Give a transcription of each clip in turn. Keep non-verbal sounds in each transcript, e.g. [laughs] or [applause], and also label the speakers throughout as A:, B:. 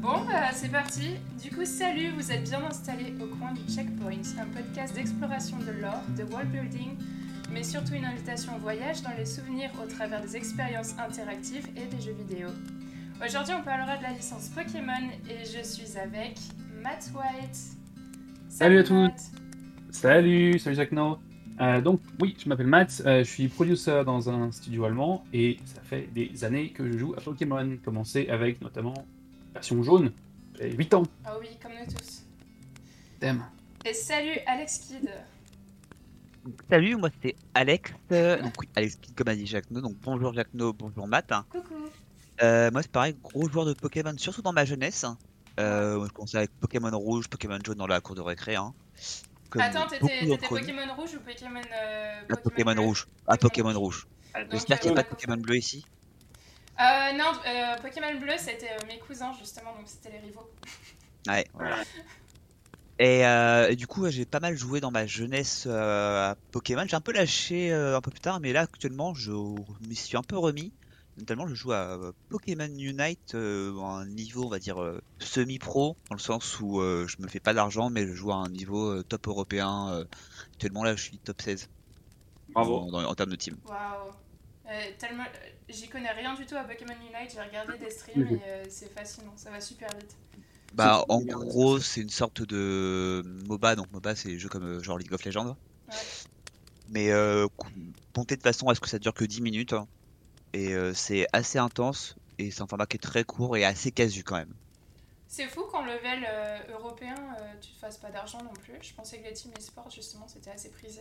A: Bon, bah c'est parti. Du coup, salut, vous êtes bien installés au coin du Checkpoint, un podcast d'exploration de l'or, de world building, mais surtout une invitation au voyage dans les souvenirs au travers des expériences interactives et des jeux vidéo. Aujourd'hui, on parlera de la licence Pokémon et je suis avec Matt White.
B: Salut à tous. Salut, salut Jacques No. Euh, donc oui, je m'appelle Matt, euh, je suis producer dans un studio allemand et ça fait des années que je joue à Pokémon, commencé avec notamment version jaune, j'ai 8 ans.
A: Ah oui, comme nous tous.
B: Damn.
A: Et salut Alex Kidd.
C: Salut, moi c'est Alex. euh, donc oui, Alex Kidd, comme a dit Jacques No. Donc bonjour Jacques No, bonjour Matt.
A: Coucou.
C: Euh, moi c'est pareil, gros joueur de Pokémon, surtout dans ma jeunesse. Euh, je commençais avec Pokémon rouge, Pokémon jaune dans la cour de récré. Hein. Comme
A: Attends, t'étais. Pokémon rouge ou Pokémon. Euh,
C: Ah, Pokémon
A: bleu
C: rouge. Ah, Pokémon rouge. J'espère qu'il n'y
A: euh,
C: a pas de Pokémon bleu ici?
A: Euh, non, euh, Pokémon bleu, c'était euh, mes cousins justement, donc c'était les rivaux.
C: Ouais, voilà. Et, euh, et du coup, j'ai pas mal joué dans ma jeunesse euh, à Pokémon. J'ai un peu lâché euh, un peu plus tard, mais là actuellement, je m'y suis un peu remis. Notamment, je joue à euh, Pokémon Unite, euh, à un niveau, on va dire, euh, semi-pro, dans le sens où euh, je me fais pas d'argent, mais je joue à un niveau euh, top européen. euh. actuellement, là, je suis top 16
B: Bravo.
C: en, dans- en termes de team.
A: Waouh. Euh, tellement, j'y connais rien du tout à Pokémon Unite. J'ai regardé des streams
B: Mhm.
A: et euh, c'est fascinant. Ça va super vite.
C: Bah, en gros, c'est une sorte de MOBA. Donc, MOBA, c'est des jeux comme genre League of Legends.
A: Ouais.
C: Mais euh, monté de façon à ce que ça dure que 10 minutes. hein. Et euh, c'est assez intense. Et c'est un format qui est très court et assez casu quand même.
A: C'est fou qu'en level euh, européen, euh, tu te fasses pas d'argent non plus. Je pensais que les teams e-sport, justement, c'était assez prisé.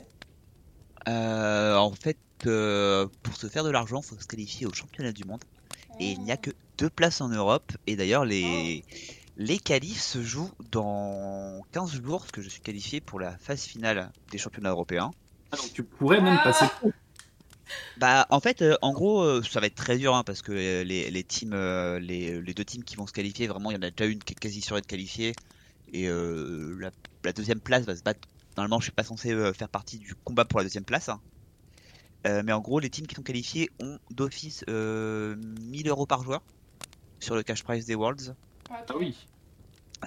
C: Euh, en fait, euh, pour se faire de l'argent, faut se qualifier au championnat du monde. Et il n'y a
A: Oh.
C: que deux places en Europe. Et d'ailleurs, les, les qualifs se jouent dans 15 jours, parce que je suis qualifié pour la phase finale des championnats européens.
B: Ah, donc tu pourrais même
A: Ah.
B: passer.
C: Bah, en fait, euh, en gros, euh, ça va être très dur hein, parce que euh, les, les teams, euh, les, les deux teams qui vont se qualifier, vraiment, il y en a déjà une qui est quasi sûre d'être qualifiée. Et euh, la, la deuxième place va se battre. Normalement, je suis pas censé faire partie du combat pour la deuxième place. hein. Euh, mais en gros, les teams qui sont qualifiés ont d'office euh, 1000 euros par joueur sur le cash prize des Worlds.
B: Ah oui.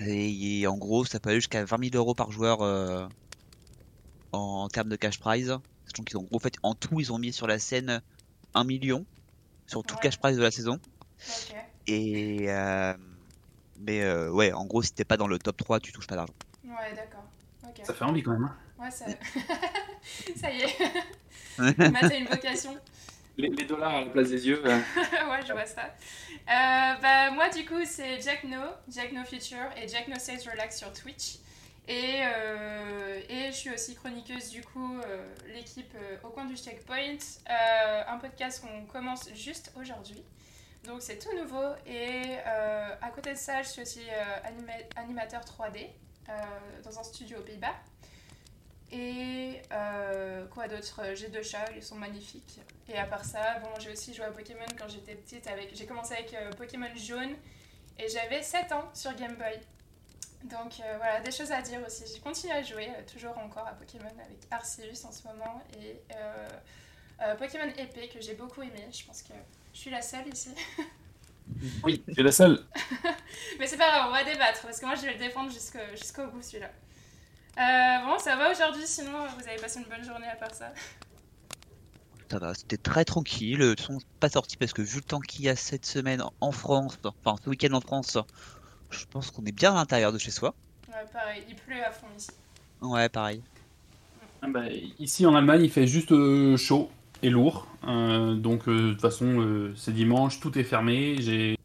C: Et, en gros, ça peut aller jusqu'à 20 000 euros par joueur euh, en, en termes de cash prize. Sachant qu'ils ont, en fait, en tout, ils ont mis sur la scène 1 million sur tout
A: Ouais.
C: le cash prize de la saison.
A: Ok.
C: Et euh, mais euh, ouais, en gros, si t'es pas dans le top 3, tu touches pas d'argent.
A: Ouais, d'accord.
B: Ça fait envie quand même. hein.
A: Ouais, ça... [laughs] ça y est. [laughs] Matt a une vocation.
B: Les, les dollars à la place des yeux. euh, [laughs]
A: ouais, je vois ça. Euh, bah, moi, du coup, c'est Jack No, Jack No Future et Jack No Says Relax sur Twitch. Et, euh, et je suis aussi chroniqueuse, du coup, euh, l'équipe euh, au coin du checkpoint. Un podcast qu'on commence juste aujourd'hui. Donc, c'est tout nouveau. Et à côté de ça, je suis aussi anima- animateur 3D euh, dans un studio aux Pays-Bas. Et quoi d'autre? J'ai deux chats, ils sont magnifiques. Et à part ça, bon, j'ai aussi joué à Pokémon quand j'étais petite. J'ai commencé avec Pokémon jaune et j'avais 7 ans sur Game Boy. Donc euh, voilà, des choses à dire aussi. J'ai continué à jouer euh, toujours encore à Pokémon avec Arceus en ce moment et euh, euh, Pokémon épée que j'ai beaucoup aimé. Je pense que je suis la seule ici. [laughs]
B: Oui, tu es la seule. [laughs]
A: Mais c'est pas grave, on va débattre parce que moi je vais le défendre jusqu'au bout celui-là. Euh, bon, ça va aujourd'hui, sinon vous avez passé une bonne journée à part ça.
C: Ça va, c'était très tranquille. De toute façon, pas sorti parce que vu le temps qu'il y a cette semaine en France, enfin ce week-end en France, je pense qu'on est bien à l'intérieur de chez soi.
A: Ouais, pareil, il pleut à fond ici.
C: Ouais, pareil.
B: Ah bah, ici en Allemagne, il fait juste euh, chaud et lourd. Euh, donc euh, de toute façon, euh, c'est dimanche, tout est fermé. J'ai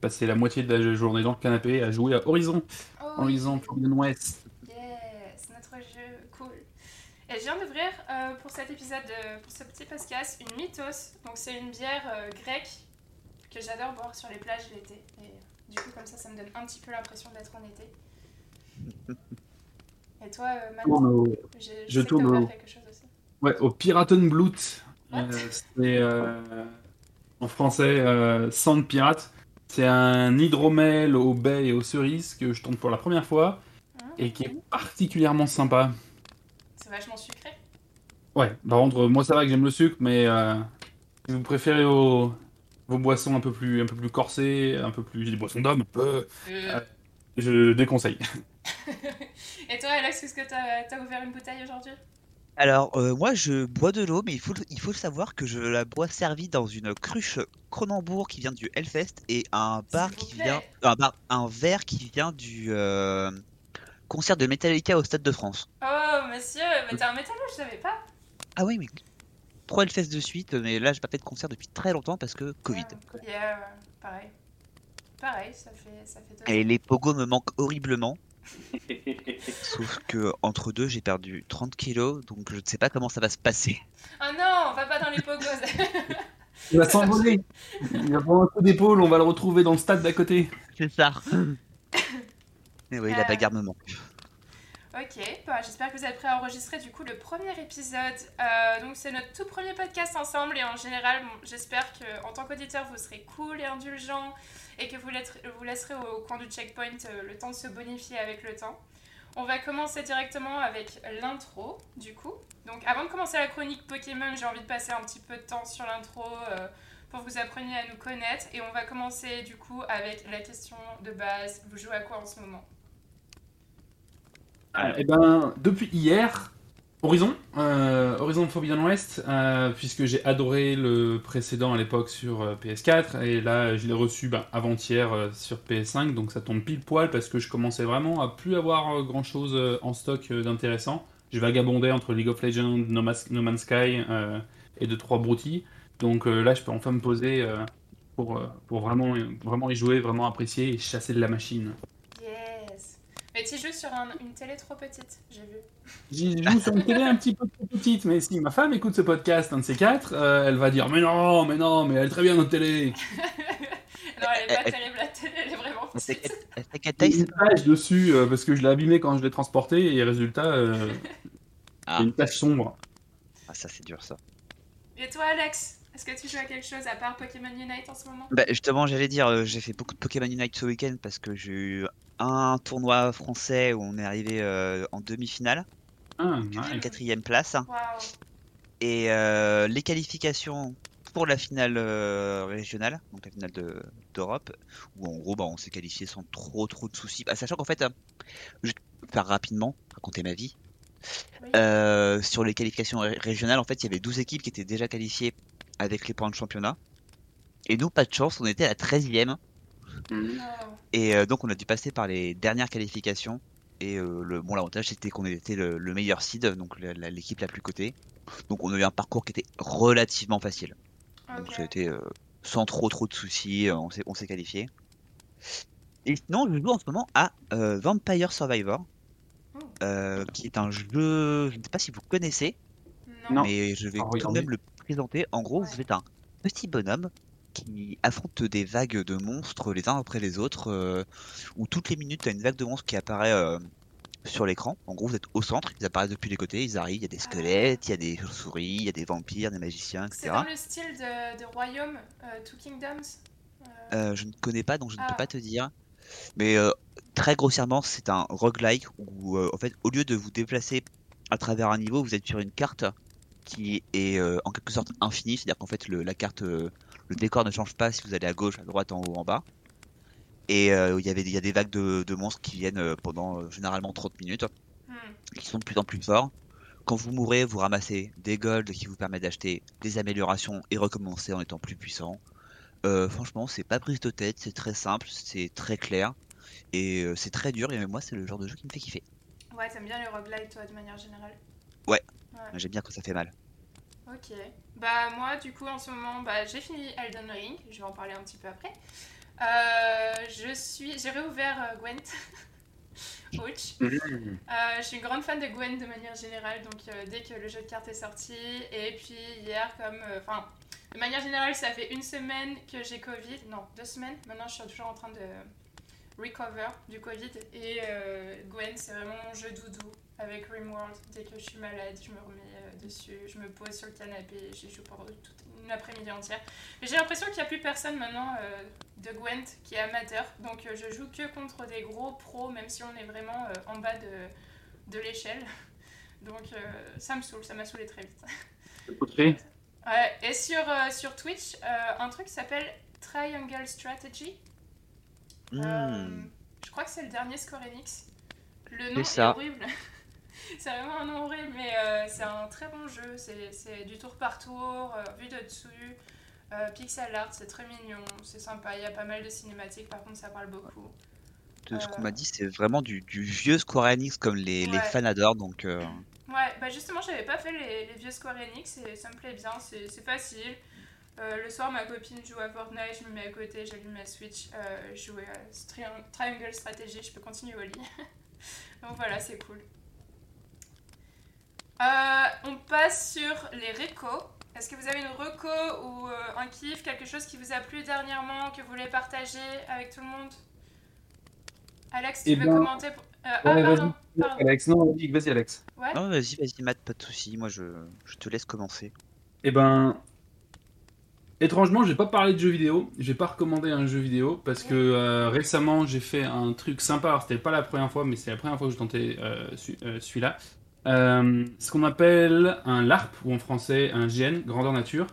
B: passé la moitié de la journée dans le canapé à jouer à Horizon.
A: Oh,
B: Horizon Forbidden West.
A: Yes, notre jeu, cool. Et je viens d'ouvrir euh, pour cet épisode, de- pour ce petit podcast, une Mythos. Donc c'est une bière euh, grecque que j'adore boire sur les plages l'été. Et du coup comme ça, ça me donne un petit peu l'impression d'être en été. [laughs] Et toi, euh, j'ai- je,
B: je tourne au-
A: quelque chose aussi.
B: Ouais, au Piratenblut. Euh, c'est euh, en français euh, sang de pirate. C'est un hydromel aux baies et aux cerises que je tente pour la première fois
A: Hein
B: et qui est particulièrement sympa.
A: C'est vachement sucré.
B: Ouais, par contre, moi ça va que j'aime le sucre, mais euh, si vous préférez au, vos boissons un peu plus, un peu plus corsées, un peu plus des boissons d'homme, un peu,
A: Euh.
B: je déconseille. [laughs]
A: Et toi, Alex, est-ce que t'as as ouvert une bouteille aujourd'hui?
C: Alors, euh, moi, je bois de l'eau, mais il faut, il faut savoir que je la bois servie dans une cruche Cronenbourg qui vient du Hellfest et un bar
A: S'il vous
C: qui
A: plaît.
C: vient, un bar, un verre qui vient du euh, concert de Metallica au Stade de France.
A: Oh, monsieur, mais t'es un métalleux, je savais pas.
C: Ah oui, mais trois Hellfest de suite, mais là, j'ai pas fait de concert depuis très longtemps parce que Covid.
A: Ah, yeah, pareil. Pareil, ça fait, ça fait deux
C: Et les pogos me manquent horriblement. [laughs] Sauf que entre deux, j'ai perdu 30 kilos, donc je ne sais pas comment ça va se passer.
A: Oh non, on va pas dans les pogos. [laughs]
B: Il va s'envoler. Il va prendre un coup d'épaule, on va le retrouver dans le stade d'à côté.
C: C'est ça. [laughs] Mais oui, la bagarre me manque.
A: Ok, bah, j'espère que vous êtes prêts à enregistrer du coup le premier épisode. Euh, donc c'est notre tout premier podcast ensemble et en général, j'espère que en tant qu'auditeur vous serez cool et indulgent et que vous, laisserez- vous laisserez au coin du checkpoint euh, le temps de se bonifier avec le temps. On va commencer directement avec l'intro du coup. Donc avant de commencer la chronique Pokémon, j'ai envie de passer un petit peu de temps sur l'intro euh, pour que vous appreniez à nous connaître et on va commencer du coup avec la question de base. Vous jouez à quoi en ce moment?
B: Eh ben, depuis hier, Horizon, euh, Horizon Forbidden West, euh, puisque j'ai adoré le précédent à l'époque sur euh, PS4, et là je l'ai reçu ben, avant-hier euh, sur PS5, donc ça tombe pile poil parce que je commençais vraiment à plus avoir grand chose en stock d'intéressant. Je vagabondais entre League of Legends, No, Man's Sky et deux trois broutilles, donc là je peux enfin me poser pour, vraiment y jouer, vraiment apprécier et chasser de la machine.
A: Mais tu joues sur un- une télé trop petite, j'ai vu.
B: J'y joue sur une télé un petit peu trop petite, mais si ma femme écoute ce podcast, un de ces quatre, euh, elle va dire Mais non, mais non, mais elle est très bien notre télé. [laughs]
A: non, elle est pas
C: elle-
A: terrible, la télé, elle est vraiment petite.
B: a une tache dessus euh, parce que je l'ai abîmé quand je l'ai transporté et résultat, euh,
C: Ah.
B: une tache sombre.
C: Ah, ça c'est dur ça.
A: Et toi, Alex? Est-ce que tu joues à quelque chose à part Pokémon Unite en ce moment?
C: Bah, justement, j'allais dire, euh, j'ai fait beaucoup de Pokémon Unite ce week-end parce que j'ai eu un tournoi français où on est arrivé euh, en demi-finale,
B: Ah, nice.
C: quatrième place,
A: Waouh
C: et euh, les qualifications pour la finale euh, régionale, donc la finale de- d'Europe, où en gros bah, on s'est qualifié sans trop trop de soucis. Bah, sachant qu'en fait, euh, je vais faire rapidement, raconter ma vie.
A: Oui.
C: Euh, sur les qualifications ré- régionales, en fait, il y avait 12 équipes qui étaient déjà qualifiées avec les points de championnat. Et nous, pas de chance, on était à la 13e.
A: Non.
C: Et euh, donc, on a dû passer par les dernières qualifications. Et euh, le bon, l'avantage, c'était qu'on était le, le meilleur seed, donc la- la- l'équipe la plus cotée. Donc, on a eu un parcours qui était relativement facile. Donc,
A: Ok.
C: ça a été euh, sans trop trop de soucis, euh, on s'est on s'est qualifié. Et sinon, je joue en ce moment à euh, Vampire Survivor,
A: Oh.
C: euh, qui est un jeu, je ne sais pas si vous connaissez,
A: Non.
C: Mais je vais
B: Ah,
C: quand même le présenter. En gros,
A: Ouais.
C: vous êtes un petit bonhomme qui affronte des vagues de monstres les uns après les autres, euh, où toutes les minutes, tu as une vague de monstres qui apparaît euh, sur l'écran. En gros, vous êtes au centre, ils apparaissent depuis les côtés, ils arrivent, il y a des squelettes, il y a des chauves-souris, il y a des vampires, des magiciens,
A: C'est
C: etc.
A: dans le style de, de Royaume, euh, Two Kingdoms Euh,
C: je ne connais pas, donc je ne
A: Ah.
C: peux pas te dire. Mais très grossièrement, c'est un roguelike où, en fait, au lieu de vous déplacer à travers un niveau, vous êtes sur une carte qui est euh, en quelque sorte infinie. C'est-à-dire qu'en fait, le, la carte, euh, le décor ne change pas si vous allez à gauche, à droite, en haut, en bas. Et euh, il y avait il y a des vagues de, de monstres qui viennent pendant généralement 30 minutes,
A: hmm.
C: qui sont de plus en plus forts. Quand vous mourrez, vous ramassez des golds qui vous permettent d'acheter des améliorations et recommencer en étant plus puissant. Franchement, c'est pas prise de tête, c'est très simple, c'est très clair et c'est très dur. Et moi, c'est le genre de jeu qui me fait kiffer.
A: Ouais, t'aimes bien les roguelites, toi, de manière générale
C: Ouais.
A: Ouais.
C: J'aime bien quand ça fait mal.
A: Ok. Bah moi du coup en ce moment bah, j'ai fini Elden Ring, je vais en parler un petit peu après. Euh, je suis, j'ai réouvert euh, Gwent. [laughs] Ouch. Euh, je suis une grande fan de Gwen de manière générale, donc euh, dès que le jeu de cartes est sorti, et puis hier comme, euh, enfin, de manière générale ça fait une semaine que j'ai Covid, non deux semaines. Maintenant je suis toujours en train de recover du Covid et euh, Gwen c'est vraiment mon jeu doudou avec Rimworld. Dès que je suis malade, je me remets euh, dessus, je me pose sur le canapé, et j'y joue pendant toute une après-midi entière. Mais j'ai l'impression qu'il n'y a plus personne maintenant euh, de Gwent qui est amateur, donc euh, je joue que contre des gros pros, même si on est vraiment en bas de, de l'échelle. [laughs] Donc ça me saoule, ça m'a saoulé très vite. Ouais, et sur, sur Twitch, un truc s'appelle Triangle Strategy.
C: Hmm.
A: Euh, je crois que c'est le dernier Square Enix. Le nom est,
C: ça.
A: horrible. [laughs] c'est vraiment un nom horrible, mais euh, c'est un très bon jeu. C'est du tour par tour, euh, vu de dessus. Pixel art, c'est très mignon, c'est sympa. Il y a pas mal de cinématiques, par contre, ça parle beaucoup.
C: De ce qu'on m'a dit, c'est vraiment du, du vieux Square Enix comme les, les fans adorent. Donc,
A: Ouais, bah justement, j'avais pas fait les, les vieux Square Enix et ça me plaît bien, c'est facile. Euh, le soir, ma copine joue à Fortnite, je me mets à côté, j'allume ma Switch, euh, je joue à Triang- Triangle Strategy, je peux continuer au lit. [laughs] Donc voilà, c'est cool. Euh, on passe sur les recos. Est-ce que vous avez une reco ou euh, un kiff, quelque chose qui vous a plu dernièrement, que vous voulez partager avec tout le monde? Alex, tu
B: Eh
A: veux
B: ben,
A: commenter pour- euh, Ah,
B: Ouais,
A: pardon, pardon.
B: Alex. Non, vas-y, vas-y, Alex.
A: Ouais.
C: Non, vas-y, vas-y, Matt, pas de soucis. Moi, je, je te laisse commencer.
B: Eh ben, étrangement, je vais pas parler de jeux vidéo. Je vais pas recommander un jeu vidéo parce que euh, récemment j'ai fait un truc sympa. Alors c'était pas la première fois, mais c'est la première fois que je tentais euh, euh, celui-là. Ce qu'on appelle un LARP ou en français un GN, grandeur nature.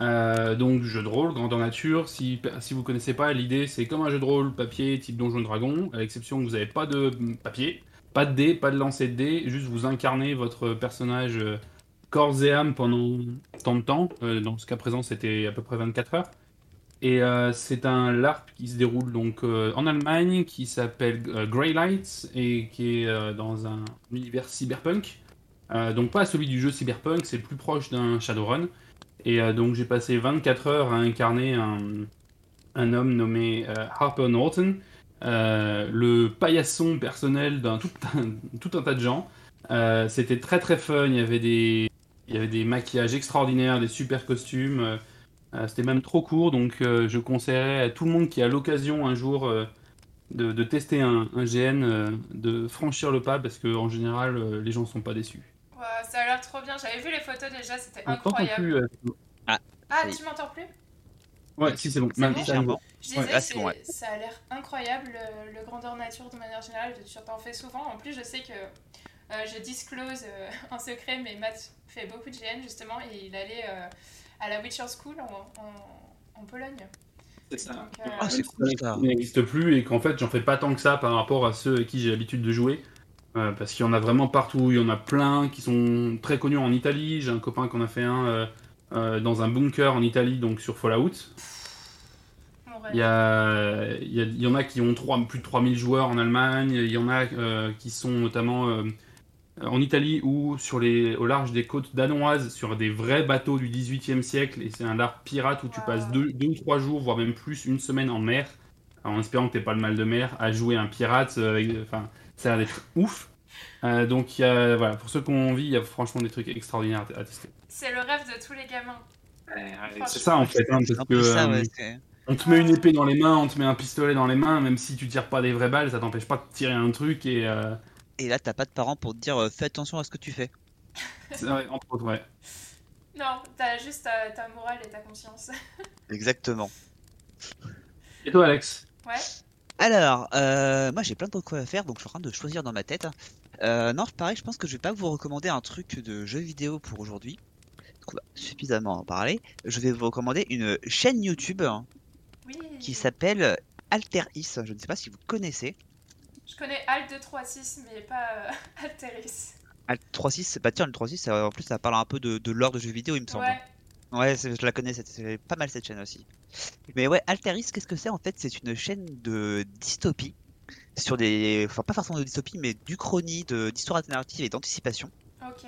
B: Donc jeu de rôle, grandeur nature. Si, si vous connaissez pas, l'idée c'est comme un jeu de rôle papier type Donjon Dragon, à l'exception que vous n'avez pas de papier, pas de dés, pas de lancer de dés, juste vous incarnez votre personnage corps et âme pendant tant de temps. Euh, dans ce cas présent, c'était à peu près 24 heures. Et euh, c'est un LARP qui se déroule donc euh, en Allemagne, qui s'appelle Grey Lights et qui est dans un univers cyberpunk. Donc pas celui du jeu cyberpunk, c'est plus proche d'un Shadowrun. Et donc j'ai passé 24 heures à incarner un, un homme nommé Harper Norton, le paillasson personnel d'un tout, un- [laughs] tout un tas de gens. C'était très très fun, il y avait des, il y avait des maquillages extraordinaires, des super costumes. euh, euh, C'était même trop court, donc euh, je conseillerais à tout le monde qui a l'occasion un jour euh, de, de tester un, un GN, euh, de franchir le pas, parce qu'en général, euh, les gens sont pas déçus.
A: Ouais, ça a l'air trop bien. J'avais vu les photos déjà, c'était incroyable.
B: plus, euh,
A: Ah,
C: est.
A: tu m'entends plus?
B: Ouais, si c'est bon.
A: C'est bon.
C: Légèrement.
A: Je disais,
C: Ouais, là, c'est
A: c'est-
C: bon, ouais.
A: ça a l'air incroyable, le, le grandeur nature de manière générale. Tu t'en fais souvent. En plus, je sais que euh, je disclose euh, [laughs] un secret, mais Matt fait beaucoup de GN justement et il allait euh, à la Witcher School en, en- en Pologne.
B: C'est ça.
A: Euh,
C: Ah, c'est cool, ça.
B: Il n'existe plus et qu'en fait, j'en fais pas tant que ça par rapport à ceux avec qui j'ai l'habitude de jouer. Euh, parce qu'il y en a vraiment partout. Il y en a plein qui sont très connus en Italie. J'ai un copain qui en a fait un euh, euh, dans un bunker en Italie, donc sur Fallout. Il y, a, il, y a- il y en a qui ont plus de 3000 joueurs en Allemagne. Il y en a euh, qui sont notamment euh, en Italie ou sur les, au large des côtes danoises sur des vrais bateaux du 18e siècle. Et c'est un large pirate où tu passes deux, deux ou trois jours, voire même plus, une semaine en mer, en espérant que tu pas le mal de mer, à jouer un pirate. euh, avec- Enfin, ça a l'air d'être ouf. Euh, donc, il y a, voilà, pour ceux qui ont envie, il y a franchement des trucs extraordinaires à, à tester.
A: C'est le rêve de tous les gamins.
B: C'est ça en fait, hein, parce que
C: ça,
B: euh,
C: ouais.
B: on te met une épée dans les mains, on te met un pistolet dans les mains, même si tu tires pas des vraies balles, ça t'empêche pas de tirer un truc et euh,
C: Et là, t'as pas de parents pour te dire euh, fais attention à ce que tu fais.
B: c'est vrai, entre autres, ouais.
A: Non, t'as juste ta, ta morale et ta conscience. [laughs]
C: Exactement.
B: Et toi, Alex?
A: Ouais.
C: Alors, euh, moi j'ai plein de trucs à faire, donc je suis en train de choisir dans ma tête. Euh, non, pareil, je pense que je vais pas vous recommander un truc de jeu vidéo pour aujourd'hui. va suffisamment en parler. Je vais vous recommander une chaîne YouTube hein,
A: Oui.
C: qui s'appelle Alteris. Je ne sais pas si vous connaissez.
A: Je connais Alt 236, mais pas euh, [laughs] Alteris.
C: Alt 36, bah tiens, le 36, euh, en plus ça parle un peu de, de l'or de jeux vidéo, il me semble.
A: Ouais.
C: Ouais, je la connais, c'est- pas mal cette chaîne aussi. Mais ouais, Alteris, qu'est-ce que c'est en fait? C'est une chaîne de dystopie sur des, enfin pas forcément de dystopie, mais d'uchronie, de d'histoire alternative et d'anticipation.
A: Ok.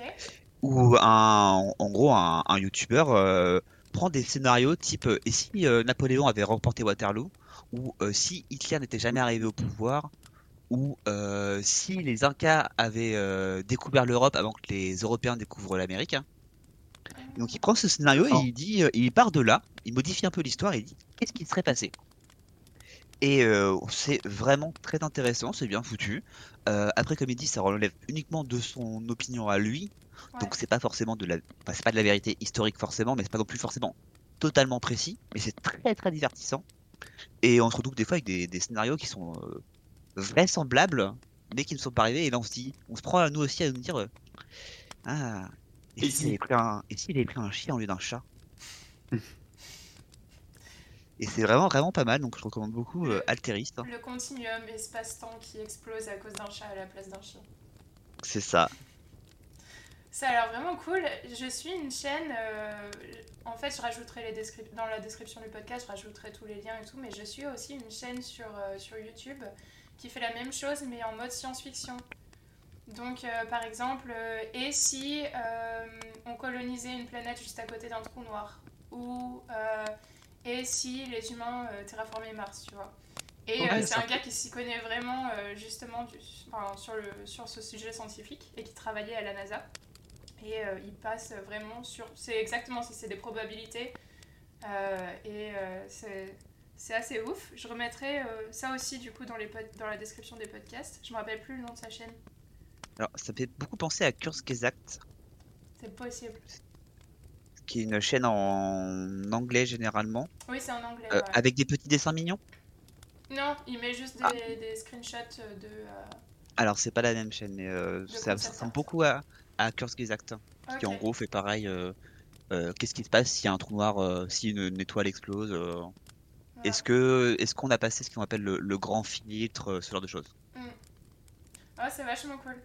C: Où un, en gros, un, un YouTuber euh, prend des scénarios type euh, et si euh, Napoléon avait remporté Waterloo, ou euh, si Hitler n'était jamais arrivé au pouvoir, ou euh, si les Incas avaient euh, découvert l'Europe avant que les Européens découvrent l'Amérique. hein. Donc il prend ce scénario et
B: D'accord.
C: il dit, euh, il part de là, il modifie un peu l'histoire et il dit qu'est-ce qui serait passé? Et euh, c'est vraiment très intéressant, c'est bien foutu. Euh, après, comme il dit, ça relève uniquement de son opinion à lui,
A: Ouais.
C: donc c'est pas forcément de la, enfin, c'est pas de la vérité historique forcément, mais c'est pas non plus forcément totalement précis, mais c'est très très divertissant. Et on se retrouve des fois avec des, des scénarios qui sont euh, vraisemblables, mais qui ne sont pas arrivés. Et là, on se dit, on se prend à nous aussi à nous dire, euh, ah, et
B: Et
C: s'il
B: si-
C: avait pris un, et s'il avait pris un chien au lieu d'un chat [laughs] Et c'est vraiment, vraiment pas mal, donc je recommande beaucoup euh, Alterist. hein.
A: Le continuum espace-temps qui explose à cause d'un chat à la place d'un chien.
C: C'est ça.
A: Ça a l'air vraiment cool. Je suis une chaîne. euh, en fait, je rajouterai les descrip- dans la description du podcast, je rajouterai tous les liens et tout. Mais je suis aussi une chaîne sur, euh, sur YouTube qui fait la même chose, mais en mode science-fiction. Donc, euh, par exemple, euh, et si euh, on colonisait une planète juste à côté d'un trou noir Ou et si les humains terraformaient Mars, tu vois Et
C: Ouais,
A: euh, c'est
C: ça
A: un gars qui s'y connaît vraiment euh, justement du- enfin, sur, le, sur ce sujet scientifique et qui travaillait à la NASA. Et euh, il passe vraiment sur. C'est exactement si c'est des probabilités. Et c'est. C'est assez ouf. Je remettrai euh, ça aussi du coup dans, les pod- dans la description des podcasts. Je me rappelle plus le nom de sa chaîne.
C: Alors, ça fait beaucoup penser à Kurzgesagt,
A: C'est possible.
C: qui est une chaîne en anglais généralement,
A: Oui, c'est en anglais.
C: euh,
A: ouais.
C: avec des petits dessins mignons?
A: Non, il met juste des,
C: Ah.
A: des screenshots de. euh,
C: Alors, c'est pas la même chaîne, mais ça, ressemble beaucoup à, à Kurzgesagt, qui en gros fait pareil. Qu'est-ce qui se passe si un trou noir, si une, une étoile explose. Est-ce que est-ce qu'on a passé ce qu'on appelle le, le grand filtre, euh, ce genre de choses
A: Ah, c'est vachement cool.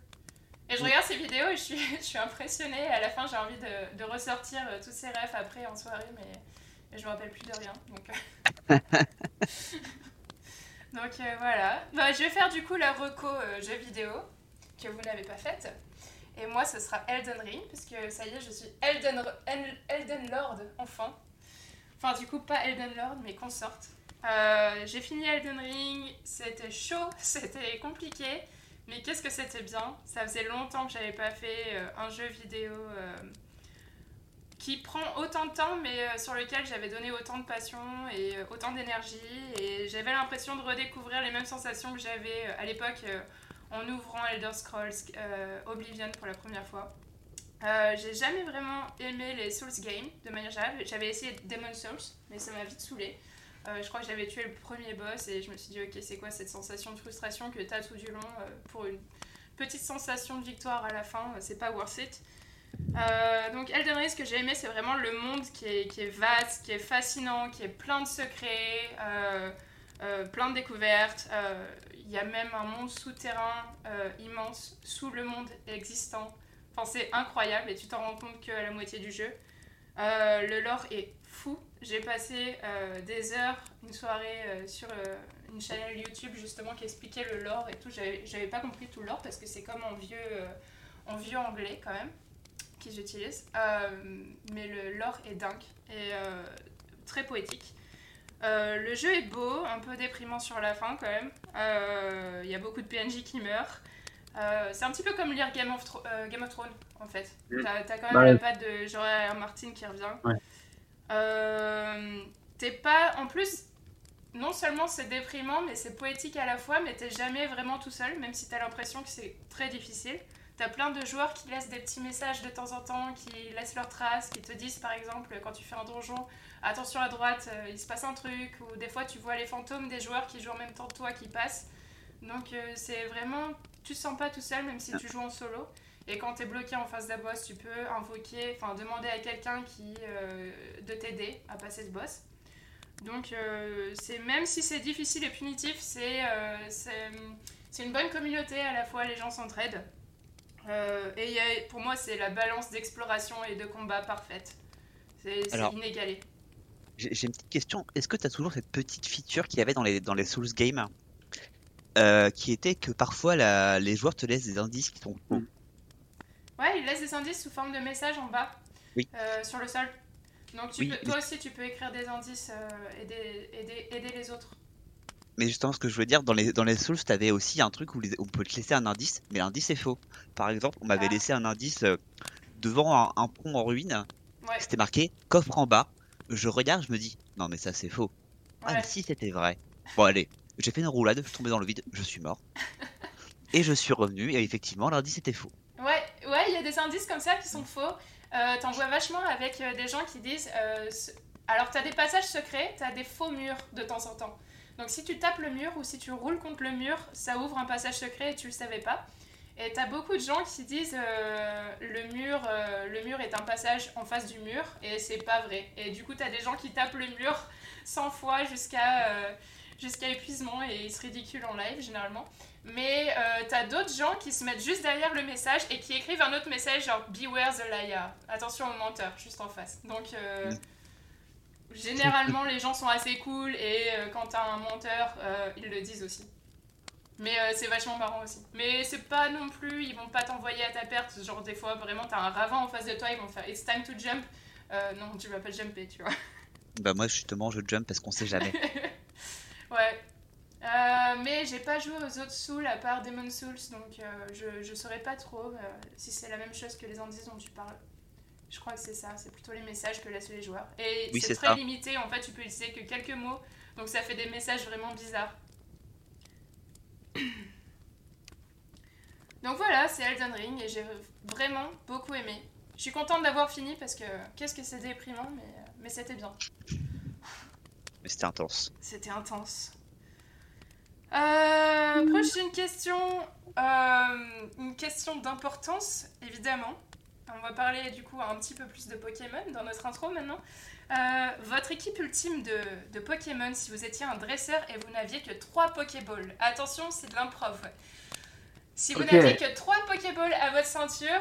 A: Et je regarde ces vidéos et je suis, [laughs] je suis impressionnée. À la fin, j'ai envie de, de ressortir euh, tous ces refs après en soirée, mais, je me rappelle plus de rien. Donc, euh. [laughs] donc euh, voilà. Bah, je vais faire du coup la reco euh, jeu vidéo que vous n'avez pas faite. Et moi, ce sera Elden Ring, parce que ça y est, je suis Elden, El- Elden Lord, enfin. Enfin, du coup, pas Elden Lord, mais consorte. Euh, j'ai fini Elden Ring, c'était chaud, [laughs] c'était compliqué. Mais qu'est-ce que c'était bien Ça faisait longtemps que j'avais pas fait euh, un jeu vidéo euh, qui prend autant de temps, mais sur lequel j'avais donné autant de passion et autant d'énergie. Et j'avais l'impression de redécouvrir les mêmes sensations que j'avais à l'époque en ouvrant Elder Scrolls Oblivion pour la première fois. Euh, j'ai jamais vraiment aimé les Souls games de manière générale. J'avais essayé Demon Souls, mais ça m'a vite saoulé. Euh, je crois que j'avais tué le premier boss et je me suis dit, ok, c'est quoi cette sensation de frustration que t'as tout du long euh, pour une petite sensation de victoire à la fin, c'est pas worth it. Donc Elden Ring, ce que j'ai aimé, c'est vraiment le monde qui est, qui est vaste, qui est fascinant, qui est plein de secrets, plein de découvertes. Il y a même un monde souterrain immense sous le monde existant. C'est incroyable et tu t'en rends compte qu'à la moitié du jeu. Euh, le lore est fou. J'ai passé euh, des heures, une soirée euh, sur une chaîne YouTube justement qui expliquait le lore et tout. J'avais pas compris tout le lore parce que c'est comme en vieux, en vieux anglais quand même qu'ils utilisent. Mais le lore est dingue et très poétique. Le jeu est beau, un peu déprimant sur la fin quand même. Il y a beaucoup de PNJ qui meurent. Euh, c'est un petit peu comme lire Game of, Thro- euh, Game of Thrones en fait.
B: Mm.
A: T'as quand même
B: Ouais.
A: la patte de George R. Martin qui revient.
B: Ouais.
A: Euh, t'es pas. En plus, non seulement c'est déprimant, mais c'est poétique à la fois, mais t'es jamais vraiment tout seul, même si t'as l'impression que c'est très difficile. T'as plein de joueurs qui laissent des petits messages de temps en temps, qui laissent leurs traces, qui te disent par exemple quand tu fais un donjon, attention à droite, il se passe un truc, ou des fois tu vois les fantômes des joueurs qui jouent en même temps que toi qui passent. Donc c'est vraiment, tu te sens pas tout seul même si tu joues en solo. Et quand tu es bloqué en face d'un boss, tu peux invoquer, enfin demander à quelqu'un qui euh, de t'aider à passer ce boss. Donc euh, c'est même si c'est difficile et punitif, c'est euh, c'est une bonne communauté à la fois, les gens s'entraident. Et il y a- pour moi c'est la balance d'exploration et de combat parfaite. C'est inégalé.
C: J'ai j'ai une petite question. Est-ce que tu as toujours cette petite feature qu'il y avait dans les, dans les Souls games? Euh, qui était que parfois la- les joueurs te laissent des indices qui sont faux
A: Ouais, il laisse des indices sous forme de messages en bas,
C: Oui.
A: euh, sur le sol. Donc tu
C: Oui,
A: peux,
C: mais-
A: toi aussi, tu peux écrire des indices, euh, aider, aider, aider les autres.
C: Mais justement, ce que je veux dire, dans les, dans les Souls, t'avais aussi un truc où les- on peut te laisser un indice, mais l'indice est faux. Par exemple, on m'avait
A: Ah.
C: laissé un indice euh, devant un, un pont en ruine.
A: Ouais,
C: C'était marqué coffre en bas. Je regarde, je me dis, non, mais ça c'est faux. Ah, mais si c'était vrai. Bon, allez, j'ai fait une roulade, je suis tombé dans le vide, je suis mort. [laughs] Et je suis revenu, et effectivement, l'indice était faux.
A: Ouais, ouais, il y a des indices comme ça qui sont faux. Euh, T'en vois vachement avec euh, des gens qui disent. euh, Alors, t'as des passages secrets, t'as des faux murs de temps en temps. Donc, si tu tapes le mur ou si tu roules contre le mur, ça ouvre un passage secret et tu le savais pas. Et t'as beaucoup de gens qui disent euh, le, mur, euh, le mur est un passage en face du mur, et c'est pas vrai. Et du coup, t'as des gens qui tapent le mur [laughs] 100 fois jusqu'à euh, jusqu'à épuisement, et ils se ridiculent en live généralement. Mais euh, t'as d'autres gens qui se mettent juste derrière le message et qui écrivent un autre message genre Beware the liar. Attention au menteur, juste en face. Donc, euh,
C: Mm.
A: généralement, les gens sont assez cool et euh, quand t'as un menteur, ils le disent aussi. Mais c'est vachement marrant aussi. Mais c'est pas non plus, ils vont pas t'envoyer à ta perte. Genre, des fois, vraiment, t'as un ravin en face de toi, ils vont faire It's time to jump. Non, tu vas pas jumper, tu vois.
C: Bah moi justement je jump parce qu'on sait jamais. [laughs]
A: Ouais. Euh, mais j'ai pas joué aux autres Souls à part Demon Souls, donc euh, je, je saurais pas trop euh, si c'est la même chose que les indices dont tu parles. Je crois que c'est ça, c'est plutôt les messages que laissent les joueurs. Et
C: Oui,
A: c'est très
C: ça.
A: limité, en fait tu peux utiliser que quelques mots, donc ça fait des messages vraiment bizarres. Donc voilà, c'est Elden Ring et j'ai vraiment beaucoup aimé. Je suis contente d'avoir fini parce que qu'est-ce que c'est déprimant, mais, mais c'était bien.
C: Mais c'était intense.
A: C'était intense. Euh, prochaine question. euh, une question d'importance, évidemment. On va parler du coup un petit peu plus de Pokémon dans notre intro maintenant. Euh, votre équipe ultime de, de Pokémon, si vous étiez un dresseur et vous n'aviez que 3 Pokéballs. Attention, c'est de l'improv. Si vous n'aviez que 3 Pokéballs à votre ceinture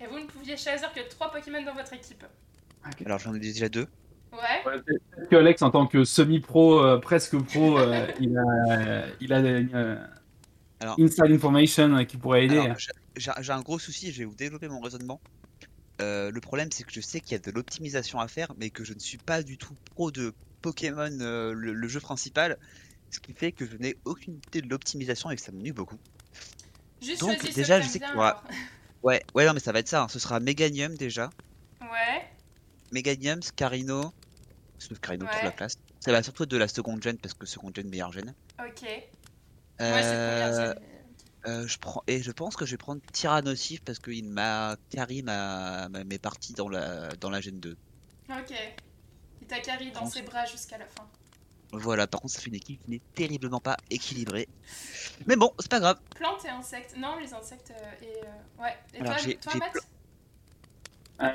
A: et vous ne pouviez choisir que 3 Pokémon dans votre équipe.
C: Alors j'en ai déjà deux.
A: Ouais.
B: Ouais, Peut-être que Alex, en tant que semi-pro, euh, presque pro, euh, [laughs] il a, il a une euh,
C: Alors-
B: inside information euh, qui pourrait aider.
C: J'ai- un gros souci, je vais vous développer mon raisonnement. Euh, le problème c'est que je sais qu'il y a de l'optimisation à faire, mais que je ne suis pas du tout pro de Pokémon, euh, le, le jeu principal, ce qui fait que je n'ai aucune idée de l'optimisation et que ça me nuit beaucoup.
A: Juste
C: Donc, déjà,
A: que
C: je sais
A: alors. [laughs]
C: Ouais, ouais, non, mais ça va être ça. hein. Ce sera Meganium déjà,
A: Ouais.
C: Meganium, Scarino,
A: Ouais.
C: la. Ça va surtout être de la seconde gen parce que seconde gen meilleure gen.
A: Ok. Ouais, c'est
C: Euh, Euh, je prends et je pense que je vais prendre Tyrannosif parce qu'il m'a carry ma, ma- mes parties dans la dans la Gen 2.
A: mais- Ok. Il t'a carry dans ses bras jusqu'à la fin.
C: Voilà, par contre ça fait une équipe qui n'est terriblement pas équilibrée. Mais bon, c'est pas grave.
A: Plantes et insectes. Non, les insectes euh, et. euh, Ouais. Et
C: Alors,
A: toi,
C: j'ai-
A: toi
C: j'ai
A: Matt
B: Euh,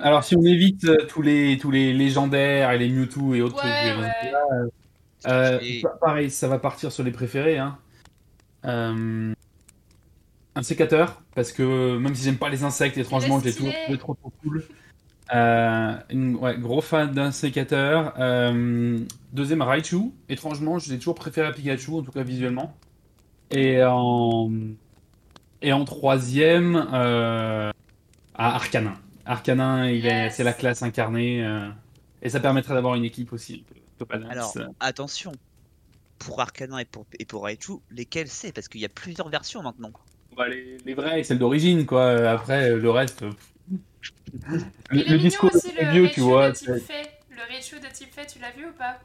B: alors, si on évite euh, tous les, tous les légendaires et les Mewtwo et autres
A: Ouais,
B: trucs,
A: ouais.
B: euh, euh,
C: Et-
B: pareil, ça va partir sur les préférés. Hein. Euh, un sécateur, parce que même si j'aime pas les insectes, étrangement, j'ai toujours trouvé trop, trop cool. Euh, une- ouais, gros fan d'un sécateur. Euh, deuxième, Raichu. Étrangement, je l'ai toujours préféré à Pikachu, en tout cas visuellement. Et en, et en troisième, euh, à Arcanin. Arcanin, il est,
A: Yes.
B: c'est la classe incarnée. euh, et ça permettrait d'avoir une équipe aussi.
C: Alors attention. Pour Arcanin et pour et pour Raichu, lesquels c'est? Parce qu'il y a plusieurs versions maintenant.
B: Bah, les, les vrais, celles d'origine, quoi. Après, euh, le reste. euh,
A: Il
B: Le,
A: est
B: le
A: mignon
B: discours
A: aussi,
B: est
A: le
B: vieux,
A: Raichu
B: tu vois.
A: de type
B: c'est-
A: fait. Le Raichu de type fait, tu l'as vu ou pas?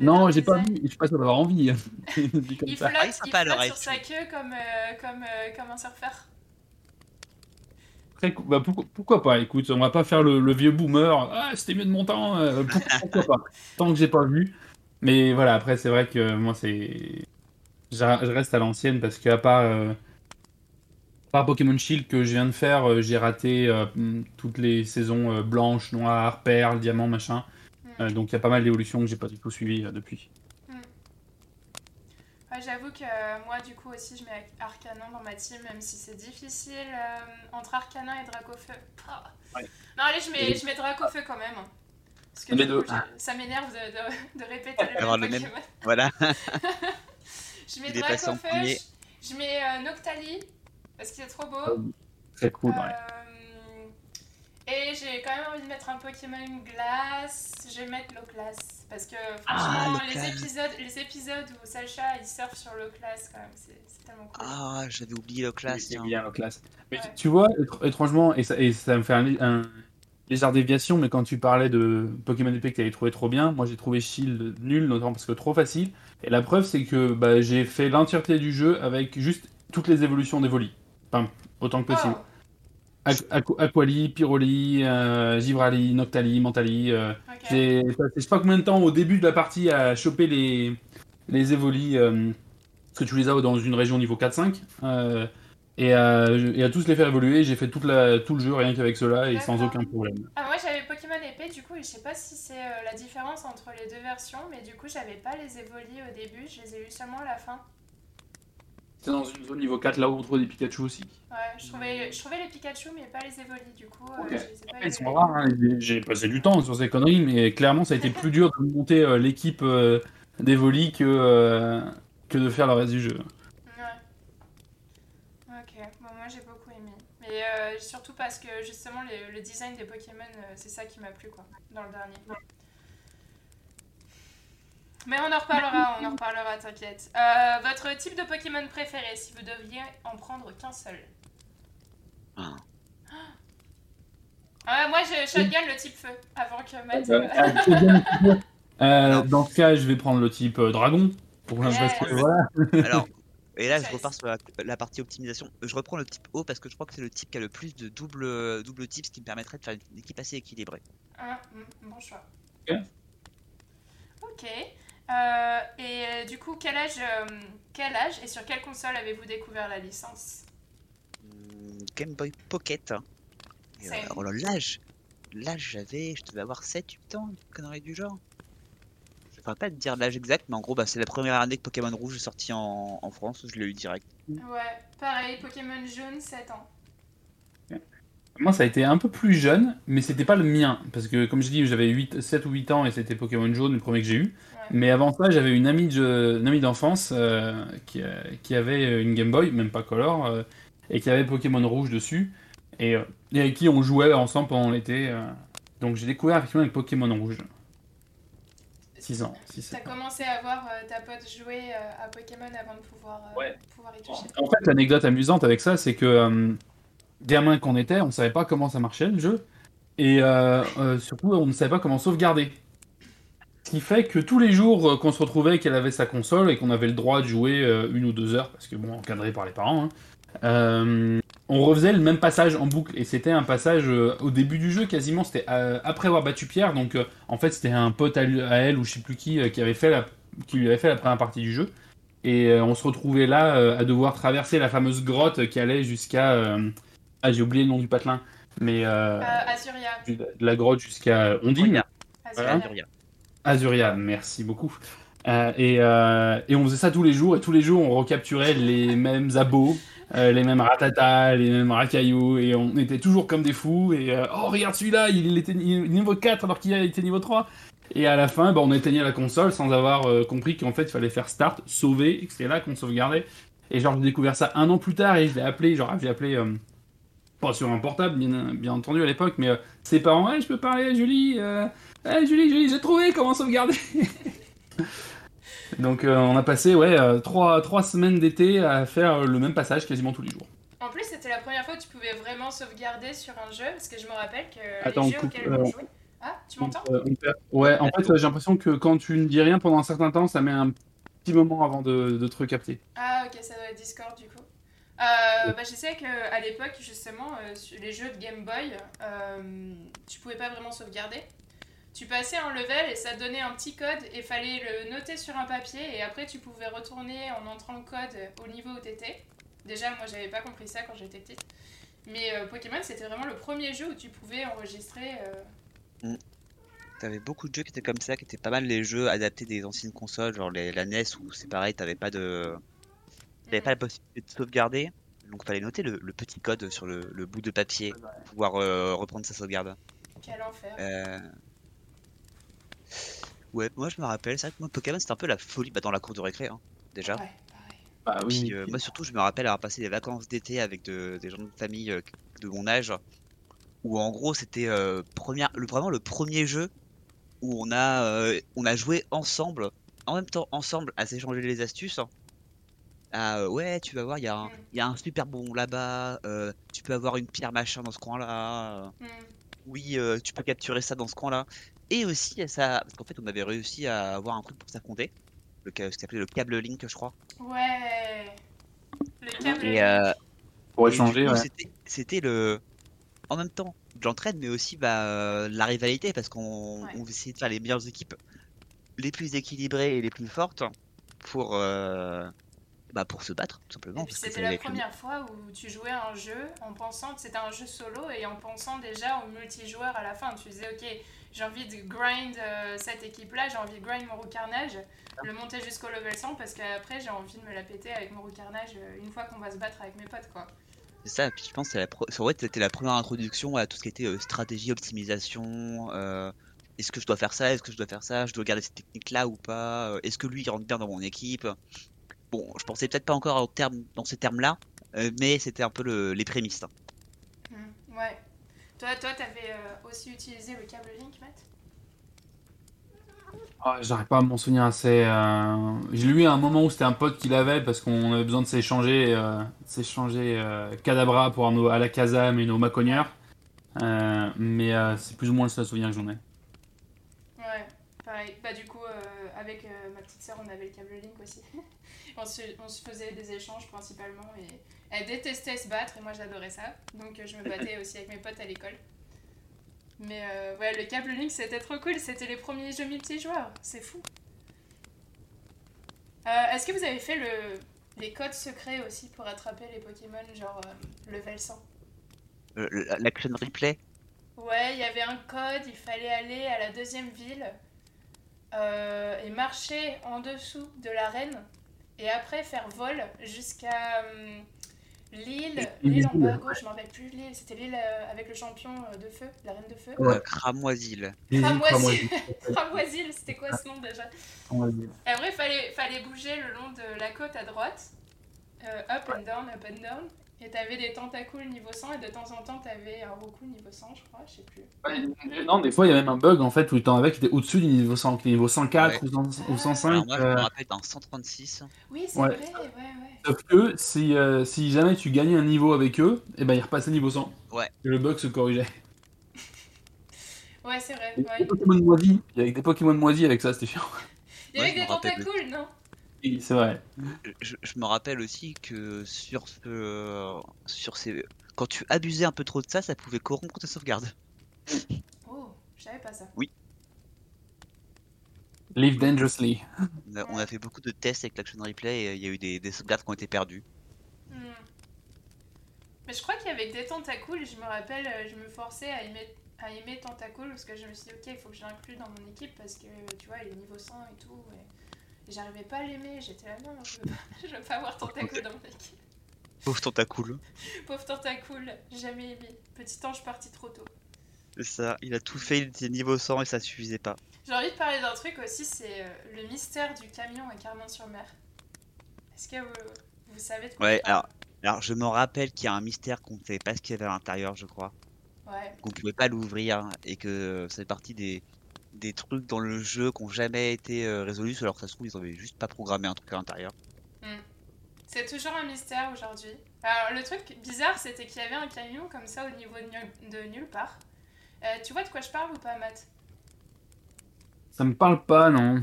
B: Non, j'ai pas vu. Je suis pas sûr d'avoir envie. [laughs]
A: Il flotte,
C: Ah, il est
A: il
C: sympa, le
A: flotte
C: Raichu.
A: sur sa queue comme, euh, comme, euh, comme un surfeur.
B: Très. Bah, pourquoi, pourquoi pas Écoute, on va pas faire le, le vieux boomer. Ah, c'était mieux de mon temps. euh, pourquoi, [laughs] pourquoi pas? Tant que j'ai pas vu. Mais voilà, après, c'est vrai que moi, c'est. Je reste à l'ancienne parce qu'à part. euh, à part Pokémon Shield que je viens de faire, euh, j'ai raté euh, toutes les saisons blanches, noires, perles, diamants, machin.
A: Mm.
B: Donc il y a pas mal d'évolutions que j'ai pas du tout suivies depuis.
A: J'avoue que euh, moi, du coup, aussi, je mets Arcanin dans ma team, même si c'est difficile euh, entre Arcanin et Dracofeu. Ah.
B: Ouais.
A: Non, allez, je mets,
B: Et-
A: je mets Dracofeu quand même. Parce que coup, je- ça m'énerve de, de, de répéter [laughs] le même.
C: Voilà. [laughs]
A: Je mets Dracofeu, je, je mets euh, Noctali, parce qu'il est trop beau.
B: Très cool. ouais.
A: Et j'ai quand même envie de mettre un Pokémon glace. Je vais mettre Loclas. Parce que
C: Ah,
A: franchement, les,
C: Loclas.
A: épisodes, les épisodes où Sacha il surfe sur Loclas, quand même, c'est c'est tellement cool.
C: Ah, j'avais oublié le classe.
B: C'est
C: tiens.
B: bien la classe. Mais
A: Ouais.
B: tu- vois, étr- étrangement, et ça, et ça me fait un, un légère déviation, mais quand tu parlais de Pokémon épée que tu avais trouvé trop bien, moi j'ai trouvé Shield nul, notamment parce que trop facile. Et la preuve, c'est que bah, j'ai fait l'entièreté du jeu avec juste toutes les évolutions d'Evoli. Enfin, autant que possible.
A: Oh,
B: Aquali, Pyroli, euh, Givrali, Noctali, Mentali. euh. J'ai passé je sais pas combien de temps au début de la partie à choper les, les Evoli, euh, parce que tu les as dans une région niveau 4-5. euh, Et, à tous les faire évoluer, j'ai fait toute la, tout le jeu rien qu'avec cela et sans aucun problème.
A: Ah, moi j'avais Pokémon épée, du coup, et je sais pas si c'est la différence entre les deux versions, mais du coup, j'avais pas les évolis au début, je les ai eu seulement à la fin.
B: C'est dans une zone niveau 4 là où on trouve des Pikachu aussi.
A: Ouais, je trouvais, je trouvais les Pikachu, mais pas les évolis, du coup, euh,
B: Ok.
A: je les ai pas
B: Après, ils sont rares, hein. J'ai- passé du temps sur ces conneries, mais clairement ça a été plus dur de monter euh, l'équipe euh, d'Evoli que, euh, que de faire le reste du jeu.
A: Ouais. Ok, bon, moi j'ai beaucoup aimé. Mais euh, surtout parce que justement, le, le design des Pokémon, euh, c'est ça qui m'a plu, quoi, dans le dernier. Mais on en reparlera, on en reparlera, t'inquiète. Euh, votre type de Pokémon préféré, si vous deviez en prendre qu'un seul?
C: Ah.
A: Ah, moi, je shotgun le type feu, avant que Matt...
B: Euh,
A: euh,
B: ah. [laughs] Euh, dans ce cas, je vais prendre le type euh, dragon. Pour que, voilà. [laughs]
C: Alors, et là, je repars sur la, la partie optimisation. Je reprends le type O parce que je crois que c'est le type qui a le plus de double, double type, ce qui me permettrait de faire une équipe assez équilibrée.
A: Ah, mm, bon choix.
B: Ok.
A: Ok. Euh, et euh, du coup, quel âge, euh, quel âge et sur quelle console avez-vous découvert la licence?
C: Hmm, Game Boy Pocket. Et,
A: Same.
C: alors l'âge, l'âge j'avais, je devais avoir 7-8 ans, une connerie du genre. Je pourrais pas te dire l'âge exact, mais en gros, bah, c'est la première année que Pokémon Rouge est sorti en, en France, je l'ai eu direct.
A: Ouais, pareil, Pokémon jaune, 7 ans.
B: Moi, ça a été un peu plus jeune, mais c'était pas le mien. Parce que, comme je dis, j'avais 8, 7 ou 8 ans et c'était Pokémon jaune, le premier que j'ai eu.
A: Ouais.
B: Mais avant ça, j'avais une amie de- une amie d'enfance euh, qui, euh, qui avait une Game Boy, même pas Color, euh, et qui avait Pokémon rouge dessus. Et, et avec qui on jouait ensemble pendant l'été. euh. Donc j'ai découvert effectivement avec Pokémon rouge. 6 ans. 6,
A: T'as commencé à voir euh, ta pote jouer euh, à Pokémon avant de pouvoir, euh,
B: Ouais.
A: pouvoir y toucher.
B: En fait, l'anecdote amusante avec ça, c'est que euh, gamin qu'on était, on savait pas comment ça marchait le jeu, et euh, euh, surtout, on ne savait pas comment sauvegarder. Ce qui fait que tous les jours euh, qu'on se retrouvait, qu'elle avait sa console et qu'on avait le droit de jouer une ou deux heures, parce que bon, encadré par les parents, hein, on refaisait le même passage en boucle. Et c'était un passage au début du jeu, quasiment, c'était après avoir battu Pierre. Donc en fait, c'était un pote à, elle ou je sais plus qui qui avait fait qui lui avait fait la première partie du jeu. Et on se retrouvait là à devoir traverser la fameuse grotte qui allait jusqu'à. Ah, j'ai oublié le nom du patelin. Mais euh,
A: Euh, Azuria.
B: du- de la grotte jusqu'à Ondine.
A: Azuria.
B: Voilà.
C: Azuria.
B: Merci beaucoup. Euh, et, euh, et on faisait ça tous les jours, et tous les jours on recapturait les mêmes abos, euh, les mêmes ratatas, les mêmes racailloux, et on était toujours comme des fous. Et euh, oh, regarde celui-là, il était ni- niveau 4 alors qu'il était niveau 3. Et à la fin, bah, on éteignait la console sans avoir euh, compris qu'en fait il fallait faire start, sauver, et que c'était là qu'on sauvegardait. Et genre, j'ai découvert ça un an plus tard, et je l'ai appelé, genre, j'ai appelé. Pas sur un portable, bien, bien entendu, à l'époque, mais euh, ses parents, ouais, je peux parler à Julie, euh, eh, Julie, Julie, j'ai trouvé comment sauvegarder. Donc euh, on a passé ouais euh, trois, trois semaines d'été à faire le même passage quasiment tous les jours.
A: En plus, c'était la première fois que tu pouvais vraiment sauvegarder sur un jeu, parce que je me rappelle que
B: Attends,
A: les jeux
B: coupe,
A: auxquels
B: euh,
A: on jouait... Ah, tu m'entends
B: euh, Ouais, en fait j'ai l'impression que quand tu ne dis rien pendant un certain temps, ça met un petit moment avant de, de te recapter.
A: Ah, ok, ça doit être Discord du coup. Euh, bah, je sais qu'à l'époque, justement, euh, les jeux de Game Boy, euh, tu pouvais pas vraiment sauvegarder. Tu passais un level et ça donnait un petit code et fallait le noter sur un papier et après tu pouvais retourner en entrant le code au niveau où t'étais. Déjà, moi j'avais pas compris ça quand j'étais petite. Mais euh, Pokémon, c'était vraiment le premier jeu où tu pouvais enregistrer. euh,
C: T'avais beaucoup de jeux qui étaient comme ça, qui étaient pas mal les jeux adaptés des anciennes consoles, genre les, la NES où c'est pareil, t'avais pas de, t'avais pas la possibilité de sauvegarder, donc fallait noter le, le petit code sur le, le bout de papier pour pouvoir euh, reprendre sa sauvegarde.
A: Quel enfer.
C: Euh, Ouais, moi je me rappelle, c'est vrai que moi Pokémon c'était un peu la folie bah, dans la cour de récré hein, déjà.
A: Ouais, pareil.
B: Bah
C: Puis, euh, moi surtout je me rappelle avoir passé des vacances d'été avec de- des gens de famille euh, de mon âge où en gros c'était euh, première, le, vraiment le premier jeu où on a, euh, on a joué ensemble, en même temps ensemble à s'échanger les astuces. Ah euh, ouais tu vas voir il y, a un-
A: Mm.
C: il y a un super bon là-bas, euh, tu peux avoir une pierre machin dans ce coin-là,
A: Hmm.
C: oui euh, tu peux capturer ça dans ce coin-là. Et aussi ça, parce qu'en fait on avait réussi à avoir un truc pour s'affronter, le, ca- ce qu'on appelait le câble Link je crois.
A: Ouais. Le câble.
C: Et, euh,
B: Pour échanger, ouais.
C: c'était- le. En même temps, de l'entraide, mais aussi bah, la rivalité, parce qu'on
A: Ouais.
C: on essayait de faire les meilleures équipes, les plus équilibrées et les plus fortes, pour, euh, bah, pour se battre, tout simplement.
A: C'était la première fois où tu jouais à un jeu en pensant que c'était un jeu solo et en pensant déjà au multijoueur à la fin. Tu disais, ok, j'ai envie de grind euh, cette équipe-là, j'ai envie de grind mon carnage, le monter jusqu'au level 100 parce qu'après j'ai envie de me la péter avec mon carnage euh, une fois qu'on va se battre avec mes potes, quoi.
C: C'est ça, puis je pense que c'était la première introduction à tout ce qui était stratégie, optimisation. Est-ce que je dois faire ça Est-ce que je dois faire ça Je dois garder cette technique-là ou pas Est-ce que lui il rentre bien dans mon équipe? Bon, je pensais peut-être pas encore dans ces termes-là, euh, mais c'était un peu les prémices. Hein.
A: Hmm, ouais. Toi, toi, t'avais euh, aussi utilisé le câble Link, Matt?
B: Ah, J'arrive pas à m'en souvenir assez. Euh... J'ai lu à un moment où c'était un pote qui l'avait parce qu'on avait besoin de s'échanger, euh, s'échanger Cadabra pour nos, à la Kazam et nos Maconieurs. mais c'est plus ou moins le seul souvenir que j'en ai.
A: Ouais, pareil. Bah, du coup, avec ma petite sœur, on avait le câble Link aussi. [laughs] on se, faisait des échanges principalement et elle détestait se battre et moi j'adorais ça. Donc je me battais aussi avec mes potes à l'école. Mais euh, ouais, le câble Link c'était trop cool, c'était les premiers jeux multijoueurs, c'est fou. Euh, est-ce que vous avez fait le, les codes secrets aussi pour attraper les Pokémon, genre euh, level 100
C: L'action replay?
A: Ouais, il y avait un code, il fallait aller à la deuxième ville et marcher en dessous de l'arène et après faire vol jusqu'à hum, l'île, l'île en bas à gauche, je m'en rappelle plus. L'île, c'était l'île euh, avec le champion euh, de feu, la reine de feu.
C: Ouais, Cramoisil.
A: Cramoisil, Cramoisil, [laughs] c'était quoi ce nom déjà? Et après, il fallait, fallait bouger le long de la côte à droite, euh, up and down, up and down, et t'avais des tentacles niveau 100 et de temps en temps t'avais un Roku niveau 100, je crois, je sais plus.
B: non, des fois il y a même un bug en fait où t'en avais qui était au-dessus du niveau 100, qui niveau 104 ou, 105. Alors
C: moi je me euh, rappelle dans 136.
A: Oui, c'est vrai, ouais, ouais.
B: Sauf que si, euh, si jamais tu gagnais un niveau avec eux, et eh ben ils repassaient niveau 100.
C: Ouais.
B: Et le bug se corrigeait. [laughs]
A: ouais, c'est vrai.
B: Il y avait des Pokémon moisis, il y avait des Pokémon moisis avec ça, c'était chiant.
A: Il y avait des tentacules, non?
B: C'est vrai.
C: Je, me rappelle aussi que sur ce, sur ces, quand tu abusais un peu trop de ça, ça pouvait corrompre ta sauvegarde.
A: Oh, je savais pas ça.
C: Oui.
B: Live dangerously.
C: On a, fait beaucoup de tests avec l'action replay et il y a eu des, sauvegardes qui ont été perdues. Hmm.
A: Mais je crois qu'avec des tentacules, je me rappelle, euh, je me forçais à aimer, à aimer tentacules parce que je me suis dit, ok, il faut que je l'inclue dans mon équipe parce que tu vois, il est niveau 100 et tout. J'arrivais pas à l'aimer, j'étais là, non, je veux pas, [laughs] je veux pas avoir Tentacool dans mon équipe.
C: Pauvre Tentacool.
A: Pauvre Tentacool, jamais aimé. Petit ange parti trop tôt.
C: C'est ça, il a tout fait, il était niveau 100 et ça suffisait pas.
A: J'ai envie de parler d'un truc aussi, c'est euh, le mystère du camion à Carmin-sur-Mer. Est-ce que vous, savez de quoi
C: Ouais, alors, alors je me rappelle qu'il y a un mystère qu'on ne savait pas ce qu'il y avait à l'intérieur, je crois.
A: Ouais.
C: Qu'on pouvait pas l'ouvrir et que c'est partie des, des trucs dans le jeu qui n'ont jamais été euh, résolus, alors que ça se trouve, ils avaient juste pas programmé un truc à l'intérieur.
A: Hmm. C'est toujours un mystère aujourd'hui. Alors, le truc bizarre, c'était qu'il y avait un camion comme ça au niveau de, nulle part. Euh, tu vois de quoi je parle ou pas, Matt?
B: Ça me parle pas, non.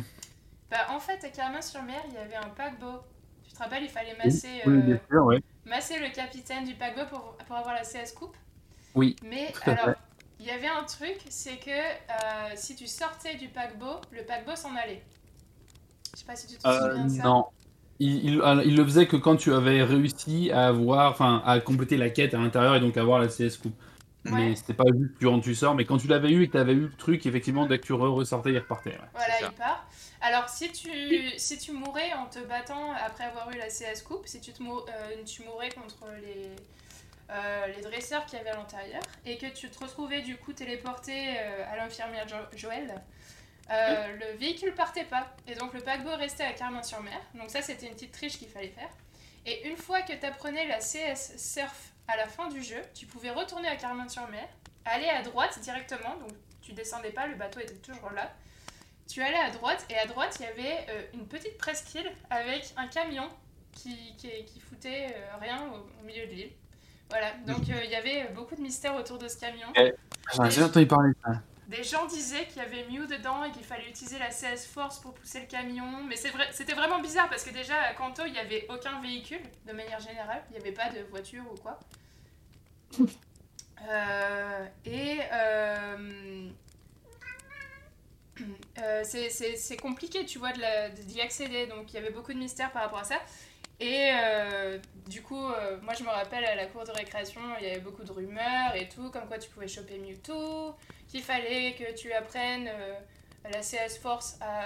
A: Bah, en fait, à Carmin-sur-Mer, il y avait un paquebot. Tu te rappelles, il fallait masser, euh, masser le capitaine du paquebot pour, pour avoir la CS Coupe?
B: Oui.
A: Mais alors, il y avait un truc, c'est que euh, si tu sortais du paquebot, le paquebot s'en allait. Je sais pas si tu te souviens de ça.
B: Non. Il, il, le faisait que quand tu avais réussi à avoir, enfin, à compléter la quête à l'intérieur et donc avoir la CS coupe. Mais c'était pas juste durant tu sors, mais quand tu l'avais eu et que tu avais eu le truc, effectivement, dès que tu ressortais, il repartait.
A: Voilà, il part. Alors, si tu, si tu mourais en te battant après avoir eu la CS coupe, si tu, te euh, tu mourais contre les, euh, les dresseurs qui avaient à l'intérieur et que tu te retrouvais du coup téléporté euh, à l'infirmière Joël, euh, le véhicule partait pas. Et donc le paquebot restait à Carmin-sur-Mer. Donc ça, c'était une petite triche qu'il fallait faire. Et une fois que tu apprenais la CS Surf à la fin du jeu, tu pouvais retourner à Carmin-sur-Mer, aller à droite directement, donc tu descendais pas, le bateau était toujours là. Tu allais à droite, et à droite, il y avait une petite presqu'île avec un camion qui, qui, foutait rien au milieu de l'île. Voilà, donc euh, il y avait beaucoup de mystères autour de ce camion.
B: J'ai entendu parler de ça.
A: Des gens disaient qu'il y avait Mew dedans et qu'il fallait utiliser la CS Force pour pousser le camion. Mais vrai, c'était vraiment bizarre parce que déjà à Kanto, il n'y avait aucun véhicule de manière générale. Il n'y avait pas de voiture ou quoi. Euh, et euh, [clears throat] c'est compliqué, tu vois, d'y accéder. Donc il y avait beaucoup de mystères par rapport à ça. Et euh, du coup, euh, moi je me rappelle à la cour de récréation, il y avait beaucoup de rumeurs et tout, comme quoi tu pouvais choper Mewtwo, qu'il fallait que tu apprennes euh, la CS Force à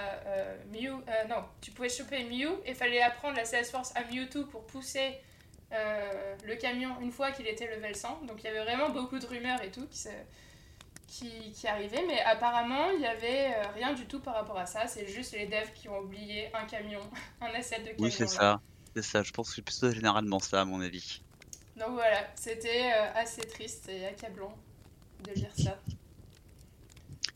A: Mew. non, tu pouvais choper Mew et il fallait apprendre la CS Force à Mewtwo pour pousser le camion une fois qu'il était level 100. Donc il y avait vraiment beaucoup de rumeurs et tout qui, se- qui, qui arrivaient, mais apparemment il y avait rien du tout par rapport à ça. C'est juste les devs qui ont oublié un camion, [laughs] un asset de camion.
C: Oui, c'est
A: là.
C: C'est ça, je pense que c'est plutôt généralement ça, à mon avis.
A: Donc voilà, c'était euh, assez triste et accablant de lire ça.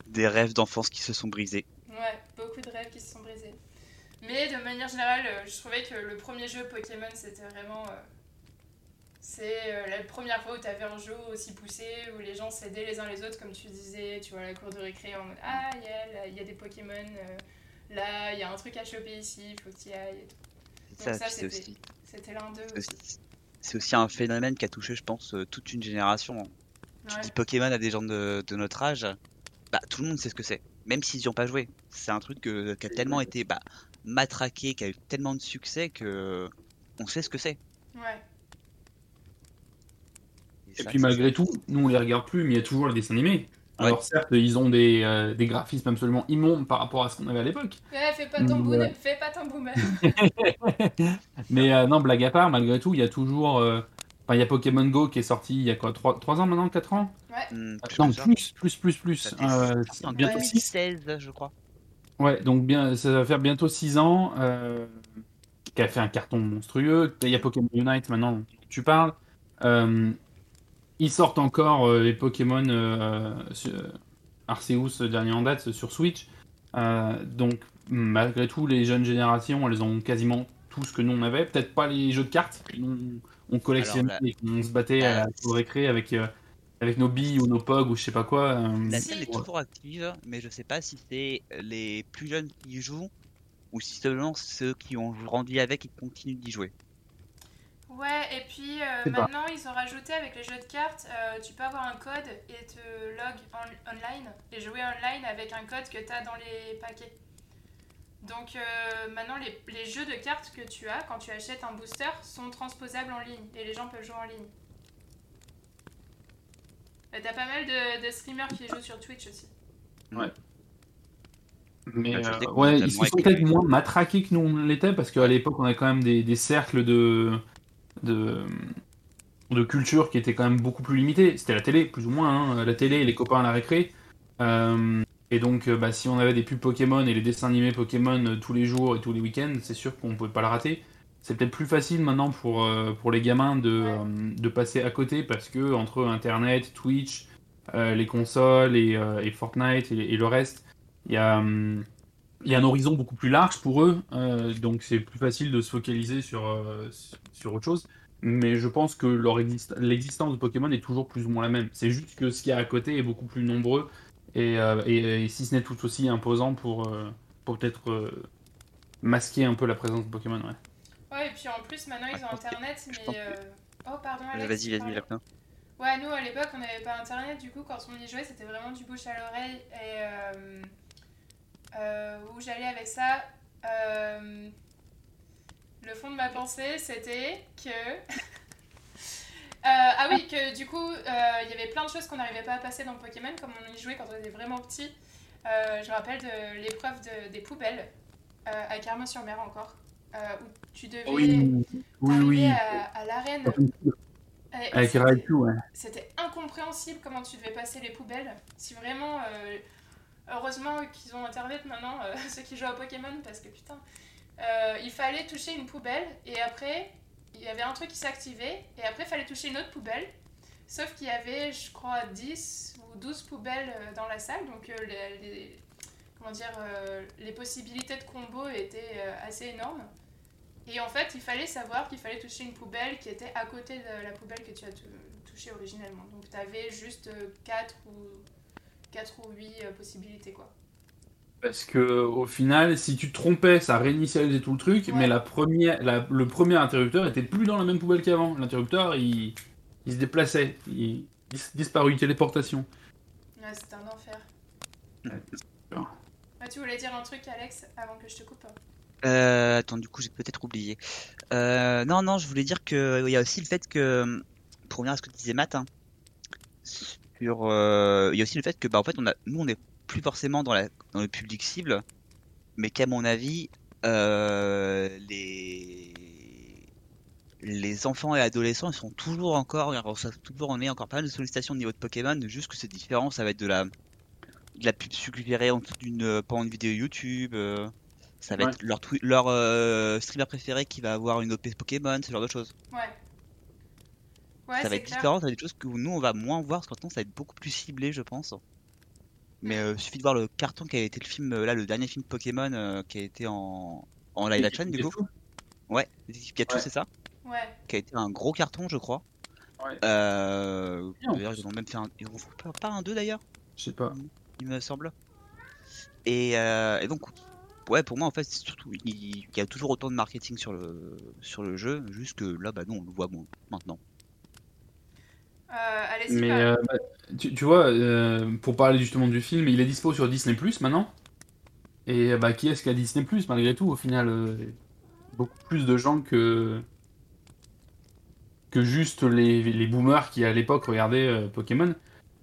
C: Des rêves d'enfance qui se sont brisés.
A: Ouais, beaucoup de rêves qui se sont brisés. Mais de manière générale, euh, je trouvais que le premier jeu Pokémon, c'était vraiment. euh, c'est la première fois où tu avais un jeu aussi poussé, où les gens s'aidaient les uns les autres, comme tu disais, tu vois, à la cour de récré, en mode Ah, il y, a la- il y a des Pokémon, là, il y a un truc à choper ici, il faut que tu y ailles. et tout.
C: C'est ça,
A: ça,
C: aussi,
A: C'était l'un d'eux
C: c'est
A: aussi.
C: aussi- c'est aussi un phénomène qui a touché, je pense, euh, toute une génération. Tu
A: Ouais.
C: dis Pokémon à des gens de, de notre âge, bah tout le monde sait ce que c'est, même s'ils n'y ont pas joué. C'est un truc que- qui a tellement été bah, matraqué, qui a eu tellement de succès que on sait ce que c'est.
A: Ouais.
B: Et
C: ça,
B: puis malgré tout, nous on les regarde plus, mais il y a toujours les dessins animés. Alors certes, ils ont des, euh, des graphismes absolument immondes par rapport à ce qu'on avait à l'époque.
A: Ouais, fais pas ton boomer,
B: ouais.
A: fais pas ton boomer. [laughs]
B: Mais euh, non, blague à part, malgré tout, il y a toujours... euh, Enfin, il y a Pokémon Go qui est sorti il y a quoi 3, ans maintenant 4 ans?
C: Hmm, plus
B: Non, plus, plus, plus, Euh,
C: en
B: bientôt
A: Ouais.
B: 6.
C: 2016, je crois.
B: Ouais, donc bien, ça va faire bientôt 6 ans. Euh, qui a fait un carton monstrueux. Il y a Pokémon Unite maintenant dont tu parles. Euh, ils sortent encore euh, les Pokémon euh, sur- Arceus, euh, dernier en date, sur Switch. Euh, donc, malgré tout, les jeunes générations, elles ont quasiment tout ce que nous on avait. Peut-être pas les jeux de cartes nous on collectionnait
C: là-
B: et qu'on se battait à la
C: Euh,
B: récré avec, euh, avec nos billes ou nos pogs ou je sais pas quoi. euh,
C: La scène est toujours active, mais je sais pas si c'est les plus jeunes qui y jouent ou si seulement ceux qui ont grandi avec et continuent d'y jouer.
A: Ouais, et puis euh,
B: pas.
A: maintenant ils ont rajouté avec les jeux de cartes, euh, tu peux avoir un code et te log en- online et jouer online avec un code que tu as dans les paquets. Donc euh, maintenant les, les jeux de cartes que tu as quand tu achètes un booster sont transposables en ligne et les gens peuvent jouer en ligne. T'as pas mal de, de streamers qui jouent sur Twitch aussi.
B: Mais
C: sais qu'on
B: ouais, ils se sont peut-être moins matraqués que nous on l'était parce qu'à l'époque on avait quand même des, des cercles de, de de culture qui étaient quand même beaucoup plus limités. C'était la télé, plus ou moins, hein, la télé et les copains à la récré. Euh, et donc, euh, bah, si on avait des pubs Pokémon et les dessins animés Pokémon euh, tous les jours et tous les week-ends, c'est sûr qu'on pouvait pas le rater. C'est peut-être plus facile maintenant pour, euh, pour les gamins de,
A: Ouais.
B: euh, de passer à côté parce que entre Internet, Twitch, les consoles et, et Fortnite et, et le reste, il y a, hum, y a un horizon beaucoup plus large pour eux. donc c'est plus facile de se focaliser sur, sur autre chose. Mais je pense que leur exist- l'existence de Pokémon est toujours plus ou moins la même. C'est juste que ce qu'il y a à côté est beaucoup plus nombreux et, euh, et- et si ce n'est tout aussi imposant pour, euh, pour peut-être euh, masquer un peu la présence de Pokémon. Ouais.
A: Ouais, et puis en plus maintenant ils ont
C: Ah,
A: internet, mais.
C: que-
A: euh, Oh, pardon, Alex.
C: Vas-y, vas-y, Lapin.
A: Ouais, nous à l'époque on n'avait pas internet, du coup quand on y jouait c'était vraiment du bouche à l'oreille. Et euh, euh, où j'allais avec ça, euh, le fond de ma pensée c'était que. [laughs] Euh, ah oui, que du coup euh, il y avait plein de choses qu'on n'arrivait pas à passer dans Pokémon comme on y jouait quand on était vraiment petit. Euh, je me rappelle de l'épreuve de- des poubelles à Carmin-sur-Mer encore, où tu devais
B: oui,
A: à, à l'arène.
B: Avec Raikou, ouais.
A: c'était incompréhensible comment tu devais passer les poubelles. Si vraiment. heureusement qu'ils ont internet maintenant, [laughs] ceux qui jouent à Pokémon, parce que putain. Euh, il fallait toucher une poubelle et après, il y avait un truc qui s'activait et après, il fallait toucher une autre poubelle. Sauf qu'il y avait, je crois, 10 ou 12 poubelles euh, dans la salle, donc euh, les, comment dire, les possibilités de combo étaient assez énormes. Et en fait, il fallait savoir qu'il fallait toucher une poubelle qui était à côté de la poubelle que tu as tou- touchée originellement. Donc tu avais juste 4 ou, 4 ou 8 possibilités, quoi.
B: Parce que au final, si tu te trompais, ça réinitialisait tout le truc,
A: Ouais.
B: mais la première, la- le premier interrupteur était plus dans la même poubelle qu'avant. L'interrupteur, il, il se déplaçait, il dis- disparu, téléportation.
A: Ouais, c'était un enfer.
B: Ouais,
A: Ah, tu voulais dire un truc, Alex, avant que je te coupe
C: Euh, attends, du coup, j'ai peut-être oublié. Euh, non, non, je voulais dire que il y a aussi le fait que, pour revenir à ce que disait Matt, hein, sur, euh, il y a aussi le fait que, bah, en fait, on a, nous, on n'est plus forcément dans la, dans le public cible, mais qu'à mon avis, euh, les, les enfants et adolescents, ils sont toujours encore, ils reçoivent toujours, on est encore pas mal de sollicitations au niveau de Pokémon, juste que c'est différent, ça va être de la, de la pub suggérée en dessous d'une, euh, pendant une vidéo YouTube. euh, ça va
B: Ouais.
C: être leur, twi- leur euh, streamer préféré qui va avoir une OP Pokémon, ce genre de choses.
A: Ouais. Ouais,
C: ça va
A: c'est
C: être
A: clair.
C: différent, ça va être des choses que nous on va moins voir, parce que maintenant ça va être beaucoup plus ciblé, je pense. Mais euh, suffit de voir le carton qui a été le film, euh, là, le dernier film Pokémon euh, qui a été en, en live action, du coup. Ouais, Détective Pikachu,
B: Ouais.
C: c'est ça
A: Ouais.
C: Qui a été un gros carton, je crois.
B: Ouais.
C: Euh,
B: en
C: d'ailleurs, ils ont même fait un. Ils ont fait pas, un 2 d'ailleurs,
B: Je sais pas.
C: il me semble. Et, euh, et donc, ouais, pour moi, en fait, c'est surtout. Il, il y a toujours autant de marketing sur le, sur le jeu, juste que là, bah non, on le voit bon, maintenant.
A: Euh, Allez-y,
B: Mais euh, bah, tu, tu vois, euh, pour parler justement du film, il est dispo sur Disney Plus maintenant. Et bah, qui est-ce qui a Disney Plus malgré tout Au final, euh, beaucoup plus de gens que que juste les, les boomers qui à l'époque regardaient euh, Pokémon.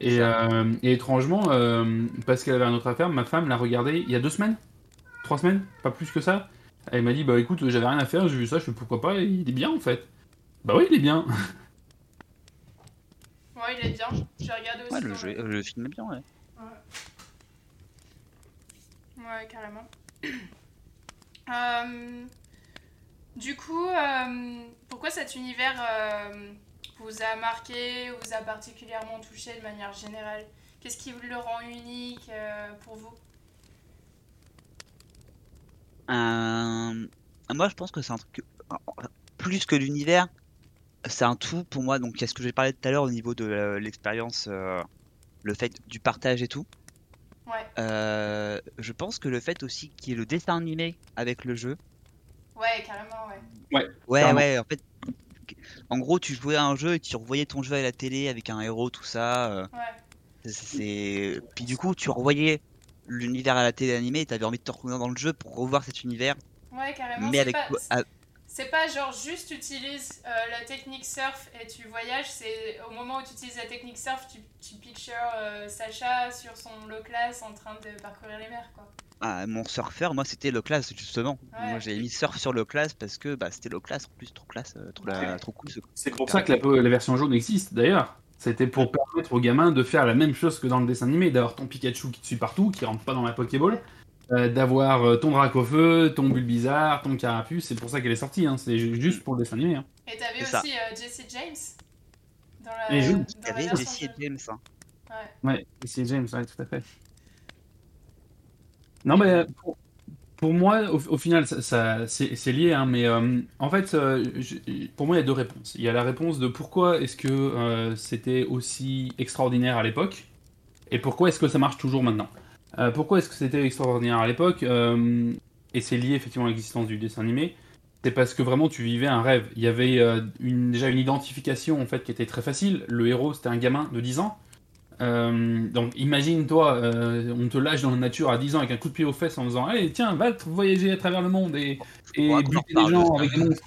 B: Et, euh, et étrangement, euh, parce qu'elle avait un autre affaire, ma femme l'a regardé il y a deux semaines, trois semaines, pas plus que ça. Elle m'a dit bah écoute, j'avais rien à faire, j'ai vu ça, je fais pourquoi pas, il est bien en fait. Bah oui, il est bien. [laughs]
A: Ouais, il est bien. J'ai regardé aussi.
C: Ouais, le, jeu, le film est bien, ouais.
A: Ouais, carrément. [clears throat] Euh, du coup, euh, pourquoi cet univers euh, vous a marqué, vous a particulièrement touché de manière générale? Qu'est-ce qui le rend unique pour vous?
C: Moi, je pense que c'est un truc. Plus que l'univers, c'est un tout pour moi. Donc, il y a ce que j'ai parlé tout à l'heure au niveau de euh, l'expérience, euh, le fait du partage et tout.
A: Ouais,
C: Euh, je pense que le fait aussi qu'il y ait le dessin animé avec le jeu.
A: ouais, carrément, ouais.
C: Ouais,
B: Clairement.
C: ouais, en fait. En gros, tu jouais à un jeu et tu revoyais ton jeu à la télé avec un héros, tout ça. euh,
A: Ouais,
C: c'est. Puis du coup, tu revoyais l'univers à la télé animé et t'avais envie de te retrouver dans le jeu pour revoir cet univers.
A: ouais carrément.
C: Mais avec.
A: pas- C'est pas genre juste tu utilises euh, la technique surf et tu voyages, c'est au moment où tu utilises la technique surf, tu, tu pictures euh, Sacha sur son low class en train de parcourir les mers quoi.
C: Ah, mon surfeur, moi c'était class justement.
A: Ouais.
C: Moi j'ai mis surf sur class parce que bah, c'était class en plus, trop classe, euh, trop, la- trop cool. ce-
B: C'est pour ça que la, la version jaune existe d'ailleurs. C'était pour permettre aux gamins de faire la même chose que dans le dessin animé, d'avoir ton Pikachu qui te suit partout, qui rentre pas dans la Pokéball, euh, d'avoir euh, ton Dracofeu, ton Bulbizarre, ton Carapuce. C'est pour ça qu'elle est sortie. Hein. C'est ju- juste pour le dessin animé. Hein.
A: Et t'avais aussi euh, Jesse James? Dans la,
B: Et James.
A: dans
C: Jesse et. James. hein.
A: Ouais.
B: Ouais, et c'est James, ouais, tout à fait. Non, mais pour, pour moi, au, au final, ça, ça- c'est c'est lié, hein, mais euh, en fait, euh, je- pour moi, il y a deux réponses. Il y a la réponse de pourquoi est-ce que euh, c'était aussi extraordinaire à l'époque, et pourquoi est-ce que ça marche toujours maintenant. Euh, pourquoi est-ce que c'était extraordinaire à l'époque euh, Et c'est lié effectivement à l'existence du dessin animé. C'est parce que vraiment tu vivais un rêve. Il y avait euh, une, déjà une identification en fait qui était très facile. Le héros c'était un gamin de 10 ans. Donc imagine-toi, on te lâche dans la nature à 10 ans avec un coup de pied aux fesses en disant Allez, tiens, va te voyager à travers le monde et, et buter des gens avec des monstres.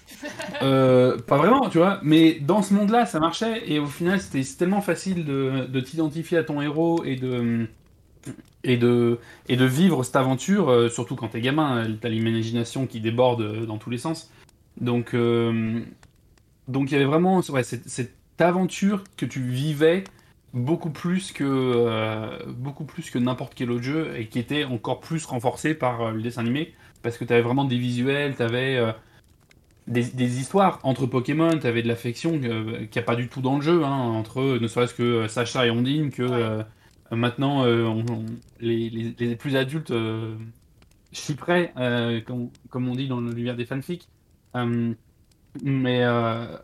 B: Pas vraiment, tu vois, mais dans ce monde-là, ça marchait et au final, c'était tellement facile de, de t'identifier à ton héros et de, et de, et de vivre cette aventure, euh, surtout quand t'es gamin, euh, t'as l'imagination qui déborde euh, dans tous les sens. Donc, euh, donc il y avait vraiment ouais, cette, cette aventure que tu vivais beaucoup plus que euh, beaucoup plus que n'importe quel autre jeu et qui était encore plus renforcée par le dessin animé parce que tu avais vraiment des visuels, tu avais des, des histoires entre Pokémon, tu avais de l'affection qu'il n'y a pas du tout dans le jeu, hein, entre ne serait-ce que Sacha et Ondine, que
A: Ouais.
B: Euh, maintenant euh, on- on- les, les- les plus adultes euh, chipperaient, euh, comme, comme on dit dans l'univers des fanfics. Euh, mais euh,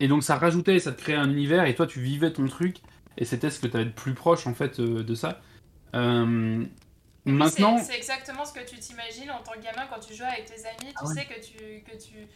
B: et donc ça rajoutait, ça te créait un univers et toi tu vivais ton truc et c'était ce que tu avais de plus proche en fait euh, de ça. Euh, maintenant,
A: c'est exactement ce que tu t'imagines en tant que gamin quand tu joues avec tes amis. Tu
B: Ah ouais.
A: sais que tu, que tu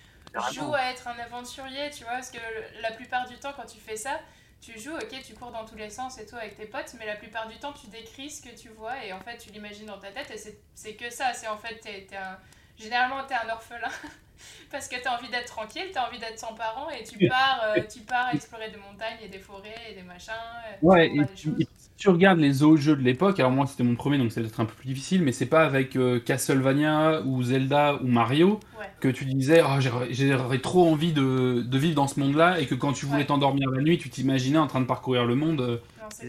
A: joues à être un aventurier, tu vois. Parce que la plupart du temps, quand tu fais ça, tu joues, ok, tu cours dans tous les sens et tout avec tes potes, mais la plupart du temps, tu décris ce que tu vois et en fait, tu l'imagines dans ta tête et c'est- que ça. C'est en fait, t'es t'es un- généralement, t'es un orphelin. [laughs] Parce que t'as envie d'être tranquille, t'as envie d'être sans parents et tu pars, euh, tu pars explorer des montagnes et des forêts et des machins. euh,
B: Ouais,
A: tu
B: et, tu- tu regardes les autres jeux de l'époque, alors moi c'était mon premier donc c'est peut-être un peu plus difficile, mais c'est pas avec euh, Castlevania ou Zelda ou Mario
A: Ouais.
B: que tu disais Ah, j'aurais trop envie de, de vivre dans ce monde-là et que quand tu voulais
A: Ouais.
B: t'endormir la nuit, tu t'imaginais en train de parcourir le monde euh,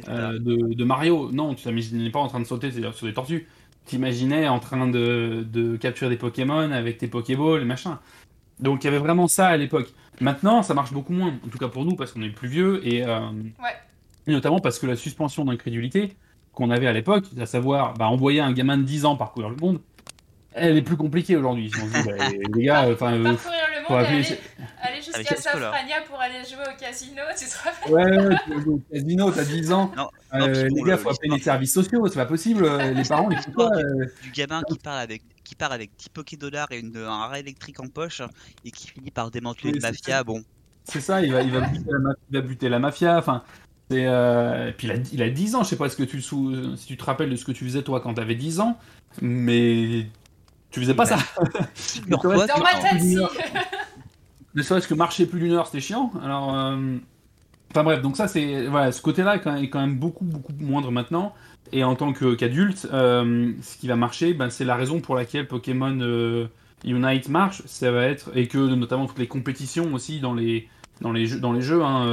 B: euh, de, de Mario. Non, tu t'imaginais pas en train de sauter c'est-à-dire sur des tortues. Tu t'imaginais en train de, de capturer des Pokémon avec tes Pokéballs et machin. Donc il y avait vraiment ça à l'époque. Maintenant, ça marche beaucoup moins, en tout cas pour nous, parce qu'on est plus vieux et, euh,
A: Ouais.
B: Et notamment parce que la suspension d'incrédulité qu'on avait à l'époque, à savoir bah, envoyer un gamin de 10 ans parcourir le monde, elle est plus compliquée aujourd'hui. Bah, [laughs] les gars, enfin, euh,
A: Parcourir le
B: faut
A: monde et
B: appeler-
A: aller, aller jusqu'à. Safrania pour aller jouer au casino, tu te rappelles
B: Ouais, ouais, [laughs] tu vas jouer au casino, t'as 10 ans.
C: Non,
B: Euh,
C: non,
B: les gars,
C: le-
B: faut appeler les services sociaux, c'est pas possible. euh, Les parents, ils font quoi euh,
C: du gamin qui part avec qui part avec 10 Poké dollars et une, un rat électrique en poche et qui finit par démanteler
B: Oui,
C: une mafia. Bon,
B: C'est ça, il va, il, va buter la, ma- il va buter la mafia. Enfin, euh, et puis il a, il a 10 ans, je sais pas ce que tu, si tu te rappelles de ce que tu faisais toi quand t'avais 10 ans, mais tu faisais pas
C: Ouais.
B: ça.
A: Dans ma tête, si
B: Ne serait-ce que marcher plus d'une heure, c'était chiant. Alors, euh, enfin bref, donc ça, c'est voilà, ce côté-là est quand même- beaucoup, beaucoup moindre maintenant. Et en tant qu'adulte, euh, ce qui va marcher, ben, c'est la raison pour laquelle Pokémon euh, Unite marche. Ça va être et que notamment toutes les compétitions aussi dans les dans les jeux, dans les jeux hein,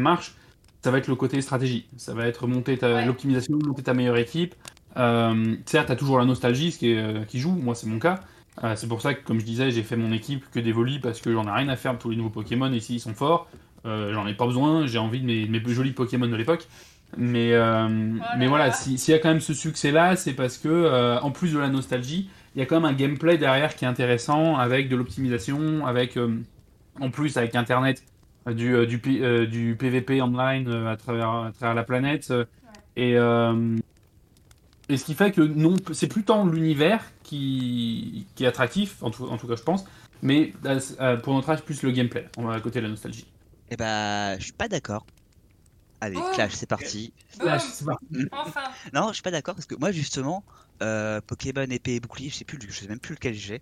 B: marchent. Ça va être le côté stratégie. Ça va être monter
A: Ouais.
B: l'optimisation, monter ta meilleure équipe. Euh, certes, t'as toujours la nostalgie, ce qui, est, euh, qui joue. Moi, c'est mon cas. Euh, c'est pour ça que, comme je disais, j'ai fait mon équipe que d'Evoli parce que j'en ai rien à faire de tous les nouveaux Pokémon et s'ils sont forts, euh, j'en ai pas besoin. J'ai envie de mes, plus jolis Pokémon de l'époque. Mais, euh, mais
A: là
B: voilà,
A: là.
B: si- s'il y a quand même ce succès-là, c'est parce que, en plus de la nostalgie, il y a quand même un gameplay derrière qui est intéressant avec de l'optimisation, avec, en plus, avec Internet, du, euh, du, P- euh, du PVP online euh, à, travers, à travers la planète. Et, euh, et ce qui fait que non, c'est plus tant l'univers qui, qui est attractif, en tout, en tout cas je pense, mais pour notre âge, plus le gameplay, on va à côté de la nostalgie.
C: Eh bah, je suis pas d'accord. Allez,
A: Oh.
C: Clash, c'est parti.
B: Là, c'est parti.
A: enfin.
C: Non, je suis pas d'accord parce que moi, justement, euh, Pokémon épée et bouclier, je sais plus, je sais même plus lequel j'ai.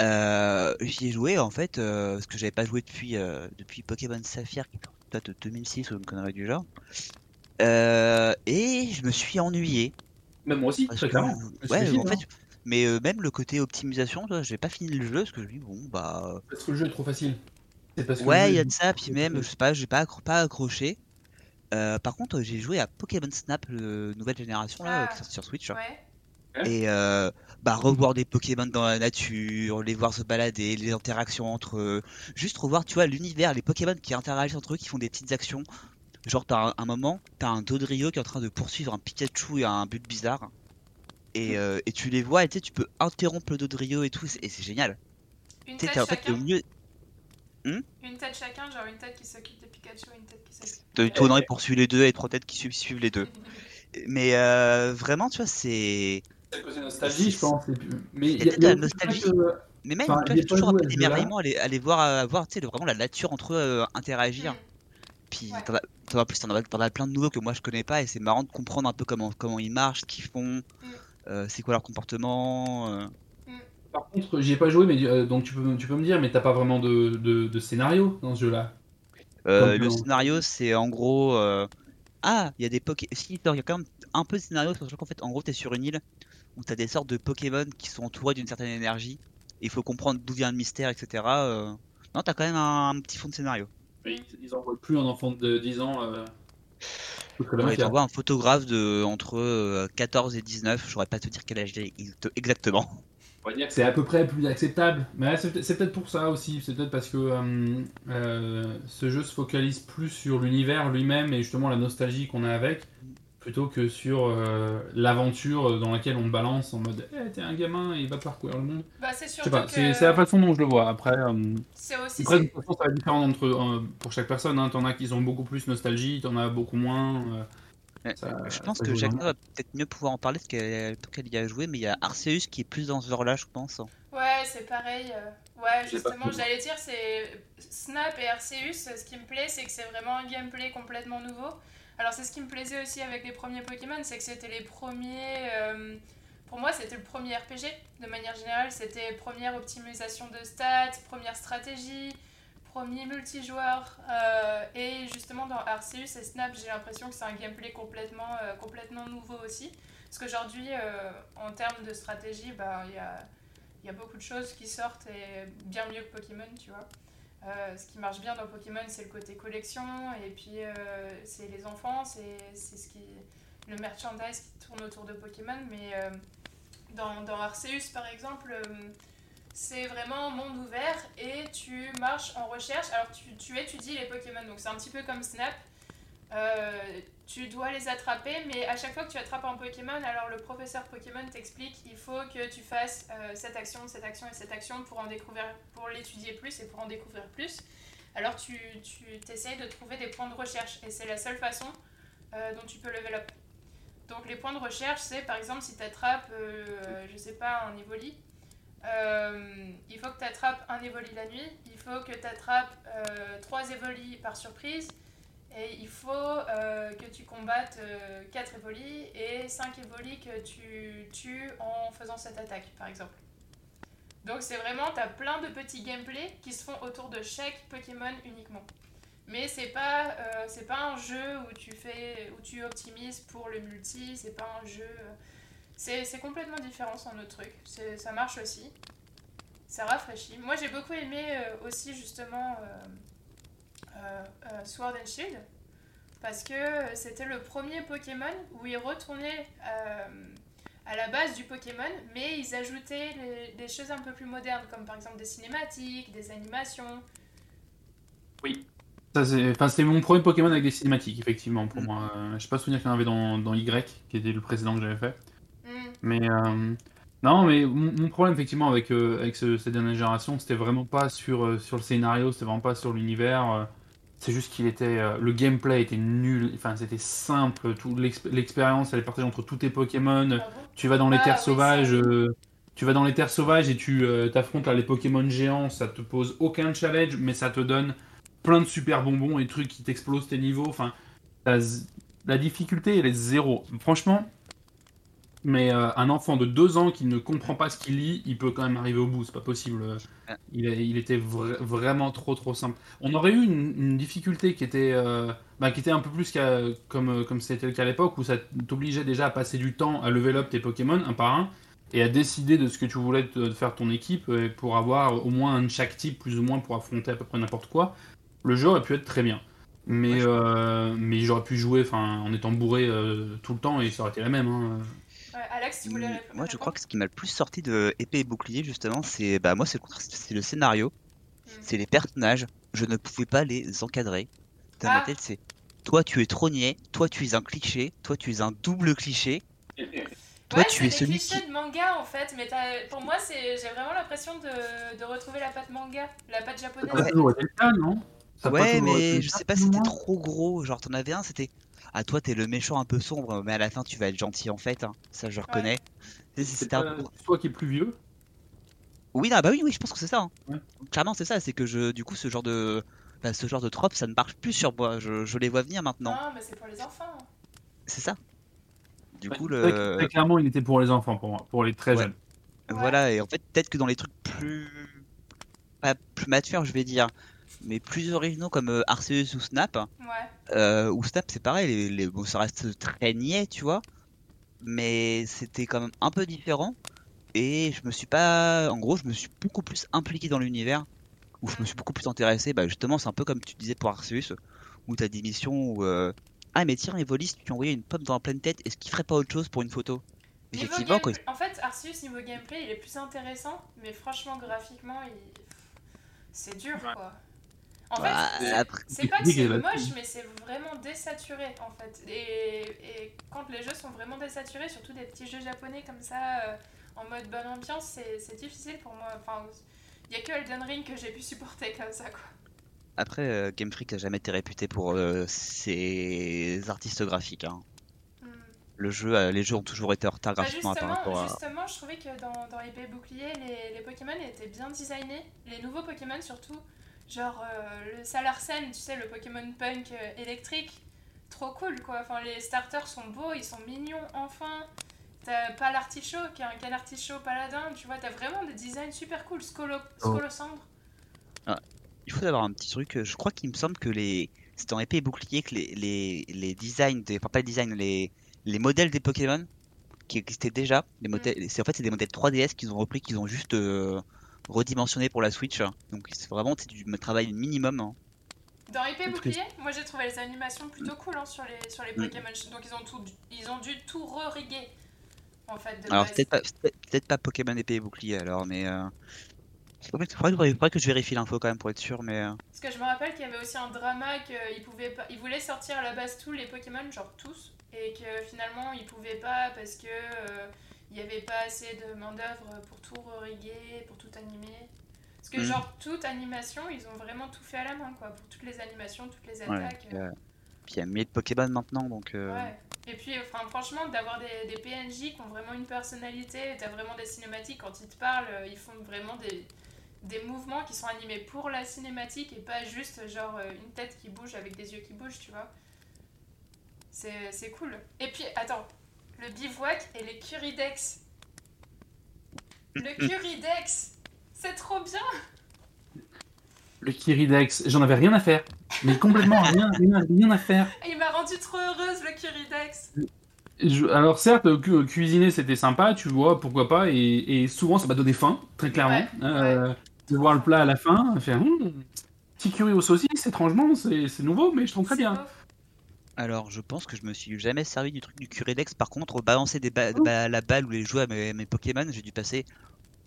C: Euh, j'y ai joué en fait, euh, parce que j'avais pas joué depuis euh, depuis Pokémon Saphir qui date de 2006 ou une connerie du genre. Euh, et je me suis ennuyé.
B: Même moi aussi, très
C: que-
B: clairement.
C: Ouais, en
B: fini,
C: fait, mais euh, même le côté optimisation, j'ai pas fini le jeu parce que je me dis bon bah
B: Parce que le jeu est trop facile. Parce que
C: Ouais, il y a de ça, puis même, je sais pas, j'ai pas, accro- pas accroché. Euh, par contre, j'ai joué à Pokémon Snap, le nouvelle génération là,
A: Ah.
C: qui est sorti sur Switch.
A: Ouais.
C: Et euh, bah revoir des Pokémon dans la nature, les voir se balader, les interactions entre eux, juste revoir, tu vois, l'univers, les Pokémon qui interagissent entre eux, qui font des petites actions. Genre, t'as un, un moment, t'as un Dodrio qui est en train de poursuivre un Pikachu et un but bizarre. Et, euh, et tu les vois, et tu sais, tu peux interrompre le Dodrio et tout, et c'est génial.
A: Une tête
C: en fait,
A: chacun.
C: au mieux,
A: Une tête chacun, genre une tête qui s'occupe de Pikachu et une tête qui s'occupe.
C: de tournant, il poursuit les deux, et trois têtes qui suivent, suivent les deux. [laughs] Mais euh, vraiment, tu vois, c'est.
B: La nostalgie, je pense. Mais
C: Il y a
B: il y a,
C: peut-être de la nostalgie.
B: que-
C: Mais même,
B: Enfin,
C: tu vois,
B: j'ai
C: toujours un peu d'émerveillement à aller, aller voir, à voir tu sais, vraiment la nature entre eux euh, interagir.
A: Mm.
C: Puis
A: Ouais.
C: t'en as, t'en as- en plus, t'en as, t'en as plein de nouveaux que moi je connais pas et c'est marrant de comprendre un peu comment, comment ils marchent, ce qu'ils font,
A: Mm.
C: euh, c'est quoi leur comportement. euh.
B: Par contre, j'y ai pas joué, mais euh, donc tu peux, tu peux me dire, mais t'as pas vraiment de, de, de scénario dans ce jeu-là?
C: Euh, le scénario, c'est en gros. euh, Ah, il y a des Poké. Si, il y a quand même un peu de scénario, parce qu'en fait, en gros, t'es sur une île où t'as des sortes de Pokémon qui sont entourés d'une certaine énergie. Et il faut comprendre d'où vient le mystère, etc. euh. Non, t'as quand même un, un petit fond de scénario.
B: Ils, ils envoient plus un enfant de 10 ans. Euh...
C: Ouais, t'envoies un photographe de entre euh, 14 et 19, j'aurais pas te dire quel âge il est exactement.
B: On va dire que c'est à peu près plus acceptable. Mais c'est peut-être pour ça aussi. C'est peut-être parce que euh, euh, ce jeu se focalise plus sur l'univers lui-même et justement la nostalgie qu'on a avec, plutôt que sur euh, l'aventure dans laquelle on balance en mode Eh, t'es un gamin et il va parcourir le monde.
A: Bah, c'est
B: Je sais
A: surtout
B: pas,
A: que
B: c'est c'est la façon dont je le vois. Après, euh,
A: c'est aussi.
B: après de
A: c'est-
B: toute façon, ça va être différent entre, euh, pour chaque personne. Hein. T'en as qui ont beaucoup plus nostalgie, t'en as beaucoup moins. euh, ça-
C: je pense que
B: vraiment.
C: va peut-être mieux pouvoir en parler parce qu'elle y a joué, mais il y a Arceus qui est plus dans ce genre-là, je pense.
A: Ouais, c'est pareil. Ouais, justement, j'allais dire, c'est Snap et Arceus. Ce qui me plaît, c'est que c'est vraiment un gameplay complètement nouveau. Alors, c'est ce qui me plaisait aussi avec les premiers Pokémon, c'est que c'était les premiers euh, pour moi, c'était le premier RPG. De manière générale, c'était première optimisation de stats, première stratégie, premier multijoueur. Euh, et justement, dans Arceus et Snap, j'ai l'impression que c'est un gameplay complètement, euh, complètement nouveau aussi. Parce qu'aujourd'hui, en termes de stratégie, bah, il y, a, y a beaucoup de choses qui sortent et bien mieux que Pokémon, tu vois. Ce qui marche bien dans Pokémon, c'est le côté collection, et puis c'est les enfants, c'est ce qui le merchandise qui tourne autour de Pokémon, mais dans, dans, Arceus par exemple, c'est vraiment monde ouvert et tu marches en recherche. Alors tu, tu étudies les Pokémon, donc c'est un petit peu comme Snap. Euh, tu dois les attraper, mais à chaque fois que tu attrapes un Pokémon, alors le professeur Pokémon t'explique il faut que tu fasses euh, cette action, cette action et cette action pour en découvrir, pour l'étudier plus et pour en découvrir plus. Alors tu, tu essayes de trouver des points de recherche et c'est la seule façon euh, dont tu peux level up. Donc les points de recherche, c'est par exemple si tu attrapes, je sais pas, un Evoli, il faut que tu attrapes un Evoli la nuit, il faut que tu attrapes 3 Evoli par surprise, et il faut euh, que tu combattes 4 euh, Evoli et 5 Evoli que tu tues en faisant cette attaque, par exemple. Donc c'est vraiment, tu as plein de petits gameplays qui se font autour de chaque Pokémon uniquement. Mais c'est pas, c'est pas un jeu où tu, fais, où tu optimises pour le multi, c'est pas un jeu c'est complètement différent, c'est un autre truc. Ça marche aussi. Ça rafraîchit. Moi, j'ai beaucoup aimé euh, aussi, justement, euh, euh, Sword and Shield. Parce que c'était le premier Pokémon où ils retournaient à la base du Pokémon, mais ils ajoutaient des choses un peu plus modernes, comme par exemple des cinématiques, des animations.
B: Oui. C'était mon premier Pokémon avec des cinématiques, effectivement, pour mm. moi. je sais pas souvenir qu'il y en avait dans, dans Y, qui était le précédent que j'avais fait. Mais euh, non, mais mon, problème effectivement avec, euh, avec cette dernière génération, c'était vraiment pas sur, euh, sur le scénario, c'était vraiment pas sur l'univers. C'est juste qu'il était. le gameplay était nul, enfin c'était simple, tout l'expérience elle est partagée entre tous tes Pokémon. Ah tu vas dans les ah terres sauvages. tu vas dans les terres sauvages et tu t'affrontes les Pokémon géants, ça te pose aucun challenge, mais ça te donne plein de super bonbons et trucs qui t'explosent tes niveaux. Enfin, la difficulté, elle est zéro. Franchement, mais euh, un enfant de 2 ans qui ne comprend pas ce qu'il lit, il peut quand même arriver au bout, c'est pas possible. Il, il était vraiment trop trop simple. On aurait eu une, difficulté qui était, euh, bah, qui était un peu plus comme euh, comme c'était le cas à l'époque, où ça t'obligeait déjà à passer du temps à level up tes Pokémon un par un, et à décider de ce que tu voulais de faire ton équipe, pour avoir au moins un de chaque type, plus ou moins, pour affronter à peu près n'importe quoi. Le jeu aurait pu être très bien. Mais, mais j'aurais pu jouer en étant bourré tout le temps et ça aurait été la même. Hein.
A: Alex, tu voulais
C: répondre Moi, je crois que ce qui m'a le plus sorti de épée et bouclier, justement, c'est bah moi, c'est le c'est le scénario, hmm. c'est les personnages. Je ne pouvais pas les encadrer. Dans ma ah. tête, c'est toi, tu es trônier, toi, tu es un cliché, toi, tu es un double cliché. [laughs]
A: Toi, ouais, tu es celui qui. de manga en fait, mais pour moi, c'est j'ai vraiment l'impression de... de, retrouver la patte manga, la patte japonaise.
B: Ouais, non?
C: Ouais, mais je sais pas si c'était trop gros. Genre, t'en avais un, c'était ah toi t'es le méchant un peu sombre, mais à la fin tu vas être gentil en fait, hein. ça je reconnais.
B: C'est toi qui est plus vieux?
C: Oui, bah oui, oui, je pense que c'est ça. Hein. Clairement c'est ça, c'est que je, du coup ce genre de, bah, ce genre de trope, ça ne marche plus sur moi. Je, les vois venir maintenant.
A: Non, mais c'est pour les enfants. Hein.
C: C'est ça. Du coup le.
B: Très, clairement, il était pour les enfants pour moi, pour les très jeunes.
C: Voilà, et en fait peut-être que dans les trucs plus, pas plus matures, je vais dire, mais plus originaux comme euh, Arceus ou Snap. Euh, ou Snap, c'est pareil, les, bon, ça reste très niais, tu vois. Mais c'était quand même un peu différent. Et je me suis pas. En gros, je me suis beaucoup plus impliqué dans l'univers. Où je me suis beaucoup plus intéressé. Bah, justement, c'est un peu comme tu disais pour Arceus. Où t'as des missions où. Euh, ah, mais tiens, Evolis, tu envoyé une pomme dans la pleine tête. Est-ce qu'il ferait pas autre chose pour une photo?
A: Effectivement, En fait, Arceus, niveau gameplay, il est plus intéressant. Mais franchement, graphiquement, il... c'est dur, quoi. En fait, bah, c'est pas que c'est moche, mais c'est vraiment désaturé en fait. Et, quand les jeux sont vraiment désaturés, surtout des petits jeux japonais comme ça, euh, en mode bonne ambiance, c'est difficile pour moi. Enfin, il y a que Elden Ring que j'ai pu supporter comme ça, quoi.
C: Après, euh, Game Freak a jamais été réputé pour euh, ses artistes graphiques. Hein. Hmm. Le jeu, les jeux ont toujours été en retard bah, graphiquement
A: par rapport à... Justement, je trouvais que dans, dans Épée Bouclier, les, les Pokémon étaient bien designés. Les nouveaux Pokémon surtout. Genre euh, le Salarsen, tu sais, le Pokémon Punk euh, électrique, trop cool quoi. Enfin, les starters sont beaux, ils sont mignons, enfin. T'as pas l'artichaut, qui est un canard artichaut paladin, tu vois, t'as vraiment des designs super cool. Scolo,
B: Oh.
A: Scolosandre.
C: Il faut savoir un petit truc. euh, Je crois qu'il me semble que les. C'était en épée et bouclier que les, les, les designs, des... enfin pas les designs, les, les modèles des Pokémon qui existaient déjà. Les modèles, c'est en fait c'est des modèles 3DS qu'ils ont repris, qu'ils ont juste euh, redimensionné pour la Switch. Donc c'est vraiment c'est du travail minimum. hein.
A: Dans épée bouclier, moi j'ai trouvé les animations plutôt cool hein, sur les, sur les
C: Mm.
A: Pokémon. Donc ils ont, tout, ils ont dû tout re-riguer. En fait, de
C: Alors peut-être pas, peut-être peut-être pas Pokémon épée et bouclier alors, mais euh... faudrait, que- faudrait que- je vérifie l'info quand même pour être sûr, mais euh,
A: Parce que je me rappelle qu'il y avait aussi un drama qu'ils pouvaient pas... ils voulaient sortir à la base tous les Pokémon, genre tous, et que finalement ils pouvaient pas parce que euh, il y avait pas assez de main d'œuvre pour tout riguer, pour tout animer. Parce que
C: Mhm.
A: genre toute animation, ils ont vraiment tout fait à la main quoi, pour toutes les animations, toutes les
C: ouais.
A: attaques.
C: Puis, euh, puis il y a 1000 Pokémon maintenant, donc. euh,
A: Ouais. Et puis, enfin, franchement, d'avoir des, des PNJ qui ont vraiment une personnalité, t'as vraiment des cinématiques, quand ils te parlent, euh, ils font vraiment des, des mouvements qui sont animés pour la cinématique et pas juste genre euh, une tête qui bouge avec des yeux qui bougent, tu vois. C'est c'est cool. Et puis, attends, le bivouac et les Curidex. Le Curidex C'est trop bien
B: Le Kiridex, j'en avais rien à faire. Mais complètement rien, rien, rien à faire.
A: Il m'a rendu trop heureuse, le Curidex
B: Je- alors certes, cu- cuisiner c'était sympa, tu vois, pourquoi pas, et, et souvent ça m'a donné faim, très clairement.
A: Ouais,
B: Euh, De voir le plat à la fin, faire hum, petit curry aux saucisses, étrangement, c'est nouveau, mais je trouve très bien.
A: beau.
C: Alors, je pense que je me suis jamais servi du truc du Curidex. Par contre, balancer des ba- ba- la balle ou les jouer à mes, mes Pokémon, j'ai dû passer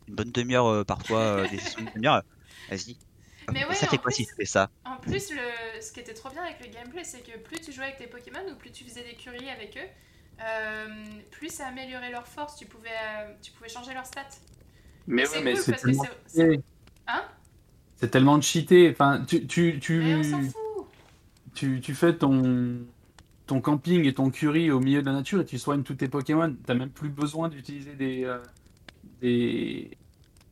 C: une bonne demi-heure, euh, parfois euh, des sessions de demi-heure. Vas-y.
A: Mais ouais,
C: ça fait
A: en
C: quoi
A: plus-
C: si tu fais ça
A: En plus, le... ce qui était trop bien avec le gameplay, c'est que plus tu jouais avec tes Pokémon ou plus tu faisais des curies avec eux, euh, plus ça améliorait leur force, tu pouvais, euh, tu pouvais changer leurs stats.
B: Mais
A: Et
B: ouais,
A: c'est
B: mais
A: cool
B: c'est
A: que
B: tellement.
A: Hein?
B: C'est tellement cheaté. Enfin, tu, tu, tu,
A: Mais on s'en fout
B: tu, tu fais ton, ton camping et ton curry au milieu de la nature et tu soignes tous tes Pokémon. T'as même plus besoin d'utiliser des, euh, des,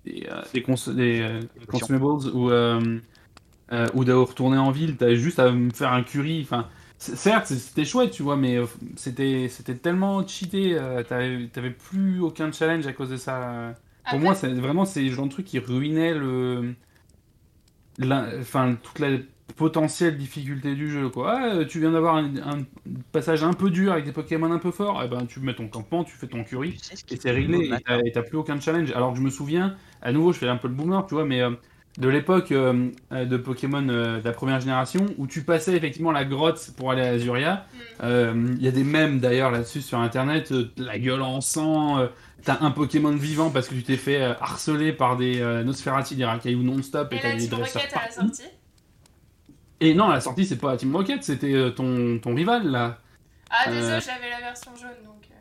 B: des, euh, des, cons- des, euh, consumables ou, euh, euh, ou de retourner en ville. T'as juste à me faire un curry. Enfin, certes, c'était chouette, tu vois, mais euh, c'était c'était tellement cheaté. euh, T'avais plus aucun challenge à cause de ça. Pour
A: Après,
B: moi, c'est vraiment c'est le genre de truc qui ruinait le, la- enfin toute la potentielle difficulté du jeu. Quoi. Ah, tu viens d'avoir un, un passage un peu dur avec des Pokémon un peu forts, et ben tu mets ton campement, tu fais ton curry
C: Tu sais ce qui
B: et
C: est
B: c'est réglé. Et t'as- plus aucun challenge. Alors que je me souviens, à nouveau, je fais un peu le boomer, tu vois, mais euh, de l'époque euh, de Pokémon euh, de la première génération où tu passais effectivement la grotte pour aller à Azuria. Il y a des mèmes d'ailleurs là-dessus sur internet, euh, la gueule en sang, euh, t'as un Pokémon vivant parce que tu t'es fait euh, harceler par des euh, Nosferatu, des Rakailou non-stop et
A: Et
B: t'as des dresseurs
A: Rocket à la
B: partout.
A: sortie
B: Et non, la sortie, c'est pas Team Rocket, c'était euh, ton, ton rival là.
A: Ah,
B: Euh,
A: désolé, j'avais la version jaune donc. euh,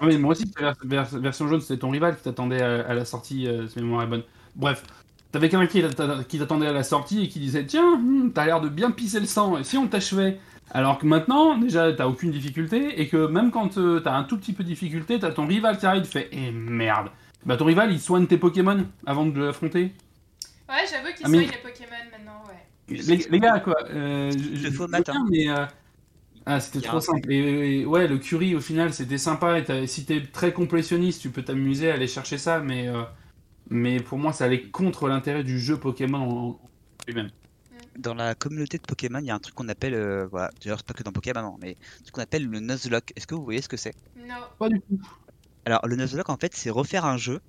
B: Ah oui, moi aussi, la vers- version jaune, c'était ton rival qui t'attendait à, la sortie, euh, si mémoire est bonne. Bref, t'avais quelqu'un qui t'a- qui t'attendait à la sortie et qui disait Tiens, hmm, t'as l'air de bien pisser le sang, et si on t'achevait? Alors que maintenant, déjà, t'as aucune difficulté, et que même quand euh, t'as un tout petit peu de difficulté, t'as ton rival qui arrive, fait Eh merde Bah, ton rival, il soigne tes Pokémon avant de l'affronter.
A: Ouais, j'avoue qu'ils
B: Ah, mais-
A: soignent les Pokémon maintenant.
B: Les, les gars, quoi. Euh, je-
C: faux,
B: bien, mais. euh, Ah, c'était trop simple. Et, et ouais, le curry, au final, c'était sympa. Et si t'es très complétionniste, tu peux t'amuser à aller chercher ça, mais. euh, Mais pour moi, ça allait contre l'intérêt du jeu Pokémon en lui-même.
C: Dans la communauté de Pokémon, il y a un truc qu'on appelle, euh, voilà, d'ailleurs c'est pas que dans Pokémon, non, mais ce qu'on appelle le Nuzlocke. Est-ce que vous voyez ce que c'est?
A: Non.
B: Pas du tout.
C: Alors le Nuzlocke en fait c'est refaire un jeu,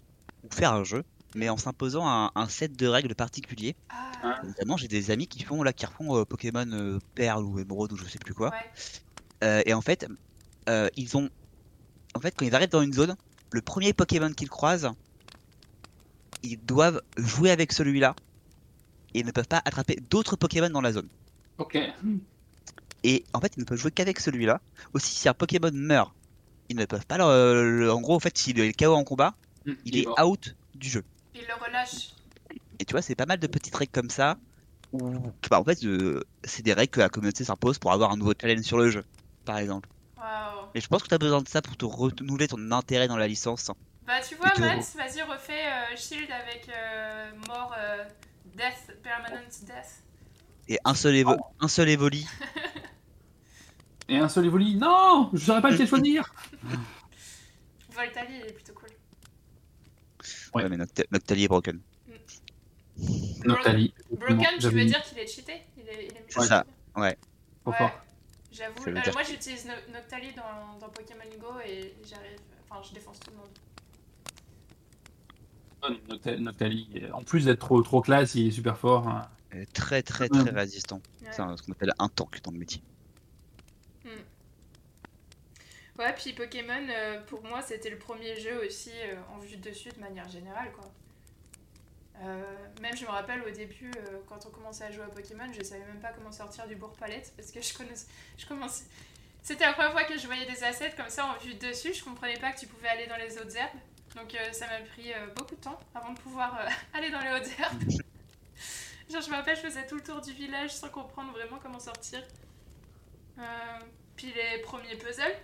C: ou faire un jeu, mais en s'imposant un, un set de règles particuliers.
A: Ah,
C: Notamment j'ai des amis qui font là, qui refont euh, Pokémon euh, Perle ou Émeraude ou je sais plus quoi.
A: ouais.
C: Euh, et en fait, ils ont, en fait quand ils arrivent dans une zone, le premier Pokémon qu'ils croisent, ils doivent jouer avec celui-là. Et ils ne peuvent pas attraper d'autres Pokémon dans la zone.
B: Ok.
C: Et en fait, ils ne peuvent jouer qu'avec celui-là. Aussi, si un Pokémon meurt, ils ne peuvent pas le. le- en gros, en fait, s'il est KO en combat, il est out du jeu.
A: Le relâchent.
C: Et tu vois, c'est pas mal de petites règles comme ça. Où, bah, en fait, euh, c'est des règles que la communauté s'impose pour avoir un nouveau challenge sur le jeu, par exemple.
A: Waouh.
C: Et je pense que tu as besoin de ça pour te renouveler ton intérêt dans la licence.
A: Bah, tu vois, Matt, vas-y, refais euh, Shield avec euh, mort, euh, Death, Permanent Death.
C: Et un seul, évo un seul évoli. [laughs]
B: Et un seul évoli. Non Je saurais pas lequel choisir [laughs]
A: Voltali, est plutôt cool.
C: Ouais,
B: Ouais.
C: mais Noct- Noctali est broken.
B: Noctali.
A: Broken, tu veux dire qu'il est cheaté? Il est, il est
C: C'est ça,
B: Trop
A: Ouais,
B: fort.
A: j'avoue. Euh,
C: dire
A: moi, j'utilise No- Noctali dans, dans Pokémon Go et j'arrive. Enfin, je défonce tout le monde.
B: Nocta- Noctali, en plus d'être trop, trop classe, il est super fort. hein.
C: Euh, Très très
B: Ouais.
C: très résistant.
A: Ouais.
C: C'est un- ce qu'on appelle un tank dans le métier.
A: Ouais, puis Pokémon, euh, pour moi, c'était le premier jeu aussi euh, en vue de dessus de manière générale, quoi. Euh, même je me rappelle au début, quand on commençait à jouer à Pokémon, je savais même pas comment sortir du bourg palette parce que je connaissais, je commençais. C'était la première fois que je voyais des assets comme ça en vue de dessus. Je comprenais pas que tu pouvais aller dans les autres herbes, donc ça m'a pris beaucoup de temps avant de pouvoir [laughs] aller dans les hautes herbes. [laughs] Genre, je me rappelle, je faisais tout le tour du village sans comprendre vraiment comment sortir. Puis les premiers puzzles.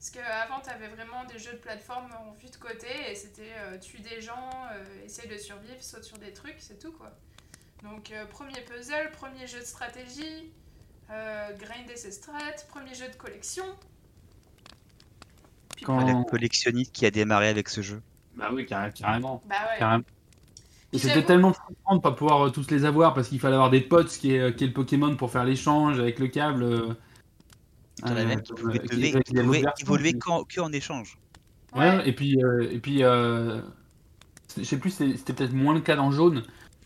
A: Parce qu'avant, tu avais vraiment des jeux de plateforme en vue de côté et c'était euh, tuer des gens, euh, essayer de survivre, saute sur des trucs, c'est tout quoi. Donc, euh, premier puzzle, premier jeu de stratégie, euh, grinder ses strats, premier jeu de collection. Puis
B: Quand-
C: Le collectionniste qui a démarré avec ce jeu.
B: Bah oui, carré- carrément.
A: Bah ouais.
B: carrément. Et c'était tellement frustrant de pas pouvoir euh, tous les avoir parce qu'il fallait avoir des potes qui est, qui est le Pokémon pour faire l'échange avec le câble.
C: As
B: euh,
C: même qui
B: euh,
C: évoluer
B: qui-
C: qu'en que en échange.
B: Ouais,
A: Ouais.
B: et puis, euh, et puis euh, je sais plus, c'était peut-être moins le cas dans jaune,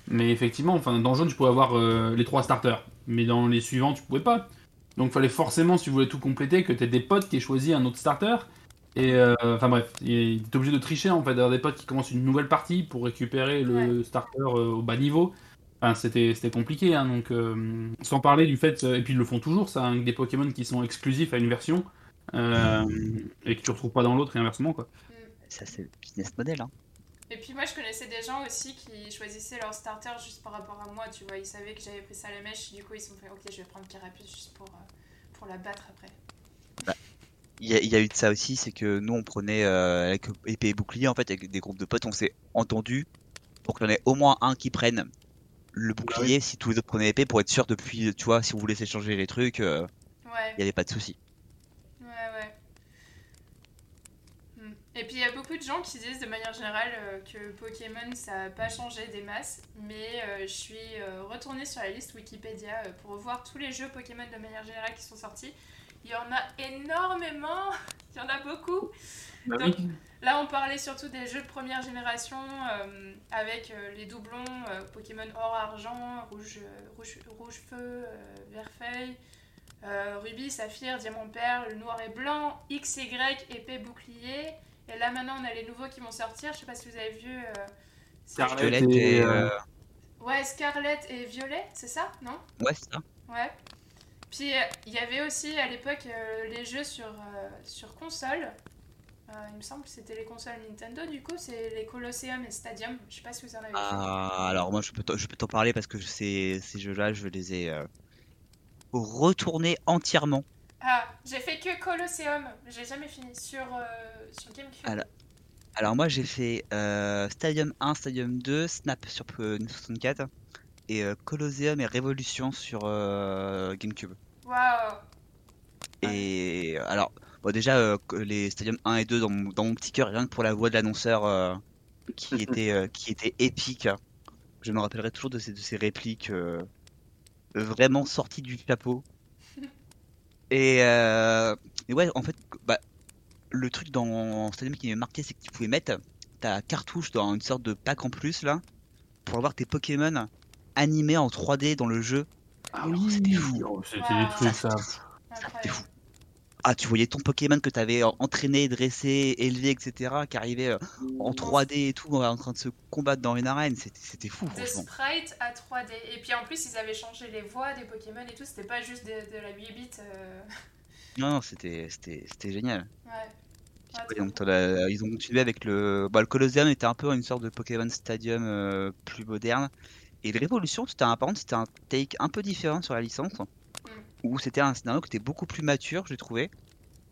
B: mais effectivement, enfin, dans jaune, tu pouvais avoir euh, les trois starters, mais dans les suivants, tu pouvais pas. Donc, fallait forcément, si tu voulais tout compléter, que tu aies des potes qui aient choisi un autre starter. Et euh, enfin bref, tu es obligé de tricher en fait, d'avoir des potes qui commencent une nouvelle partie pour récupérer le starter euh, au bas niveau. Enfin, c'était c'était compliqué, hein, donc euh, sans parler du fait, euh, et puis ils le font toujours, ça, hein, avec des Pokémon qui sont exclusifs à une version euh, et que tu retrouves pas dans l'autre et inversement quoi.
C: Ça, c'est le business model. Hein.
A: Et puis moi je connaissais des gens aussi qui choisissaient leur starter juste par rapport à moi, tu vois, ils savaient que j'avais pris ça à la mèche, du coup ils se sont fait ok je vais prendre Carapuce juste pour, euh, pour la battre après.
C: Il y, a, il y a eu de ça aussi, c'est que nous on prenait euh, avec épée et bouclier en fait avec des groupes de potes, on s'est entendu pour qu'il y en ait au moins un qui prenne le bouclier si tous les autres prenaient épée pour être sûr depuis, tu vois, si on voulait s'échanger les trucs, euh, il
A: Ouais,
C: n'y avait pas de souci.
A: ouais, ouais. Hmm. Et puis il y a beaucoup de gens qui disent de manière générale euh, que Pokémon ça n'a pas changé des masses, mais euh, je suis euh, retournée sur la liste Wikipédia euh, pour voir tous les jeux Pokémon de manière générale qui sont sortis. Il y en a énormément, [laughs] il y en a beaucoup.
B: Bah
A: Donc,
B: oui.
A: Là, on parlait surtout des jeux de première génération euh, avec euh, les doublons euh, Pokémon Or Argent, Rouge, euh, rouge, rouge Feu, euh, Vert Feuille, euh, Rubis, Saphir, Diamant Perle, Noir et Blanc, XY, Épée, Bouclier. Et là, maintenant, on a les nouveaux qui vont sortir. Je sais pas si vous avez vu. euh,
B: Scarlet. Et,
A: Ouais, Scarlet et Violet, c'est ça Non?
C: Ouais, c'est ça.
A: Ouais. Puis euh, il y avait aussi à l'époque euh, les jeux sur, euh, sur console. Il me semble que c'était les consoles Nintendo, du coup, c'est les Colosseum et Stadium. Je sais pas si vous en avez fait.
C: Ah, alors moi je peux t'en- je peux t'en parler parce que ces, ces jeux-là, je les ai retournés entièrement.
A: Ah, j'ai fait que Colosseum, j'ai jamais fini sur, euh, sur GameCube.
C: Alors- Alors moi j'ai fait euh, Stadium 1, Stadium 2, Snap sur euh, Nintendo 64 et euh, Colosseum et Révolution sur euh, GameCube.
A: Waouh!
C: Et alors, bon, déjà, euh, les Stadium 1 et 2 dans mon, dans mon petit cœur, rien que pour la voix de l'annonceur euh, qui, [laughs] était, euh, qui était épique. Je me rappellerai toujours de ces, de ces répliques euh, vraiment sorties du chapeau. [laughs] Et, euh, et ouais, en fait, bah, le truc dans Stadium qui m'a marqué, c'est que tu pouvais mettre ta cartouche dans une sorte de pack en plus là pour avoir tes Pokémon animés en 3D dans le jeu.
B: Ah oui,
C: c'était fou.
B: Oh, c'était
A: Wow.
B: des trucs ça.
A: Incroyable.
C: fou. Ah, tu voyais ton Pokémon que tu avais entraîné, dressé, élevé, etc., qui arrivait euh, en 3D et tout, en train de se combattre dans une arène. C'était c'était fou,
A: Des
C: franchement.
A: sprites à 3D. Et puis en plus, ils avaient changé les voix des Pokémon et tout, c'était pas juste de, de la 8 bits. euh,
C: Non, non, c'était c'était- c'était génial.
A: Ouais.
C: Donc, la- ils ont continué avec le. Bah, le Colosseum était un peu une sorte de Pokémon Stadium euh, plus moderne. Et le Révolution, c'était un, par contre, c'était un take un peu différent sur la licence. Où c'était un scénario qui était beaucoup plus mature, j'ai trouvé.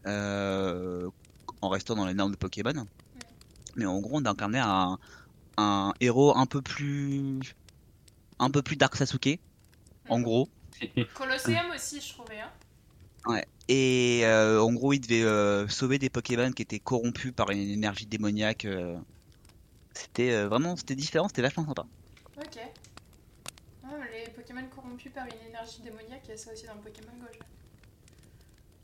C: euh, en restant dans les normes de Pokémon. Mais en gros, on incarnait un, un héros un peu plus. Un peu plus Dark Sasuke. En
A: Mhm.
C: gros. [laughs]
A: Colosseum aussi, je trouvais. Hein.
C: Et euh, en gros, il devait euh, sauver des Pokémon qui étaient corrompus par une énergie démoniaque. C'était euh, vraiment, c'était différent, c'était vachement sympa.
A: Ok. Ah, Pokémon corrompus par une énergie démoniaque, il y a ça aussi dans Pokémon Go.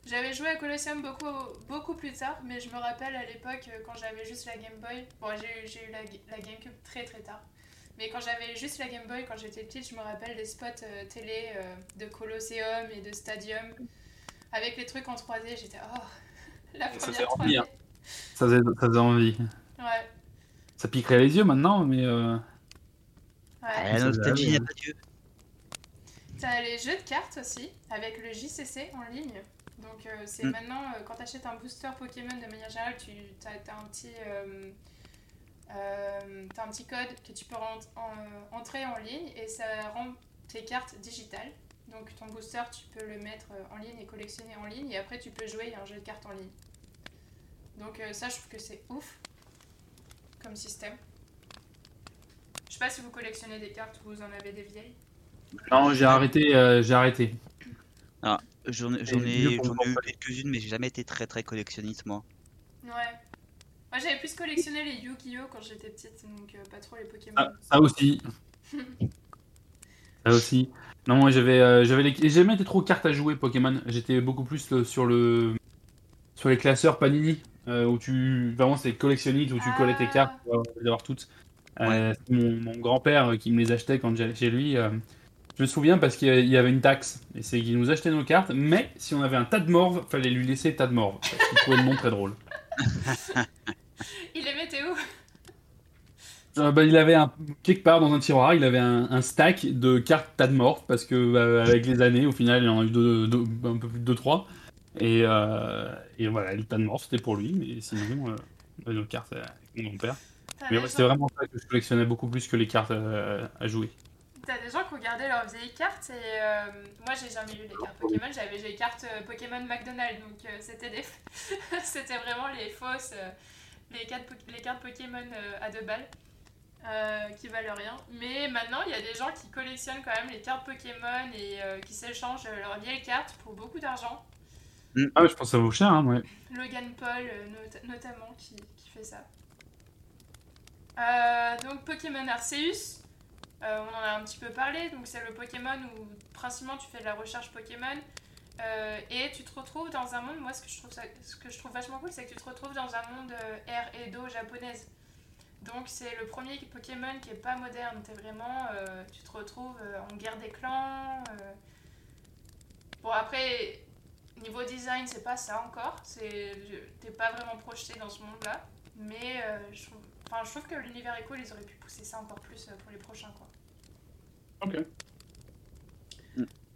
A: J'avais joué à Colosseum beaucoup, beaucoup plus tard, mais je me rappelle à l'époque euh, quand j'avais juste la Game Boy. Bon, j'ai eu- j'ai eu la, la GameCube très très tard. Mais quand j'avais juste la Game Boy, quand j'étais petite, je me rappelle des spots euh, télé euh, de Colosseum et de Stadium avec les trucs en 3D. J'étais oh, [laughs] la
B: Ça
A: première
B: fait
A: 3D.
B: envie, hein. Ça faisait, ça faisait envie.
A: Ouais.
B: Ça piquerait les yeux maintenant, mais euh,
A: ouais.
C: la
B: ça
C: nostalgie n'a
B: oui.
C: pas Dieu.
A: T'as les jeux de cartes aussi, avec le JCC en ligne. Donc euh, c'est
C: Mm.
A: maintenant, euh, quand t'achètes un booster Pokémon de manière générale, tu as, un petit... euh, un petit code que tu peux rent- en- entrer en ligne et ça rend tes cartes digitales. Donc ton booster, tu peux le mettre en ligne et collectionner en ligne. Et après, tu peux jouer à un jeu de cartes en ligne. Donc ça, je trouve que c'est ouf comme système. Je sais pas si vous collectionnez des cartes ou vous en avez des vieilles.
B: Non, j'ai arrêté, euh, j'ai arrêté.
C: J'en ai, j'en ai, eu quelques-unes, mais j'ai jamais été très très collectionniste moi.
A: Ouais. Moi j'avais plus collectionné les Yu-Gi-Oh quand j'étais petite, donc euh, pas trop les Pokémon.
B: Ah, ça aussi. [laughs] ça aussi. Non, moi j'avais, euh, j'avais les... j'ai jamais été trop carte à jouer Pokémon. J'étais beaucoup plus le- sur le, sur les classeurs Panini, euh, où tu, vraiment c'est collectionniste, où tu collais tes
A: Ah.
B: cartes pour avoir- les avoir toutes. Euh, c'est mon, mon grand-père euh, qui me les achetait quand j'allais chez lui. Euh, je me souviens parce qu'il y avait une taxe, et c'est qu'il nous achetait nos cartes, mais si on avait un tas de morves, fallait lui laisser tas de morves. Parce qu'il trouvait le nom très drôle.
A: Il les mettait où?
B: Euh, bah, il avait un, quelque part dans un tiroir, il avait un, un stack de cartes Tadmorph parce que bah, avec les années, au final, il en a eu deux, deux- un peu plus de 2-3. Et, euh, et voilà, le Tadmorph c'était pour lui, mais sinon, euh, on avait nos cartes euh, avec mon grand-père.
A: T'as
B: Mais ouais, c'était vraiment ça que je collectionnais beaucoup plus que les cartes euh, à jouer.
A: T'as des gens qui ont gardé leurs vieilles cartes et euh, moi j'ai jamais eu les cartes Pokémon, j'avais les cartes euh, Pokémon McDonald's, donc euh, c'était des... [laughs] c'était vraiment les fausses, euh, les, cartes, les cartes Pokémon à deux balles. qui valent rien. Mais maintenant, il y a des gens qui collectionnent quand même les cartes Pokémon et qui s'échangent leurs vieilles cartes pour beaucoup d'argent.
B: Ah, ouais, je pense ça vaut cher, hein, ouais.
A: Logan Paul not- notamment qui, qui fait ça. Donc Pokémon Arceus, euh, on en a un petit peu parlé, donc c'est le Pokémon où principalement tu fais de la recherche Pokémon euh, et tu te retrouves dans un monde, moi ce que je trouve, ce que je trouve vachement cool c'est que tu te retrouves dans un monde euh, air et japonaise. Donc c'est le premier Pokémon qui est pas moderne, t'es vraiment, tu te retrouves en guerre des clans. Bon après, Niveau design, c'est pas ça encore. T'es pas vraiment projeté dans ce monde-là. Mais je, trouve, enfin, je trouve que l'univers cool. Ils auraient pu pousser ça encore plus euh, pour les prochains, quoi.
B: Ok.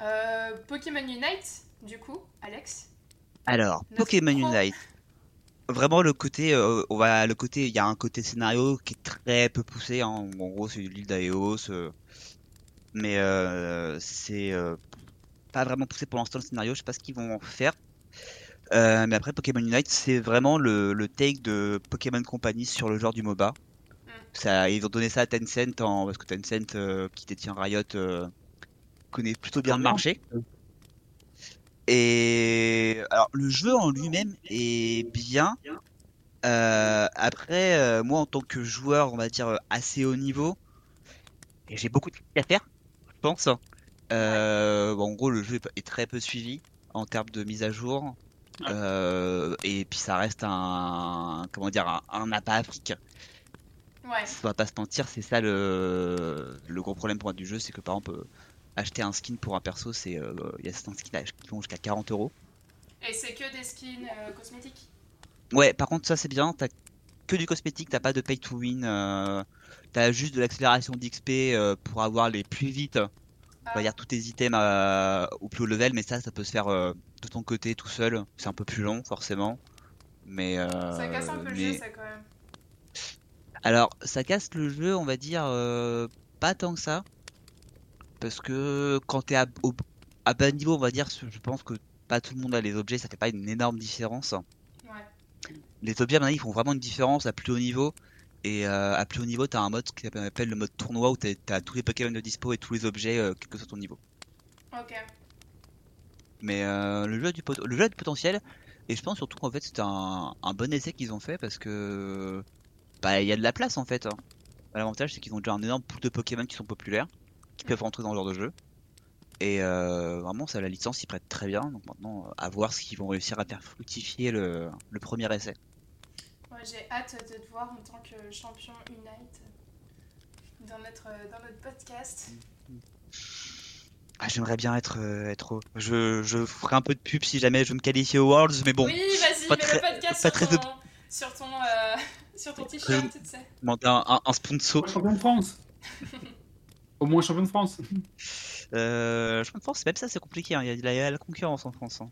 A: Euh, Pokémon Unite, du coup, Alex.
C: Alors, Pokémon
A: Pro.
C: Unite. Vraiment le côté, euh, on va le côté, il y a un côté scénario qui est très peu poussé. hein. En gros, c'est l'île d'Aeos, euh, mais euh, c'est euh, pas vraiment poussé pour l'instant le scénario. Je sais pas ce qu'ils vont en faire. Euh, mais après, Pokémon Unite, c'est vraiment le, le take de Pokémon Company sur le genre du MOBA. Ça, ils ont donné ça à Tencent en, parce que Tencent, euh, qui détient Riot, euh, connaît plutôt bien le marché. Et alors le jeu en lui-même est bien. Après, moi en tant que joueur, on va dire assez haut niveau, et j'ai beaucoup de trucs à faire, je pense. Bon, en gros, le jeu est- est très peu suivi en termes de mise à jour. Euh, et puis ça reste un comment dire un, un appât Afrique.
A: Ouais.
C: On va pas se mentir, c'est ça le, le gros problème pour moi du jeu, c'est que par exemple euh, acheter un skin pour un perso, c'est euh, il y a certains skins qui vont jusqu'à 40 euros.
A: Et c'est que des skins euh, cosmétiques?
C: Ouais, par contre ça c'est bien, t'as que du cosmétique, t'as pas de pay to win, t'as juste de l'accélération d'XP pour avoir les plus vite, on
A: Ah,
C: va dire tous tes items au plus haut level, mais ça ça peut se faire de ton côté tout seul, c'est un peu plus long forcément. Mais, euh,
A: ça casse un peu le jeu, ça, quand même.
C: Alors, ça casse le jeu, on va dire, euh, pas tant que ça. Parce que quand t'es à, au- à bas niveau, on va dire, je pense que pas tout le monde a les objets, ça fait pas une énorme différence.
A: Ouais.
C: Les objets, avis, ils font vraiment une différence à plus haut niveau. Et euh, à plus haut niveau, t'as un mode qui s'appelle le mode tournoi où t'as t'as tous les Pokémon de dispo et tous les objets, euh, quel que soit ton niveau.
A: Ok.
C: Mais euh, le, jeu a du pot- le jeu a du potentiel. Et je pense surtout qu'en fait, c'était un, un bon essai qu'ils ont fait parce que. Bah, il y a de la place en fait. hein. L'avantage, c'est qu'ils ont déjà un énorme pool de Pokémon qui sont populaires, qui peuvent rentrer dans le genre de jeu. Et euh, vraiment, ça, la licence s'y prête très bien. Donc maintenant, à voir ce qu'ils vont réussir à faire fructifier le, le premier essai.
A: Ouais, J'ai hâte de te voir en tant que champion Unite dans notre, dans notre podcast.
C: Ah, j'aimerais bien être, euh, être. Je, je ferai un peu de pub si jamais je me qualifie aux Worlds, mais bon,
A: oui, vas-y,
C: pas
A: mets
C: très-
A: le podcast
C: pas
A: sur,
C: très
A: ton, sur ton, euh, sur ton t-shirt, tu sais.
C: demander un, un- un sponsor.
B: Champion de France [laughs] Au moins champion de France
C: Euh, je pense même ça, c'est compliqué. hein. Il y a de la, il y a la concurrence en France. hein.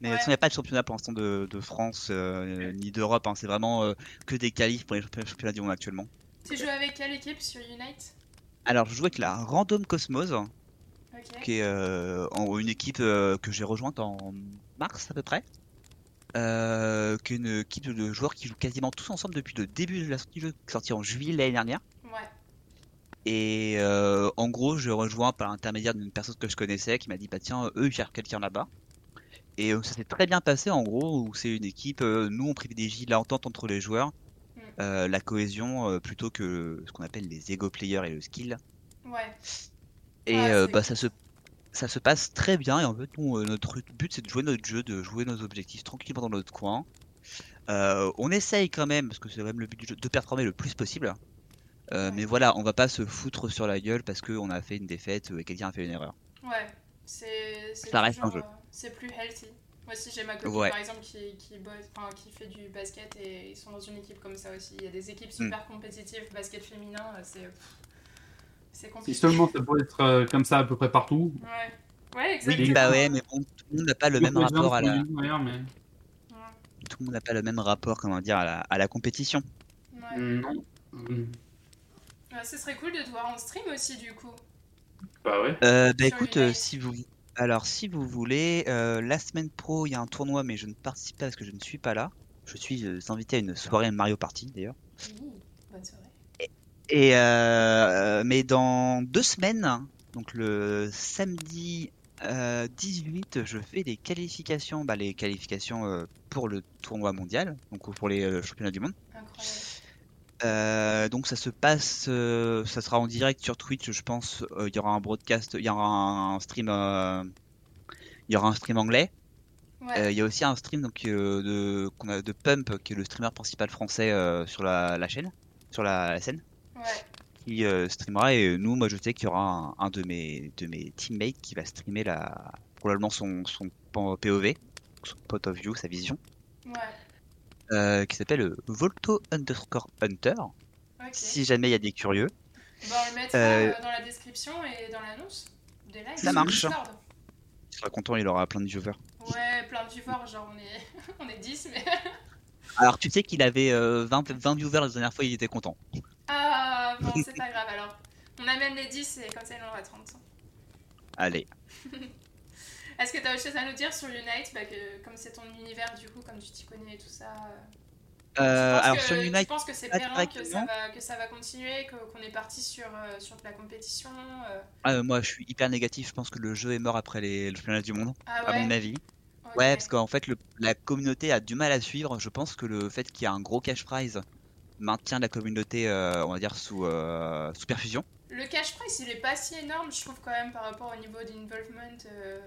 C: Mais de
A: Ouais.
C: toute façon, il n'y a pas de championnat pour l'instant de, de France euh, ni d'Europe. hein. C'est vraiment euh, que des qualifs pour les championnats championnats du monde actuellement.
A: Tu joues avec quelle équipe sur Unite?
C: Alors, je joue avec la Random Cosmos, Qui est euh, en- une équipe euh, que j'ai rejointe en mars à peu près. Euh, qui est une équipe de joueurs qui jouent quasiment tous ensemble depuis le début de la sortie du jeu, qui est sorti en juillet l'année dernière.
A: Ouais.
C: Et euh, en gros, je rejoins par l'intermédiaire d'une personne que je connaissais qui m'a dit bah tiens, eux ils cherchent quelqu'un là-bas. Et ça s'est très bien passé en gros, où c'est une équipe, nous on privilégie l'entente entre les joueurs,
A: Mm.
C: euh, la cohésion plutôt que ce qu'on appelle les ego players et le skill.
A: Ouais.
C: Et
A: Ouais,
C: euh,
A: c'est
C: bah ça se ça se passe très bien et en fait nous, euh, notre but c'est de jouer notre jeu, de jouer nos objectifs tranquillement dans notre coin. Euh, on essaye quand même, parce que c'est quand même le but du jeu, de performer le plus possible. Euh,
A: Ouais.
C: Mais voilà, on va pas se foutre sur la gueule parce qu'on a fait une défaite et quelqu'un a fait une erreur.
A: Ouais. C'est c'est
C: Ça reste un jeu.
A: C'est plus healthy. Moi aussi, j'ai ma copine
C: Ouais.
A: par exemple qui, qui, bosse, enfin, qui fait du basket et ils sont dans une équipe comme ça aussi. Il y a des équipes super
C: Mm.
A: compétitives, basket féminin, euh, c'est.
B: Si seulement ça pouvait être euh, comme ça à peu près partout.
A: Ouais. Ouais,
C: Oui,
A: exactement.
C: bah ouais, mais bon, tout le monde n'a pas le même rapport à la,
B: mais...
A: Ouais.
C: tout le monde n'a pas le même rapport, comment dire, à la, à la compétition.
A: Ouais.
B: Non. Mm.
A: Ouais, ce serait cool de te voir en stream aussi, du coup.
B: Bah ouais.
C: Euh, bah
A: Sur
C: écoute, euh, si vous, alors si vous voulez, euh, la semaine pro, il y a un tournoi, mais je ne participe pas parce que je ne suis pas là. Je suis euh, invité à une soirée Mario Party d'ailleurs.
A: Oui.
C: Et euh, mais dans deux semaines, donc le samedi euh, 18, je fais des qualifications, bah, les qualifications euh, pour le tournoi mondial, donc pour les euh, championnats du monde.
A: Incroyable.
C: Euh, donc ça se passe, euh, ça sera en direct sur Twitch, je pense. Euh, Il y aura un broadcast, il y aura un stream, euh, il y aura un stream anglais.
A: Ouais.
C: Euh, Il y a aussi un stream donc euh, de de Pump, qui est le streamer principal français euh, sur la, la chaîne, sur la, la scène. Qui euh, streamera. Et nous, moi, je sais qu'il y aura un, un de mes de mes teammates qui va streamer la probablement son son POV, son point of view, sa vision,
A: Ouais.
C: euh, qui s'appelle euh, Volto underscore Hunter. Si jamais il y a des curieux.
A: Bah, on le mettra
C: Euh,
A: euh, dans la description et dans l'annonce des lives.
C: Ça marche. Il sera content, il aura plein de viewers.
A: Ouais, plein de viewers, genre on est, [laughs] on est 10, mais.
C: Alors tu sais qu'il avait euh, 20, 20 viewers la dernière fois, il était content.
A: C'est pas grave alors. On amène les 10 et comme ça, il en aura 30.
C: Allez. [laughs]
A: Est-ce que t'as autre chose à nous dire sur Unite bah, que, Comme c'est ton univers, du coup, comme tu t'y connais et tout ça. euh,
C: Euh,
A: tu
C: alors
A: que,
C: sur
A: Tu
C: Unite,
A: penses que c'est périn, que ça, va, que ça va continuer, qu'on est parti sur, euh, sur de la compétition euh,
C: ah, moi je suis hyper négatif, je pense que le jeu est mort après les, le championnat du monde,
A: Ah
C: à mon avis. Ouais, parce qu'en fait le- la communauté a du mal à suivre. Je pense que le fait qu'il y a un gros cash prize maintient la communauté, euh, on va dire, sous, euh, sous perfusion.
A: Le cash price, il est pas si énorme, je trouve, quand même, par rapport au niveau d'involvement. euh,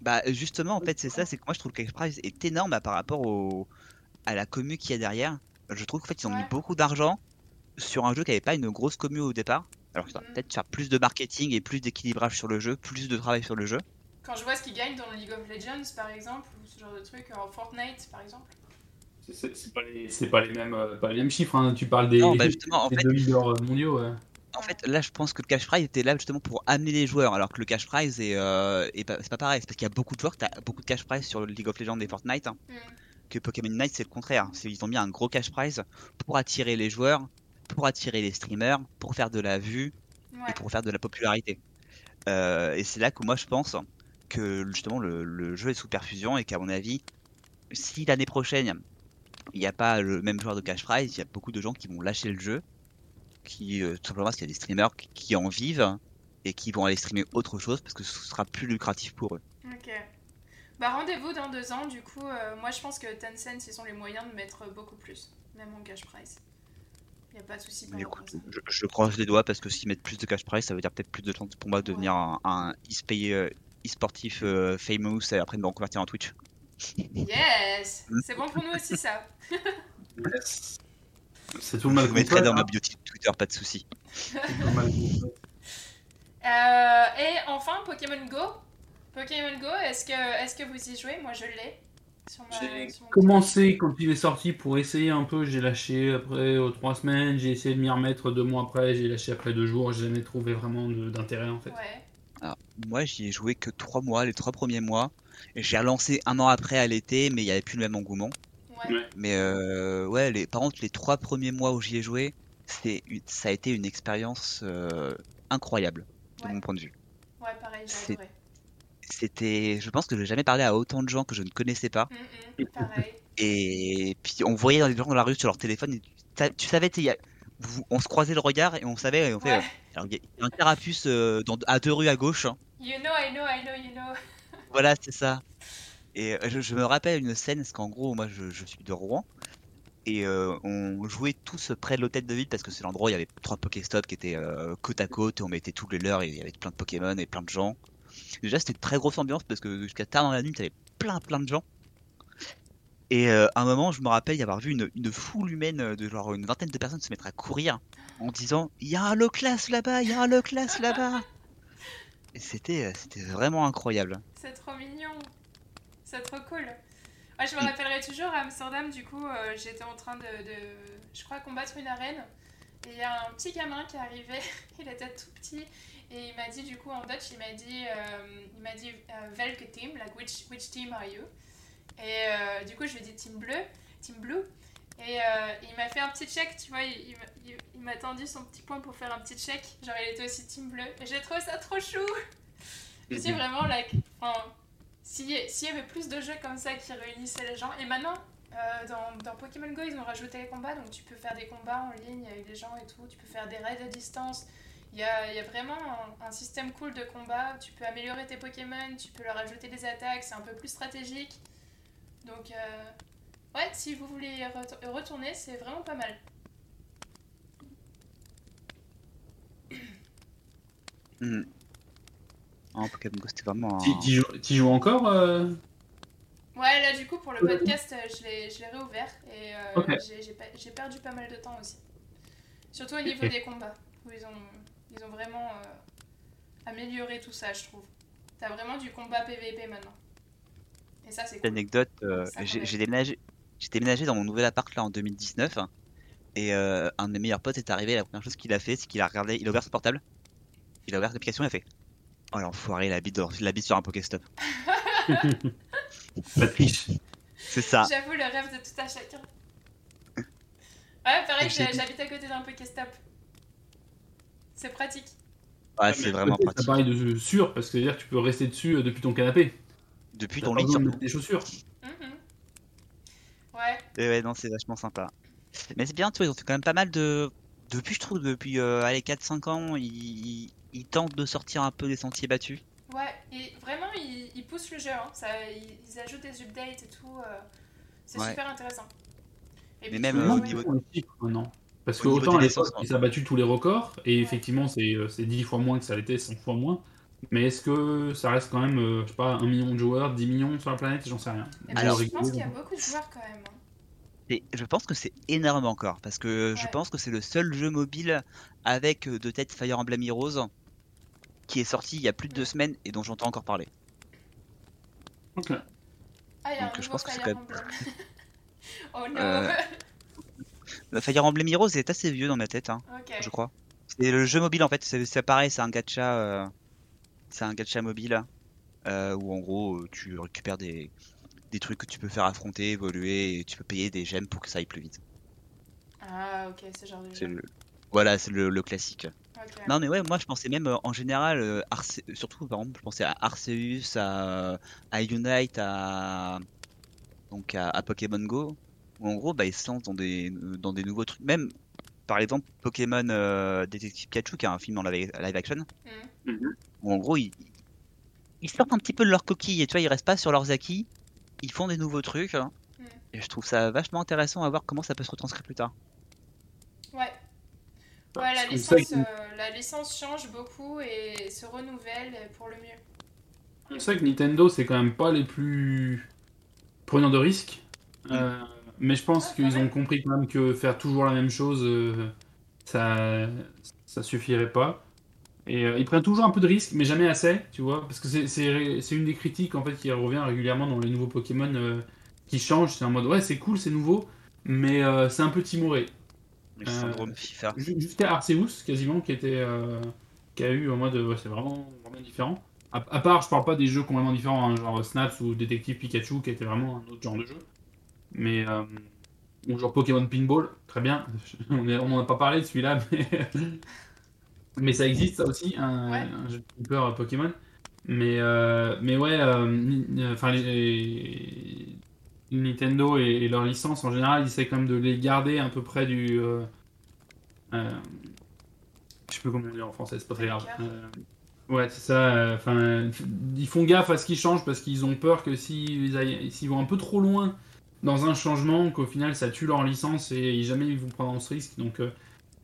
C: Bah justement, en fait, c'est ça, c'est que moi je trouve que le cash prize est énorme bah, par rapport au, à la commu qu'il y a derrière. Je trouve qu'en fait ils ont mis beaucoup d'argent sur un jeu qui avait pas une grosse commu au départ. Alors qu'ils auraient
A: Mhm.
C: peut-être faire plus de marketing et plus d'équilibrage sur le jeu, plus de travail sur le jeu.
A: Quand je vois ce qu'ils gagnent dans League of Legends, par exemple, ou ce genre de truc, en Fortnite, par exemple.
B: C'est- pas, les- c'est pas les mêmes, euh, pas les mêmes chiffres. hein. Tu parles des,
C: Non, bah, justement, en
B: des
C: fait-
B: deux leaders mondiaux. ouais.
C: En fait, là, je pense que le cash prize était là justement pour amener les joueurs, alors que le cash prize est, euh, pas, c'est pas pareil. C'est parce qu'il y a beaucoup de joueurs, t'as beaucoup de cash prize sur League of Legends et Fortnite, hein,
A: Mm.
C: que Pokémon Unite c'est le contraire. C'est ils ont mis un gros cash prize pour attirer les joueurs, pour attirer les streamers, pour faire de la vue
A: Ouais.
C: et pour faire de la popularité. Euh, et c'est là que moi je pense que justement le, le jeu est sous perfusion et qu'à mon avis, si l'année prochaine il n'y a pas le même joueur de cash prize, il y a beaucoup de gens qui vont lâcher le jeu, qui euh, tout simplement parce qu'il y a des streamers qui, qui en vivent et qui vont aller streamer autre chose parce que ce sera plus lucratif pour eux.
A: Ok. Bah rendez-vous dans deux ans, du coup, euh, moi je pense que Tencent, ils ont les moyens de mettre beaucoup plus, même en cash price. Y a pas de souci par
C: écoute, je, je croise les doigts parce que s'ils mettent plus de cash price, ça veut dire peut-être plus de temps pour moi de devenir un, euh, e-sportif euh, famous et après de me reconvertir en Twitch.
A: Yes. C'est bon pour nous aussi ça.
B: C'est tout le
C: Je
B: mal
C: vous
B: qu'on
C: mettrai dans
B: hein.
C: ma bio Twitter, pas de souci.
B: C'est tout le mal qu'on fait.
A: Euh, et enfin, Pokémon Go. Pokémon Go, est-ce que, est que vous y jouez? Moi je l'ai.
B: J'ai commencé quand il est sorti pour essayer un peu, j'ai lâché après euh, trois semaines, j'ai essayé de m'y remettre deux mois après, j'ai lâché après deux jours, j'ai jamais trouvé vraiment d'intérêt en fait.
A: Ouais.
C: Moi, j'y ai joué que trois mois, les trois premiers mois. J'ai relancé un an après à l'été, mais il n'y avait plus le même engouement.
A: Ouais.
C: Mais euh, ouais, les, par contre, les trois premiers mois où j'y ai joué, c'est une- ça a été une expérience euh, incroyable de
A: Ouais.
C: mon point de vue.
A: Ouais, pareil, j'ai
C: C'est-
A: adoré.
C: C'était, je pense que j'ai jamais parlé à autant de gens que je ne connaissais pas.
A: Mm, mm, pareil.
C: Et puis on voyait les gens dans la rue sur leur téléphone. Et tu, tu savais, y a- vous- on se croisait le regard et on savait. Et on fait,
A: Ouais.
C: euh, alors, y a un carapuce euh, dans, à deux rues à gauche. hein.
A: You know, I know, I know, you know.
C: Voilà, c'est ça. Et euh, je, me rappelle une scène, parce qu'en gros, moi je, suis de Rouen. Et euh, on jouait tous près de l'hôtel de ville parce que c'est l'endroit où il y avait trois Pokéstop qui étaient euh, côte à côte et on mettait tous les leurs et il y avait plein de Pokémon et plein de gens. Déjà, c'était une très grosse ambiance parce que jusqu'à tard dans la nuit, t'avais plein plein de gens. Et à un moment, je me rappelle y avoir vu une, foule humaine de genre une vingtaine de personnes se mettre à courir en disant Il y a un low class là-bas, il y a un low class là-bas. C'était euh, c'était vraiment incroyable.
A: C'est trop mignon. C'est trop cool. Ouais, je me rappellerai toujours à Amsterdam, du coup, euh, j'étais en train de, de, je crois, combattre une arène. Et il y a un petit gamin qui arrivait, [laughs] il était tout petit. Et il m'a dit, du coup, en Dutch, il m'a dit, euh, il m'a dit, euh, welke team, like, which, which team are you? Et du coup, je lui ai dit team bleu, team blue. Et euh, il m'a fait un petit check, tu vois, il, il m'a- il- il m'a tendu son petit point pour faire un petit check. Genre, il était aussi team bleu. Et j'ai trouvé ça trop chou. Je suis vraiment, like, enfin, s'il y, y avait plus de jeux comme ça qui réunissaient les gens. Et maintenant, euh, dans, dans Pokémon Go, ils ont rajouté les combats, donc tu peux faire des combats en ligne avec des gens et tout. Tu peux faire des raids à distance. Il y a, y a vraiment un, un système cool de combat. Tu peux améliorer tes Pokémon, tu peux leur ajouter des attaques, c'est un peu plus stratégique. Donc, euh, ouais, si vous voulez retourner, c'est vraiment pas mal. [coughs]
C: Hmm. En Pokémon Go, c'était vraiment. un-
B: Tu- Tu joues, joues encore euh?
A: Ouais, là, du coup, pour le podcast, euh, je l'ai je l'ai réouvert et euh, j'ai- j'ai pas- j'ai perdu pas mal de temps aussi. Surtout au niveau des combats, où ils ont, ils ont vraiment euh, amélioré tout ça, je trouve. T'as vraiment du combat PVP maintenant. Et ça, c'est cool.
C: Anecdote, euh, j'ai déménagé, j'ai déménagé dans mon nouvel appart là en 2019 et euh, un de mes meilleurs potes est arrivé. La première chose qu'il a fait, c'est qu'il a regardé, il a ouvert son portable, il a ouvert l'application, il a fait Oh l'enfoiré, la bite, dans- la bite sur un Pokéstop. [laughs]
B: La triche.
C: C'est ça.
A: J'avoue, le rêve de tout à chacun. Ouais, pareil,
C: Et
A: j'habite à côté d'un Pokéstop. C'est pratique.
C: Ouais, c'est vraiment pratique.
B: Ça paraît de sûr, parce que que tu peux rester dessus euh, depuis ton canapé.
C: Depuis ton
B: pas
C: lit,
B: de des chaussures.
A: Mhm. Ouais,
C: Et ouais, non, c'est vachement sympa. Mais c'est bien, tu vois, ils ont fait quand même pas mal de. Depuis, je trouve, depuis euh, allez, 4-5 ans, ils... ils- tentent de sortir un peu des sentiers battus.
A: ouais. Et vraiment, ils, ils poussent le jeu. Hein. Ça, ils, ils ajoutent des updates et tout. euh, c'est
C: Ouais.
A: super intéressant. Et
C: Mais
A: puis,
C: même, euh,
A: peux
C: au niveau-.
B: Parce que autant à l'époque, ils ont battu tous les records, et effectivement, c'est euh, c'est 10 fois moins que ça l'était, 100 fois moins. Mais est-ce que ça reste quand même, euh, je sais pas, 1 million de joueurs, 10 millions sur la planète? J'en sais rien.
A: Et puis,
C: Alors,
A: je pense qu'il y a beaucoup de joueurs quand même. hein.
C: Et je pense que c'est énorme encore, parce que je pense que c'est le seul jeu mobile avec euh, de tête Fire Emblem Heroes qui est sorti il y a plus de deux semaines et dont j'entends encore parler.
B: Ok.
A: Ah, il y a
C: Donc,
A: un
C: je pense que c'est quand
A: Emblem. [laughs] oh non
C: Euh, Le Fire Emblem Heroes est assez vieux dans ma tête, hein, je crois. C'est le jeu mobile en fait, c'est c'est pareil, c'est un gacha, euh, c'est un gacha mobile euh, où en gros euh, tu récupères des, des trucs que tu peux faire affronter, évoluer et tu peux payer des gemmes pour que ça aille plus vite.
A: Ah, ok, ce genre de jeu.
C: le... Voilà, c'est le, le classique. Non mais ouais, moi je pensais même euh, en général, euh, Arce- surtout par exemple, je pensais à Arceus, à, à Unite, à donc à, à Pokémon Go, où en gros bah ils se lancent dans des dans des nouveaux trucs. Même par exemple Pokémon euh, Détective Pikachu, qui est un film en live, action,
A: Mhm.
C: où en gros ils, ils sortent un petit peu de leur coquille et tu vois, ils restent pas sur leurs acquis. Ils font des nouveaux trucs. hein.
A: Mm.
C: Et je trouve ça vachement intéressant à voir comment ça peut se retranscrire plus tard.
A: Ouais. Ouais, la licence,
B: que-
A: euh, la licence change beaucoup et se renouvelle pour le mieux.
B: On sait que Nintendo, c'est quand même pas les plus preneurs de risques. Euh, mais je pense
A: Ah,
B: qu'ils ont compris quand même que faire toujours la même chose, euh, ça, ça suffirait pas. Et euh, ils prennent toujours un peu de risques, mais jamais assez, tu vois. Parce que c'est- c'est c'est une des critiques en fait qui revient régulièrement dans les nouveaux Pokémon euh, qui changent. C'est en mode ouais, c'est cool, c'est nouveau, mais euh, c'est un peu timoré.
C: Le
B: Euh,
C: syndrome FIFA.
B: Ju- Jusqu'à Arceus, quasiment, qui était, euh, qui a eu en mode, ouais, c'est vraiment, vraiment différent. À, à part, je parle pas des jeux complètement différents, hein, genre Snaps ou Détective Pikachu, qui était vraiment un autre genre de jeu. Mais, euh, ou genre Pokémon Pinball, très bien. [laughs] On n'en a pas parlé de celui-là, [laughs] mais, mais ça existe, ça aussi, un,
A: Ouais.
B: un jeu de flipper Pokémon. Mais, euh, mais ouais, euh, euh, enfin, les, Nintendo et, et leurs licences, en général, ils essaient quand même de les garder à peu près du. euh, euh, je sais plus comment dire en français, c'est pas très grave. Euh, ouais, c'est ça. euh, Enfin, ils font gaffe à ce qui change parce qu'ils ont peur que s'ils aillent- s'ils vont un peu trop loin dans un changement, qu'au final ça tue leur licence et jamais ils vont prendre ce risque. Donc, euh,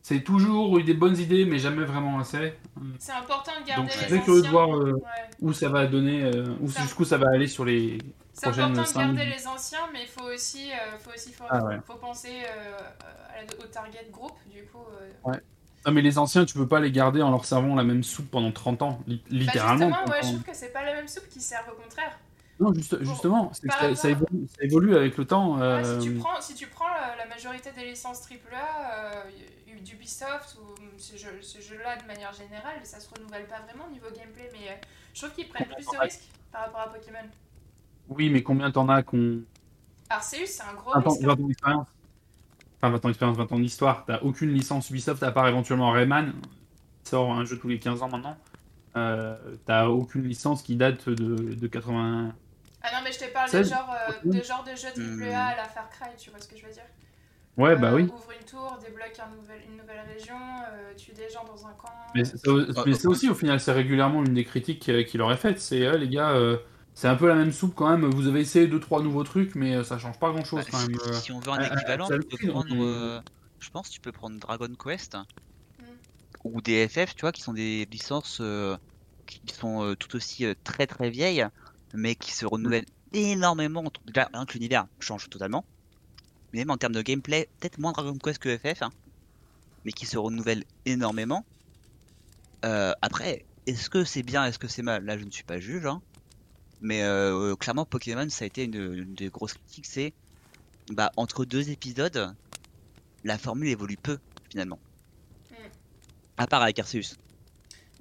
B: c'est toujours eu des bonnes idées, mais jamais vraiment assez.
A: C'est important de garder
B: Donc, je suis
A: les
B: très curieux de
A: anciens.
B: voir euh,
A: Ouais.
B: où ça va donner, euh, où
A: Ça-
B: jusqu'où ça va aller sur les.
A: C'est important de garder les anciens, mais il faut aussi, euh, faut aussi faut,
B: Ah ouais.
A: faut penser euh, à la- au target group. Du coup, euh,
B: Non, mais les anciens, tu peux pas les garder en leur servant la même soupe pendant 30 ans, li-
A: bah,
B: littéralement.
A: justement, ouais, je
B: 30 ans.
A: trouve que c'est pas la même soupe qui servent au contraire.
B: Non, juste- justement, ça, ça évolue, ça évolue avec le temps.
A: Ouais,
B: euh,
A: si tu prends, si tu prends la, la majorité des licences AAA, euh, d'Ubisoft ou ce jeu- ce jeu-là de manière générale, ça se renouvelle pas vraiment niveau gameplay, mais euh, je trouve qu'ils prennent plus de risques par rapport à Pokémon.
B: Oui, mais combien t'en as qu'on.
A: Arceus, c'est un gros
B: 20 ans,
A: risque.
B: 20 ans d'expérience Enfin, 20 ans d'expérience, 20 ans d'histoire. T'as aucune licence Ubisoft à part éventuellement Rayman, qui sort un jeu tous les 15 ans maintenant. Euh, T'as aucune licence qui date de, de 80.
A: Ah non, mais je te parle de
B: 16,
A: genre, euh, de genre de jeu AAA
C: Hmm.
A: à la Far Cry, tu vois ce que je veux dire?
B: Ouais, bah
A: Euh,
B: oui.
A: Ouvre une tour, débloque un nouvel, une nouvelle région, euh, tue des gens dans un camp.
B: Mais c'est aussi, au final, c'est régulièrement une des critiques qu'il aurait faites. C'est, euh, les gars, euh, c'est un peu la même soupe quand même. Vous avez essayé 2-3 nouveaux trucs, mais ça change pas grand-chose
C: Bah,
B: quand
C: si,
B: même.
C: si on veut un équivalent, tu peux prendre. euh, je pense que tu peux prendre Dragon Quest
A: Mm.
C: ou des FF, tu vois, qui sont des licences euh, qui sont euh, tout aussi euh, très très vieilles, mais qui se renouvellent énormément. Déjà, rien que l'univers change totalement. Mais même en termes de gameplay, peut-être moins Dragon Quest que FF, hein, mais qui se renouvellent énormément. Euh, après, est-ce que c'est bien, est-ce que c'est mal? Là, je ne suis pas juge, hein. mais euh, euh, clairement, Pokémon, ça a été une, une des grosses critiques, c'est bah, entre deux épisodes, la formule évolue peu, finalement.
A: Mm.
C: À part avec Arceus.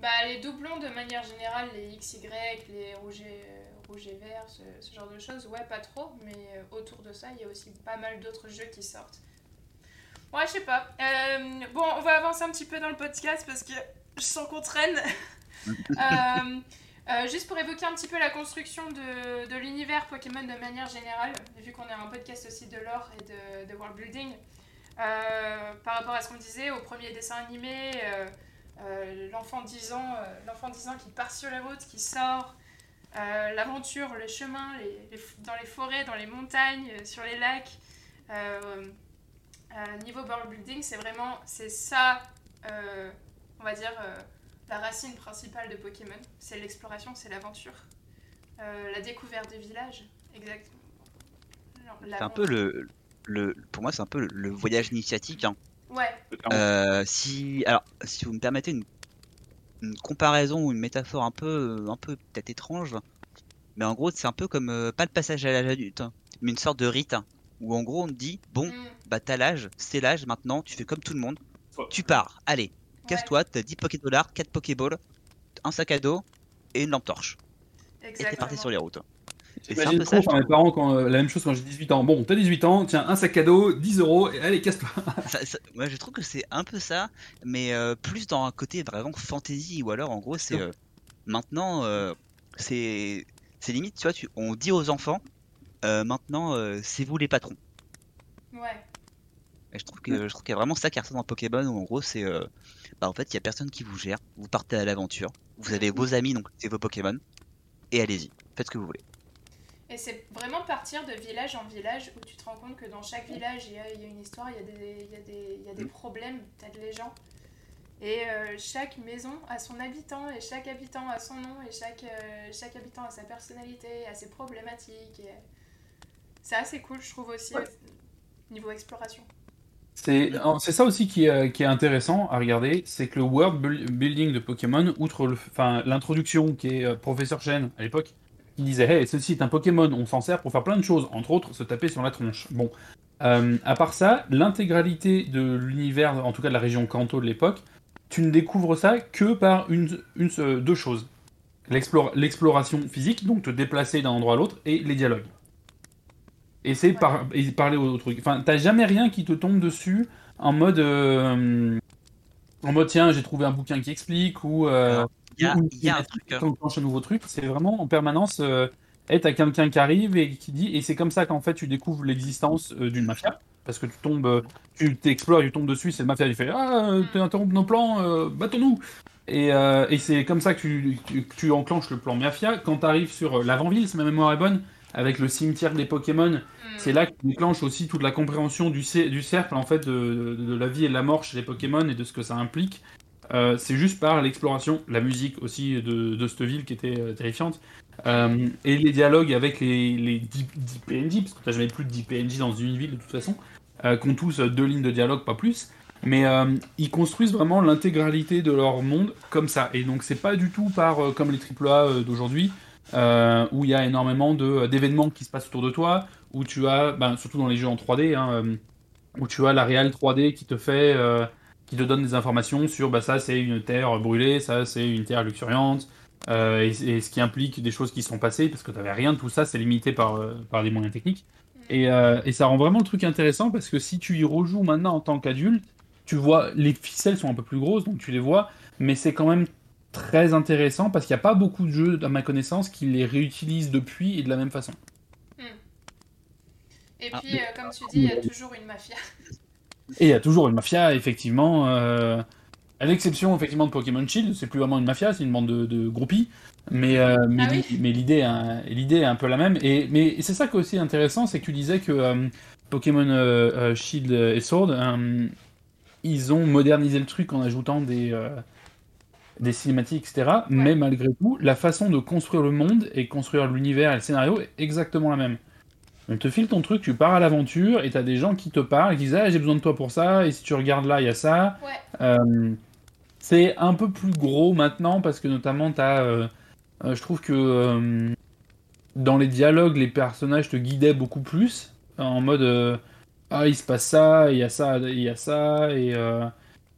A: Bah, les doublons, de manière générale, les XY, les rouges et, euh, rouges et verts, ce, ce genre de choses, ouais, pas trop, mais euh, autour de ça, il y a aussi pas mal d'autres jeux qui sortent. Ouais, je sais pas. Euh, bon, on va avancer un petit peu dans le podcast parce que je sens qu'on traîne. [laughs] Euh, euh, juste pour évoquer un petit peu la construction de, de l'univers Pokémon de manière générale, vu qu'on est un podcast aussi de lore et de, de world building, par rapport à ce qu'on disait au premier dessin animé, l'enfant de 10 ans, euh, l'enfant de 10 ans qui part sur les routes, qui sort, euh, l'aventure, le chemin, les, les f- dans les forêts, dans les montagnes, euh, sur les lacs. Euh, euh, niveau world building, c'est vraiment c'est ça, euh, on va dire, euh, la racine principale de Pokémon. C'est l'exploration, c'est l'aventure. Euh, la découverte des villages, exactement.
C: C'est un peu le, le. Pour moi, c'est un peu le, le voyage initiatique. hein.
A: Ouais,
C: Euh, si, alors, si vous me permettez une, une comparaison ou une métaphore un peu, un peu peut-être étrange, mais en gros, c'est un peu comme euh, pas le passage à l'âge adulte, hein, mais une sorte de rite hein, où en gros on te dit bon,
A: mm,
C: bah t'as l'âge, c'est l'âge maintenant, tu fais comme tout le monde, tu pars, allez, casse-toi, t'as 10 Poké dollars, 4 Pokéballs, un sac à dos et une lampe torche, et t'es parti sur les routes. Et c'est un
B: J'imagine
C: peu
B: trop
C: ça, je
B: par mes parents quand, euh, la même chose quand j'ai 18 ans. Bon, t'as 18 ans, tiens, un sac à dos, 10 euros, et allez, casse-toi. [laughs]
C: Ouais, je trouve que c'est un peu ça, mais euh, plus dans un côté vraiment fantasy, ou alors en gros c'est euh, maintenant euh, c'est c'est limite, tu vois, tu, on dit aux enfants euh, maintenant euh, c'est vous les patrons.
A: Ouais,
C: Et je trouve que je trouve qu'il y a vraiment ça qui ressort dans Pokémon où en gros c'est euh, bah en fait il y a personne qui vous gère, vous partez à l'aventure, vous avez vos amis donc c'est vos Pokémon et allez-y, faites ce que vous voulez.
A: Et c'est vraiment partir de village en village où tu te rends compte que dans chaque village, il y a, il y a une histoire, il y a des, il y a des, il y a des
B: Mm.
A: problèmes, t'aides les gens. Et euh, chaque maison a son habitant, et chaque habitant a son nom, et chaque, euh, chaque habitant a sa personnalité, a ses problématiques. et C'est assez cool, je trouve aussi,
B: Ouais.
A: niveau exploration.
B: C'est ça aussi qui est, qui est intéressant à regarder, c'est que le world buil- building de Pokémon, outre l'introduction qui est euh, Professeur Chen à l'époque, qui disait Hey, ceci est un Pokémon, on s'en sert pour faire plein de choses, entre autres se taper sur la tronche. Bon, Euh, à part ça, l'intégralité de l'univers, en tout cas de la région Kanto de l'époque, tu ne découvres ça que par une, euh, deux choses L'explora- l'exploration physique, donc te déplacer d'un endroit à l'autre, et les dialogues. Et c'est parler aux trucs. Enfin, t'as jamais rien qui te tombe dessus en mode. euh, en mode, tiens, j'ai trouvé un bouquin qui explique, ou.
C: Y a, y a un truc. hein.
B: quand un nouveau truc, c'est vraiment en permanence. Euh, hey, t'as quelqu'un qui arrive et qui dit. Et c'est comme ça qu'en fait, tu découvres l'existence euh, d'une mafia. Parce que tu tombes. euh, tu t'explores, tu tombes dessus, c'est le mafia qui fait Ah, euh, tu interromps nos plans, euh, battons-nous Et, euh, et c'est comme ça que tu, tu, que tu enclenches le plan mafia. Quand t'arrives sur euh, l'avant-ville, si ma mémoire est bonne, avec le cimetière des Pokémon,
A: Mm.
B: c'est là que tu déclenches aussi toute la compréhension du, cer- du cercle en fait de, de- de la vie et de la mort chez les Pokémon et de ce que ça implique. Euh, c'est juste par l'exploration, la musique aussi de, de cette ville qui était euh, terrifiante, Euh, et les dialogues avec les, les 10, 10 PNJ, parce que t'as jamais plus de 10 PNJ dans une ville de toute façon, qui ont tous deux lignes de dialogue, pas plus. Mais ils construisent vraiment l'intégralité de leur monde comme ça. Et donc c'est pas du tout par comme les AAA d'aujourd'hui, où il y a énormément d'événements qui se passent autour de toi, où tu as, ben, surtout dans les jeux en 3D, hein, où tu as la réal 3D qui te fait, qui te donne des informations sur, bah ça c'est une terre brûlée, ça c'est une terre luxuriante, euh, et, et ce qui implique des choses qui sont passées, parce que tu n'avais rien de tout ça, c'est limité par, euh, par des moyens techniques. Et, euh, et ça rend vraiment le truc intéressant, parce que si tu y rejoues maintenant en tant qu'adulte, tu vois, les ficelles sont un peu plus grosses, donc tu les vois, mais c'est quand même très intéressant, parce qu'il n'y a pas beaucoup de jeux, à ma connaissance, qui les réutilisent depuis et de la même façon.
A: Et
C: Ah,
A: puis, euh, comme tu dis, il y a toujours une mafia.
B: Et il y a toujours une mafia, effectivement. euh, à l'exception, effectivement, de Pokémon Shield, c'est plus vraiment une mafia, c'est une bande de, de groupies. Mais, euh, mais,
A: Ah oui.
B: l'i- mais l'idée hein, l'idée est un peu la même. Et, mais c'est ça qui est aussi intéressant, c'est que tu disais que euh, Pokémon Shield et Sword, ils ont modernisé le truc en ajoutant des, des cinématiques, etc. Mais malgré tout, la façon de construire le monde et construire l'univers et le scénario est exactement la même. On te file ton truc, tu pars à l'aventure et t'as des gens qui te parlent, qui disent ah j'ai besoin de toi pour ça et si tu regardes là il y a ça.
A: Ouais.
B: Euh, c'est un peu plus gros maintenant parce que notamment t'as, euh, euh, je trouve que euh, dans les dialogues les personnages te guidaient beaucoup plus en mode ah il se passe ça, il y a ça, il y a ça et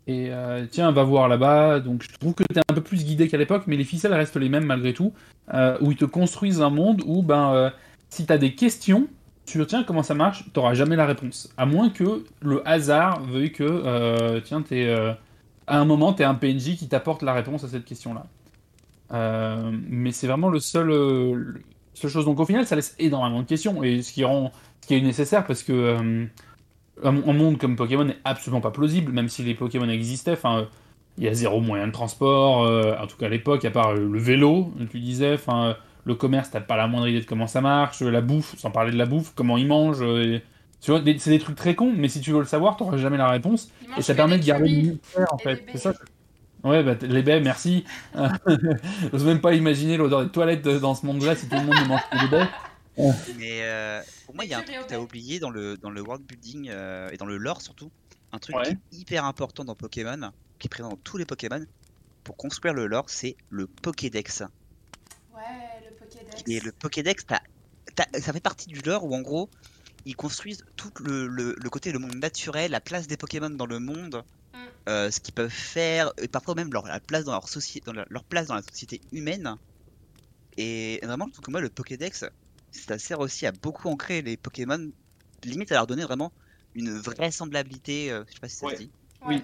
B: et euh, tiens va voir là-bas. Donc je trouve que t'es un peu plus guidé qu'à l'époque, mais les ficelles restent les mêmes malgré tout, euh, où ils te construisent un monde où ben euh, si t'as des questions sur tiens comment ça marche, t'auras jamais la réponse. À moins que le hasard veuille que euh, tiens t'es euh, à un moment t'es un PNJ qui t'apporte la réponse à cette question-là. Euh, mais c'est vraiment le seul, le- seule chose. Donc au final ça laisse énormément de questions et ce qui rend ce qui est nécessaire parce que un, un monde comme Pokémon n'est absolument pas plausible, même si les Pokémon existaient. Enfin, il y a zéro moyen de transport, en tout cas à l'époque, à part le vélo, tu disais. Enfin, le commerce, t'as pas la moindre idée de comment ça marche. La bouffe, sans parler de la bouffe, comment ils mangent. euh, et- tu vois, des- c'est des trucs très cons, mais si tu veux le savoir, t'auras jamais la réponse. Et ça permet de garder le mystère, en fait. C'est ça. Ouais, bah, les baies, merci. [laughs] J'ose même pas imaginer l'odeur des toilettes euh, dans ce monde-là si tout le monde ne mange que des baies. [laughs]
C: Mais euh, pour moi, il y a un truc que t'as
A: au
C: oublié dans le, dans le world building euh, et dans le lore surtout. Un truc
B: Ouais.
C: qui est hyper important dans Pokémon, qui est présent dans tous les Pokémon. Pour construire le lore, c'est le Pokédex.
A: Ouais, le Pokédex.
C: Et le Pokédex, ça fait partie du lore où en gros, ils construisent tout le, le- le côté, le monde naturel, la place des Pokémon dans le monde,
A: Mm.
C: euh, ce qu'ils peuvent faire, et parfois même leur, la place dans leur, dans leur, leur place dans la société humaine. Et vraiment, je trouve que moi, le Pokédex, ça sert aussi à beaucoup ancrer les Pokémon, limite à leur donner vraiment une vraisemblabilité, euh, je sais pas si ça
B: Ouais.
C: se dit.
B: Oui.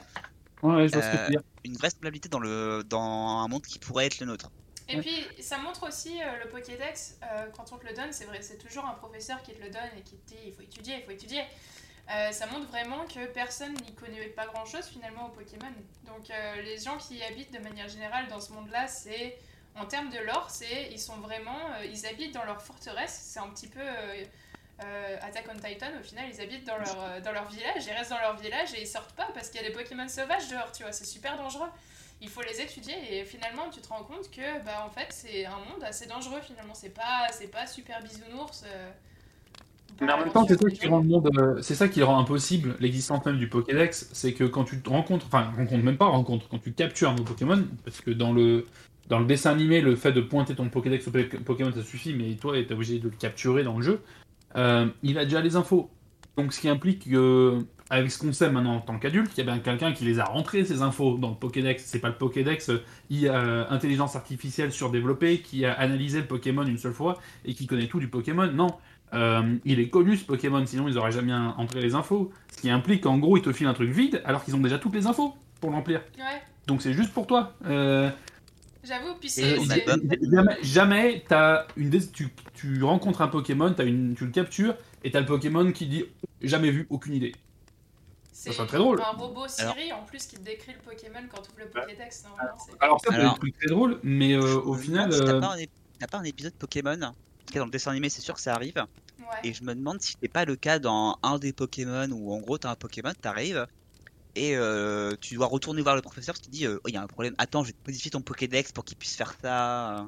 B: Ouais, je vois ce que
C: Euh,
B: tu veux dire.
C: une vraisemblabilité dans, le, dans un monde qui pourrait être le nôtre.
A: Et
B: Ouais.
A: puis, ça montre aussi euh, le Pokédex, euh, quand on te le donne, c'est vrai, c'est toujours un professeur qui te le donne et qui te dit il faut étudier, il faut étudier. Euh, ça montre vraiment que personne n'y connaît pas grand chose finalement au Pokémon. Donc, les gens qui y habitent de manière générale dans ce monde-là, c'est En termes de lore, c'est ils sont vraiment, ils habitent dans leur forteresse. C'est un petit peu Attack on Titan. Au final, ils habitent dans leur dans leur village, ils restent dans leur village et ils sortent pas parce qu'il y a des Pokémon sauvages dehors. Tu vois, c'est super dangereux. Il faut les étudier et finalement, tu te rends compte que bah en fait, c'est un monde assez dangereux. Finalement, c'est pas c'est pas super bisounours. euh,
B: Mais en même temps, c'est ça qui rend le monde, euh, c'est ça qui rend impossible l'existence même du Pokédex, c'est que quand tu te rencontres, enfin rencontres même pas rencontres, quand tu captures un nouveau Pokémon, parce que dans le dans le dessin animé, le fait de pointer ton Pokédex au Pokémon ça suffit, mais toi, t'es obligé de le capturer dans le jeu. euh, il a déjà les infos. Donc, ce qui implique que, avec ce qu'on sait maintenant en tant qu'adulte, il y a bien quelqu'un qui les a rentrées ces infos dans le Pokédex. C'est pas le Pokédex euh, euh, intelligence artificielle surdéveloppée qui a analysé le Pokémon une seule fois et qui connaît tout du Pokémon. Non, euh, il est connu ce Pokémon, sinon ils auraient jamais entré les infos. Ce qui implique qu'en gros, ils te filent un truc vide alors qu'ils ont déjà toutes les infos pour l'emplir.
A: Ouais,
B: Donc c'est juste pour toi. Euh,
A: j'avoue. Puis c'est
B: jamais jamais t'as une tu rencontres un Pokémon, as une, tu le captures et t'as le Pokémon qui dit jamais vu, aucune idée.
A: C'est
B: serait très drôle.
A: un robot Siri en plus qui te décrit le Pokémon quand tu ouvres le Pokédex. normalement, c'est-
B: Alors ça, c'est
C: Alors-
B: trucs très drôles, mais euh, au final,
C: t'as
B: euh,
C: pas ép- pas un épisode Pokémon en tout cas, dans le dessin animé, c'est sûr que ça arrive.
A: Ouais.
C: Et je me demande si c'est pas le cas dans un des Pokémon où en gros t'as un Pokémon, t'arrives et euh, tu dois retourner voir le professeur qui dit euh, oh il y a un problème, attends je vais te modifier ton Pokédex pour qu'il puisse faire ça.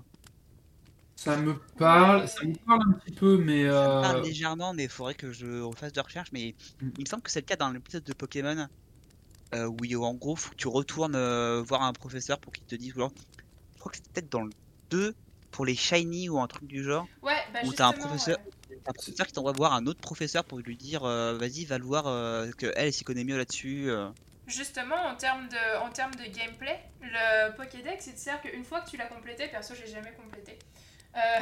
B: Ça me parle, ça me parle un petit peu, mais
C: Ça me
B: euh,
C: parle légèrement mais il faudrait que je refasse de recherche mais
B: Mm.
C: il me semble que c'est le cas dans l'épisode de Pokémon euh, où il- en gros faut que tu retournes euh, voir un professeur pour qu'il te dise genre, je crois que c'est peut-être dans le 2 pour les shiny ou un truc du genre
A: Ouais, bah
C: Ou t'as un professeur-
A: ouais.
C: un professeur qui t'envoie voir un autre professeur pour lui dire euh, vas-y va le voir euh, que elle s'y connaît mieux là-dessus euh.
A: Justement, en termes de, en termes de gameplay, le Pokédex, il te sert qu'une fois que tu l'as complété, perso, j'ai jamais complété. Euh,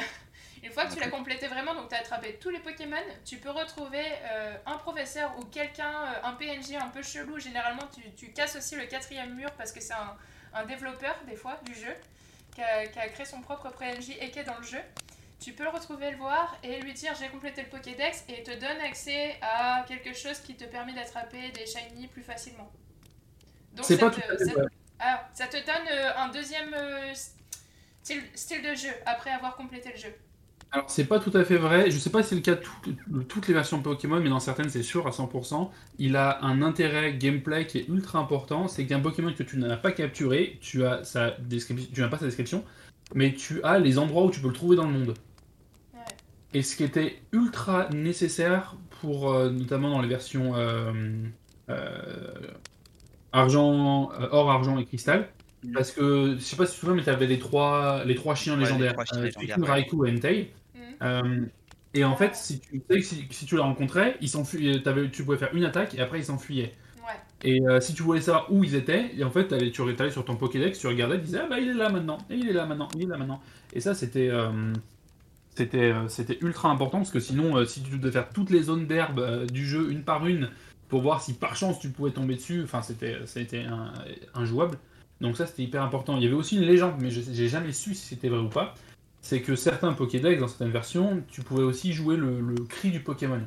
A: une fois que tu l'as complété vraiment, donc tu as attrapé tous les Pokémon, tu peux retrouver euh, un professeur ou quelqu'un, euh, un PNJ un peu chelou. Généralement, tu, tu casses aussi le quatrième mur parce que c'est un, un développeur, des fois, du jeu, qui a, qui a créé son propre PNJ et qui est dans le jeu. Tu peux le retrouver, le voir et lui dire j'ai complété le Pokédex et il te donne accès à quelque chose qui te permet d'attraper des shiny plus facilement. Donc ça
B: pas
A: te- ça- ah, ça te donne un deuxième style, style de jeu après avoir complété le jeu.
B: Alors, c'est pas tout à fait vrai. Je sais pas si c'est le cas de toutes- les versions Pokémon, mais dans certaines, c'est sûr à 100%. Il a un intérêt gameplay qui est ultra important. C'est qu'un Pokémon que tu n'as pas capturé, tu as sa description, tu n'as pas sa description, mais tu as les endroits où tu peux le trouver dans le monde.
A: Ouais.
B: Et ce qui était ultra nécessaire pour, euh, notamment dans les versions euh, euh, argent, or, argent et cristal.
C: Mhm.
B: Parce que, je sais pas si tu te souviens, mais tu avais les trois, les trois chiens
C: Ouais,
B: légendaires.
C: trois chiens
B: euh,
C: légendaires,
B: Suicune,
C: ouais.
B: Raikou et Entei.
A: Mhm.
B: Euh, et en fait, si tu, si, si les rencontrais, ils tu pouvais faire une attaque et après ils s'enfuyaient.
A: Ouais.
B: Et euh, si tu voulais savoir où ils étaient, et en fait, t'allais- tu allais sur ton Pokédex, tu regardais, tu disais ah bah il est là maintenant, et il est là maintenant, il est là maintenant. Et ça c'était euh, c'était c'était ultra important parce que sinon, euh, si tu devais faire toutes les zones d'herbe euh, du jeu une par une pour voir si par chance tu pouvais tomber dessus, enfin c'était c'était un- injouable. Donc ça c'était hyper important. Il y avait aussi une légende, mais j'ai jamais su si c'était vrai ou pas. C'est que certains Pokédex dans certaines versions, tu pouvais aussi jouer le, le cri du Pokémon.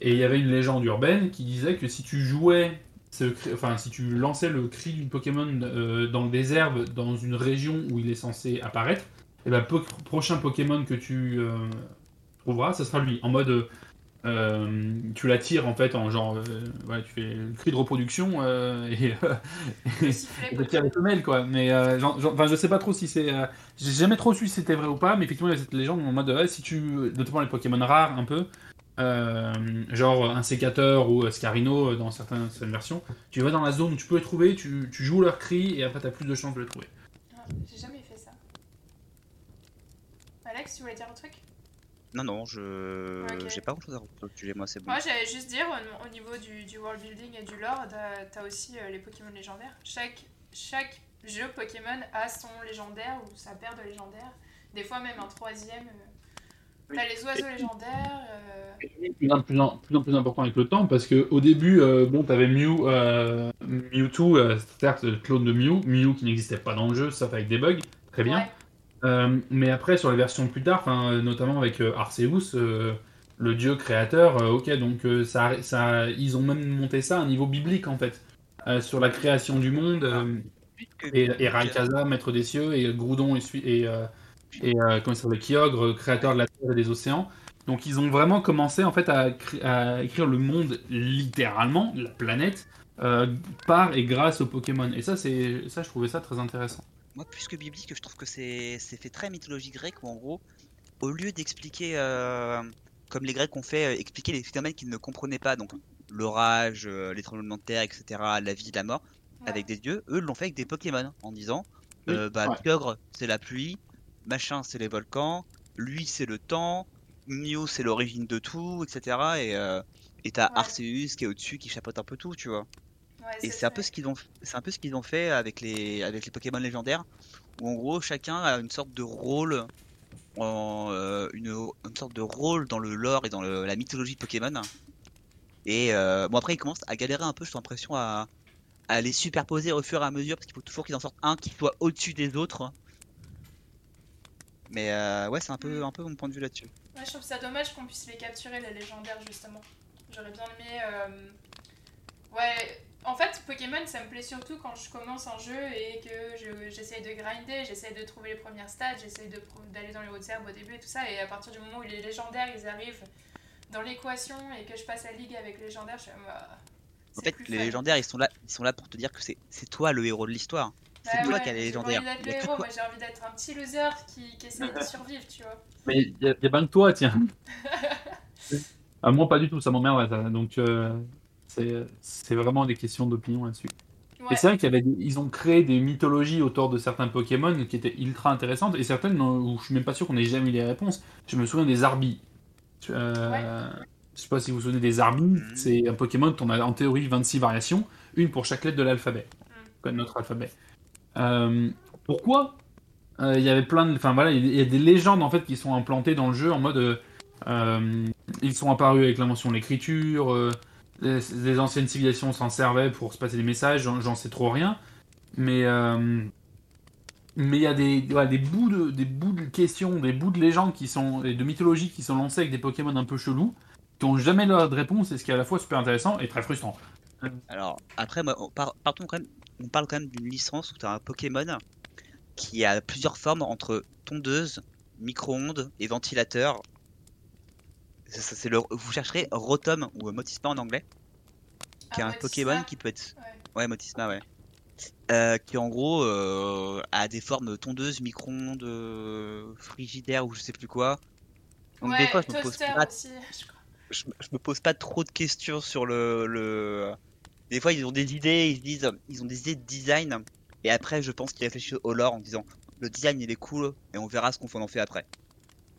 B: Et il y avait une légende urbaine qui disait que si tu jouais, ce enfin si tu lançais le cri du Pokémon euh, dans des herbes dans une région où il est censé apparaître, et ben le po- prochain Pokémon que tu euh, trouveras, ce sera lui. En mode, euh, tu l'attires en fait en genre, euh, ouais, tu fais le cri de reproduction euh, et,
A: Pokémon.
B: t'attires les femelles quoi. Mais enfin, je sais pas trop si c'est, j'ai jamais trop su si c'était vrai ou pas, mais effectivement il y a cette légende en mode, si tu, notamment les Pokémon rares un peu. genre un sécateur ou Scarino dans certaines, certaines versions, tu vas dans la zone où tu peux les trouver, tu, tu joues leur cri et après t'as plus de chances de les trouver.
A: Ah, J'ai jamais fait ça. Alex, tu voulais dire un truc?
C: Non, non, je
A: Ok.
C: j'ai pas grand chose à rajouter sur le sujet, moi c'est bon.
A: Moi, j'allais juste dire, au, au niveau du, du world building et du lore, t'as aussi euh, les Pokémon légendaires. Chaque, chaque jeu Pokémon a son légendaire ou sa paire de légendaires. Des fois, même un troisième. euh. T'as les oiseaux légendaires. euh,
B: plus en plus, en, plus en plus important avec le temps parce que au début, euh, bon, t'avais Mew, euh, Mewtwo, euh, certes le clone de Mew, Mew qui n'existait pas dans le jeu, sauf avec des bugs, très bien.
A: ouais.
B: Euh, mais après, sur les versions plus tard, euh, notamment avec euh, Arceus, le dieu créateur, ok, donc ça, ça, ils ont même monté ça à un niveau biblique en fait, sur la création du monde. euh, Et, et Raikasa, maître des cieux, et Groudon et, et, il s'appelle, Kyogre, créateur de la Terre et des océans. Donc ils ont vraiment commencé en fait à, écrire le monde littéralement, la planète, euh, par et grâce aux Pokémon. Et ça, c'est ça, je trouvais ça très intéressant.
C: Moi, plus que biblique, je trouve que c'est c'est fait très mythologie grecque où en gros, au lieu d'expliquer, euh, comme les Grecs ont fait, euh, expliquer les phénomènes qu'ils ne comprenaient pas, donc l'orage, euh, les tremblements de terre, etc., la vie, la mort,
A: Ouais.
C: avec des dieux, eux l'ont fait avec des Pokémon en disant
B: Oui,
C: euh, bah,
B: ouais.
C: Kyogre, c'est la pluie, machin, c'est les volcans, lui, c'est le temps, Mew, c'est l'origine de tout, etc. Et euh, et t'as
A: Ouais.
C: Arceus qui est au-dessus, qui chapeaute un peu tout, tu vois.
A: Ouais,
C: Et c'est un peu ce qu'ils ont, c'est un peu ce qu'ils ont fait avec les, avec les Pokémon légendaires, où en gros chacun a une sorte de rôle, en, euh, une, une sorte de rôle dans le lore et dans le- la mythologie de Pokémon. Et euh, bon après ils commencent à galérer un peu, j'ai l'impression à, à les superposer au fur et à mesure, parce qu'il faut toujours qu'ils en sortent un qui soit au-dessus des autres. Mais euh, ouais, c'est un peu, un peu mon point de vue là-dessus.
A: Ouais, je trouve ça dommage qu'on puisse les capturer, les légendaires, justement. J'aurais bien aimé. euh, Ouais, en fait, Pokémon, ça me plaît surtout quand je commence un jeu et que je- j'essaye de grinder, j'essaye de trouver les premières stats, j'essaye d'aller dans les hautes herbes au début et tout ça. Et à partir du moment où les légendaires ils arrivent dans l'équation et que je passe la ligue avec les légendaires, je suis comme, ah,
C: En
A: c'est
C: fait, les
A: fun.
C: légendaires, ils sont là, ils sont là pour te dire que c'est, c'est toi le héros de l'histoire. C'est
A: Bah
C: toi
A: ouais,
C: qui as les
A: j'ai
C: légendaires.
A: envie d'être le héros,
C: toi.
A: moi j'ai envie d'être un petit loser qui, qui essaie de [laughs] survivre, tu vois.
B: Mais il y, a- y a bien que toi, tiens. [laughs] Ah, moi, pas du tout, ça m'emmerde. ça. Donc, euh, c'est c'est vraiment des questions d'opinion là-dessus.
A: Ouais.
B: Et c'est vrai qu'il y avait, des- ils ont créé des mythologies autour de certains Pokémon qui étaient ultra intéressantes et certaines où je suis même pas sûr qu'on ait jamais eu les réponses. Je me souviens des Arbis. Euh, Je sais pas si vous vous souvenez des Arbis.
C: Mhm.
B: C'est un Pokémon dont on a en théorie 26 variations, une pour chaque lettre de l'alphabet, comme notre alphabet. Euh, pourquoi Euh, Il y avait plein de, enfin voilà, il y a- il y a des légendes en fait qui sont implantées dans le jeu en mode, euh, euh, ils sont apparus avec l'invention de l'écriture. Les, anciennes civilisations s'en servaient pour se passer des messages, j'en sais trop rien. Mais euh, il y a des, bouts de, des bouts de questions, des bouts de légendes qui sont, et de mythologie qui sont lancés avec des Pokémon un peu chelous, qui n'ont jamais leur de réponse, et ce qui est à la fois super intéressant et très frustrant.
C: Alors, après, on on parle quand même d'une licence où tu as un Pokémon qui a plusieurs formes entre tondeuse, micro-ondes et ventilateur. C'est le, vous chercherez Rotom ou Motisma en anglais, qui est
A: Ah,
C: un Pokémon
A: ça.
C: qui peut être.
A: Ouais.
C: Ouais, Motisma, ouais. Euh, qui en gros euh, a des formes tondeuse, micro-ondes, euh, frigidaire ou je sais plus quoi. Donc
A: ouais,
C: des fois je me pose pas
A: aussi, je crois.
C: je, je me pose pas trop de questions sur le, le... Des fois, ils ont des idées, ils se disent, ils ont des idées de design, et après, je pense qu'ils réfléchissent au lore en disant, le design il est cool, et on verra ce qu'on en fait après.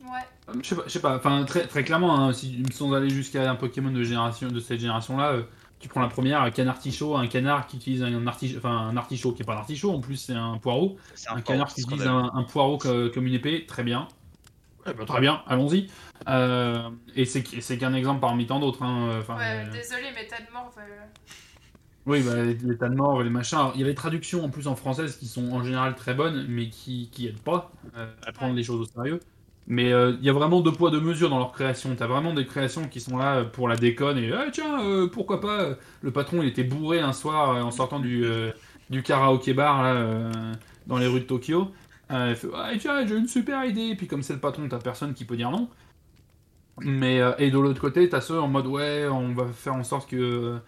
A: Ouais.
B: Euh, Je sais pas, je sais pas, enfin très, très clairement, hein, si, sans aller jusqu'à un Pokémon de, génération, de cette génération-là, euh, tu prends la première, un canard artichaut, un canard qui utilise un, artichaut, enfin un artichaut qui est pas un artichaut, en plus c'est un poireau, un,
C: un,
B: canard
C: fort
B: qui utilise un, un poireau co- comme une épée, très bien. Eh ben, très bien, allons-y. Euh, et c'est c'est qu'un exemple parmi tant d'autres. hein, enfin,
A: ouais,
B: euh,
A: désolé, mais t'as de mort. euh,
B: Oui, bah, les les tas de morts et les machins. Alors, il y a les traductions en plus en française qui sont en général très bonnes, mais qui, qui aident pas euh, à prendre
A: Ouais.
B: les choses au sérieux. Mais euh, il y a vraiment deux poids, deux mesures dans leur création. T'as vraiment des créations qui sont là pour la déconne et Ah, tiens, euh, pourquoi pas euh, Le patron il était bourré un soir euh, en sortant du, euh, du karaoké bar là, euh, dans les rues de Tokyo. Euh, il fait Ah, tiens, j'ai une super idée. Et puis comme c'est le patron, t'as personne qui peut dire non. Mais, euh, et de l'autre côté, t'as ceux en mode ouais, on va faire en sorte que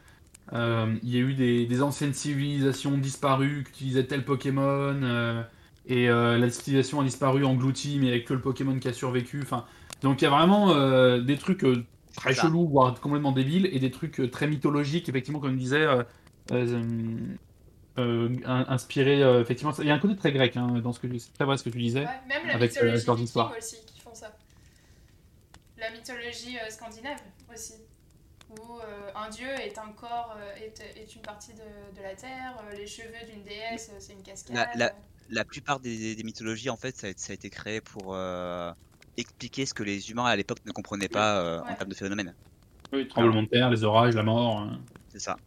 B: euh, il y a eu des, anciennes civilisations disparues qui utilisaient tel Pokémon euh, et euh, la civilisation a disparu engloutie mais avec que le Pokémon qui a survécu. Enfin, donc il y a vraiment euh, des trucs euh, très chelous voire complètement débiles et des trucs euh, très mythologiques effectivement comme je disais. euh, euh, euh, in- inspirés euh, effectivement il y a un côté très grec hein, dans ce que c'est très vrai ce que tu disais
A: Ouais, même la
B: Avec, euh,
A: mythologie
B: leurs histoires.
A: aussi qui font ça. La mythologie scandinave aussi. Où euh, un dieu est un corps, euh, est, est une partie de, de la terre, euh, les cheveux d'une déesse, c'est une cascade.
C: La- la- La plupart des, des mythologies, en fait, ça a, ça a été créé pour euh, expliquer ce que les humains à l'époque ne comprenaient pas euh, en termes de phénomènes.
B: oui, tremblement de terre les orages la mort hein.
C: C'est ça.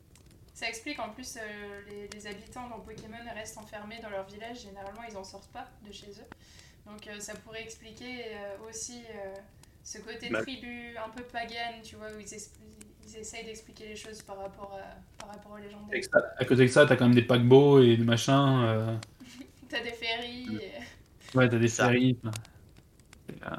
A: Ça explique en plus euh, les, les habitants dans Pokémon restent enfermés dans leur village, généralement ils en sortent pas de chez eux. Donc euh, ça pourrait expliquer euh, aussi euh, ce côté
B: Bah.
A: tribu un peu pagan, tu vois, où ils, es- ils essayent d'expliquer les choses par rapport, à, par rapport aux
B: ça- À côté de ça, t'as quand même des paquebots et des machins. euh, [laughs]
A: T'as des ferries. et-
B: Ouais, t'as des euh,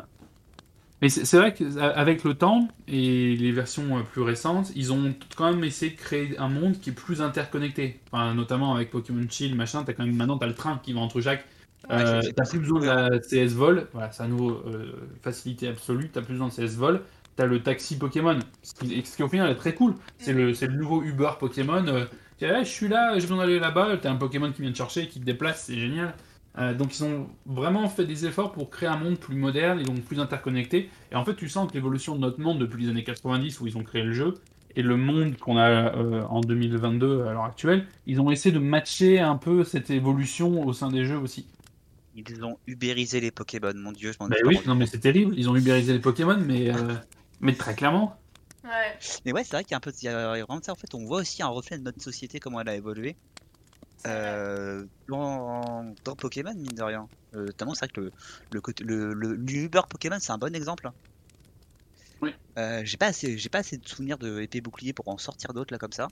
B: Mais c'est vrai qu'avec le temps et les versions euh, plus récentes, ils ont quand même essayé de créer un monde qui est plus interconnecté. Enfin, notamment avec Pokémon Shield, machin, t'as quand même maintenant t'as le train qui va entre chaque.
C: Ouais,
B: Euh, t'as plus besoin de la CS Vol, voilà, c'est à nouveau euh, facilité absolue, t'as plus besoin de CS Vol, t'as le taxi Pokémon, ce qui, ce qui au final est très cool. C'est le, nouveau Uber Pokémon. euh, Ah, je suis là, j'ai besoin d'aller là-bas, t'as un Pokémon qui vient te chercher, qui te déplace, c'est génial. Euh, donc ils ont vraiment fait des efforts pour créer un monde plus moderne et donc plus interconnecté. Et en fait, tu sens que l'évolution de notre monde depuis les années 90 où ils ont créé le jeu et le monde qu'on a euh, en 2022 à l'heure actuelle, ils ont essayé de matcher un peu cette évolution au sein des jeux aussi.
C: Ils ont ubérisé les Pokémon, mon dieu, je m'en
B: Bah oui, non mais c'est terrible, ils ont ubérisé les Pokémon, mais, euh, mais très clairement.
A: Ouais,
C: Mais ouais, c'est vrai qu'il y a un peu il y a vraiment de ça. En fait, on voit aussi un reflet de notre société, comment elle a évolué. Euh, dans, dans Pokémon, mine de rien. Euh, notamment, c'est vrai que le, le, côté- le, le, l'Uber Pokémon, c'est un bon exemple.
B: Oui.
C: Euh, j'ai pas assez, j'ai pas assez de souvenirs de épée bouclier pour en sortir d'autres là comme ça.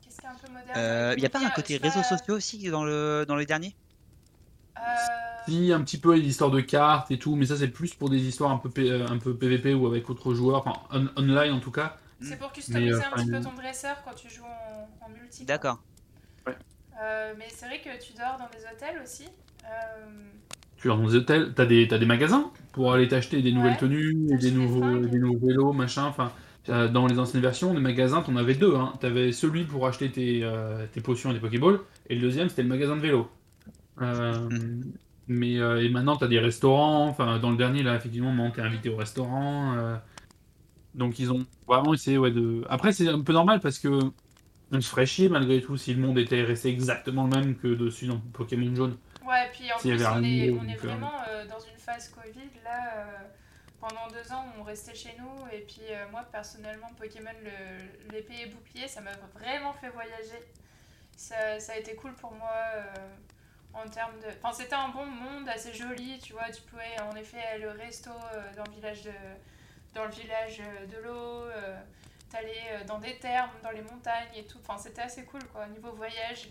A: Qu'est-ce qui est un peu moderne
C: Euh, Il y a pas un
A: Bien,
C: côté réseaux
A: pas,
C: sociaux aussi dans le dans les derniers
A: euh,
B: Si, un petit peu l'histoire de cartes et tout, mais ça c'est plus pour des histoires un peu, euh, un peu PVP ou avec autres joueurs, enfin on- online en tout cas.
A: C'est pour customiser
B: euh,
A: un petit peu ton dresseur quand tu joues en, en multi.
C: D'accord.
A: Euh, mais c'est vrai que tu dors dans des hôtels aussi. Euh,
B: Tu vas dans des hôtels, t'as des, t'as des magasins pour aller t'acheter des nouvelles
A: Ouais,
B: tenues, des nouveaux, des nouveaux vélos, machin. Enfin, euh, dans les anciennes versions, les magasins, t'en avais deux. Hein. T'avais celui pour acheter tes, euh, tes potions et tes Pokéballs, et le deuxième c'était le magasin de vélo. Euh, mais euh, et maintenant t'as des restaurants. Enfin, dans le dernier là, effectivement, maintenant, t'es invité au restaurant. euh, donc ils ont vraiment essayé ouais, de. Après c'est un peu normal parce que on se ferait chier malgré tout si le monde était resté exactement le même que dessus dans Pokémon jaune.
A: Ouais, puis en plus, on est,
B: niveau,
A: on est
B: donc,
A: vraiment euh, dans une phase Covid. Là, euh, pendant deux ans, on restait chez nous. Et puis, euh, moi, personnellement, Pokémon, l'épée et bouclier, ça m'a vraiment fait voyager. Ça, ça a été cool pour moi euh, en termes de. Enfin, c'était un bon monde, assez joli. Tu vois, tu pouvais en effet aller au resto euh, dans le village de, dans le village euh, de l'eau. euh, T'allais euh, dans des thermes, dans les montagnes et tout. Enfin, c'était assez cool, quoi. Niveau voyage,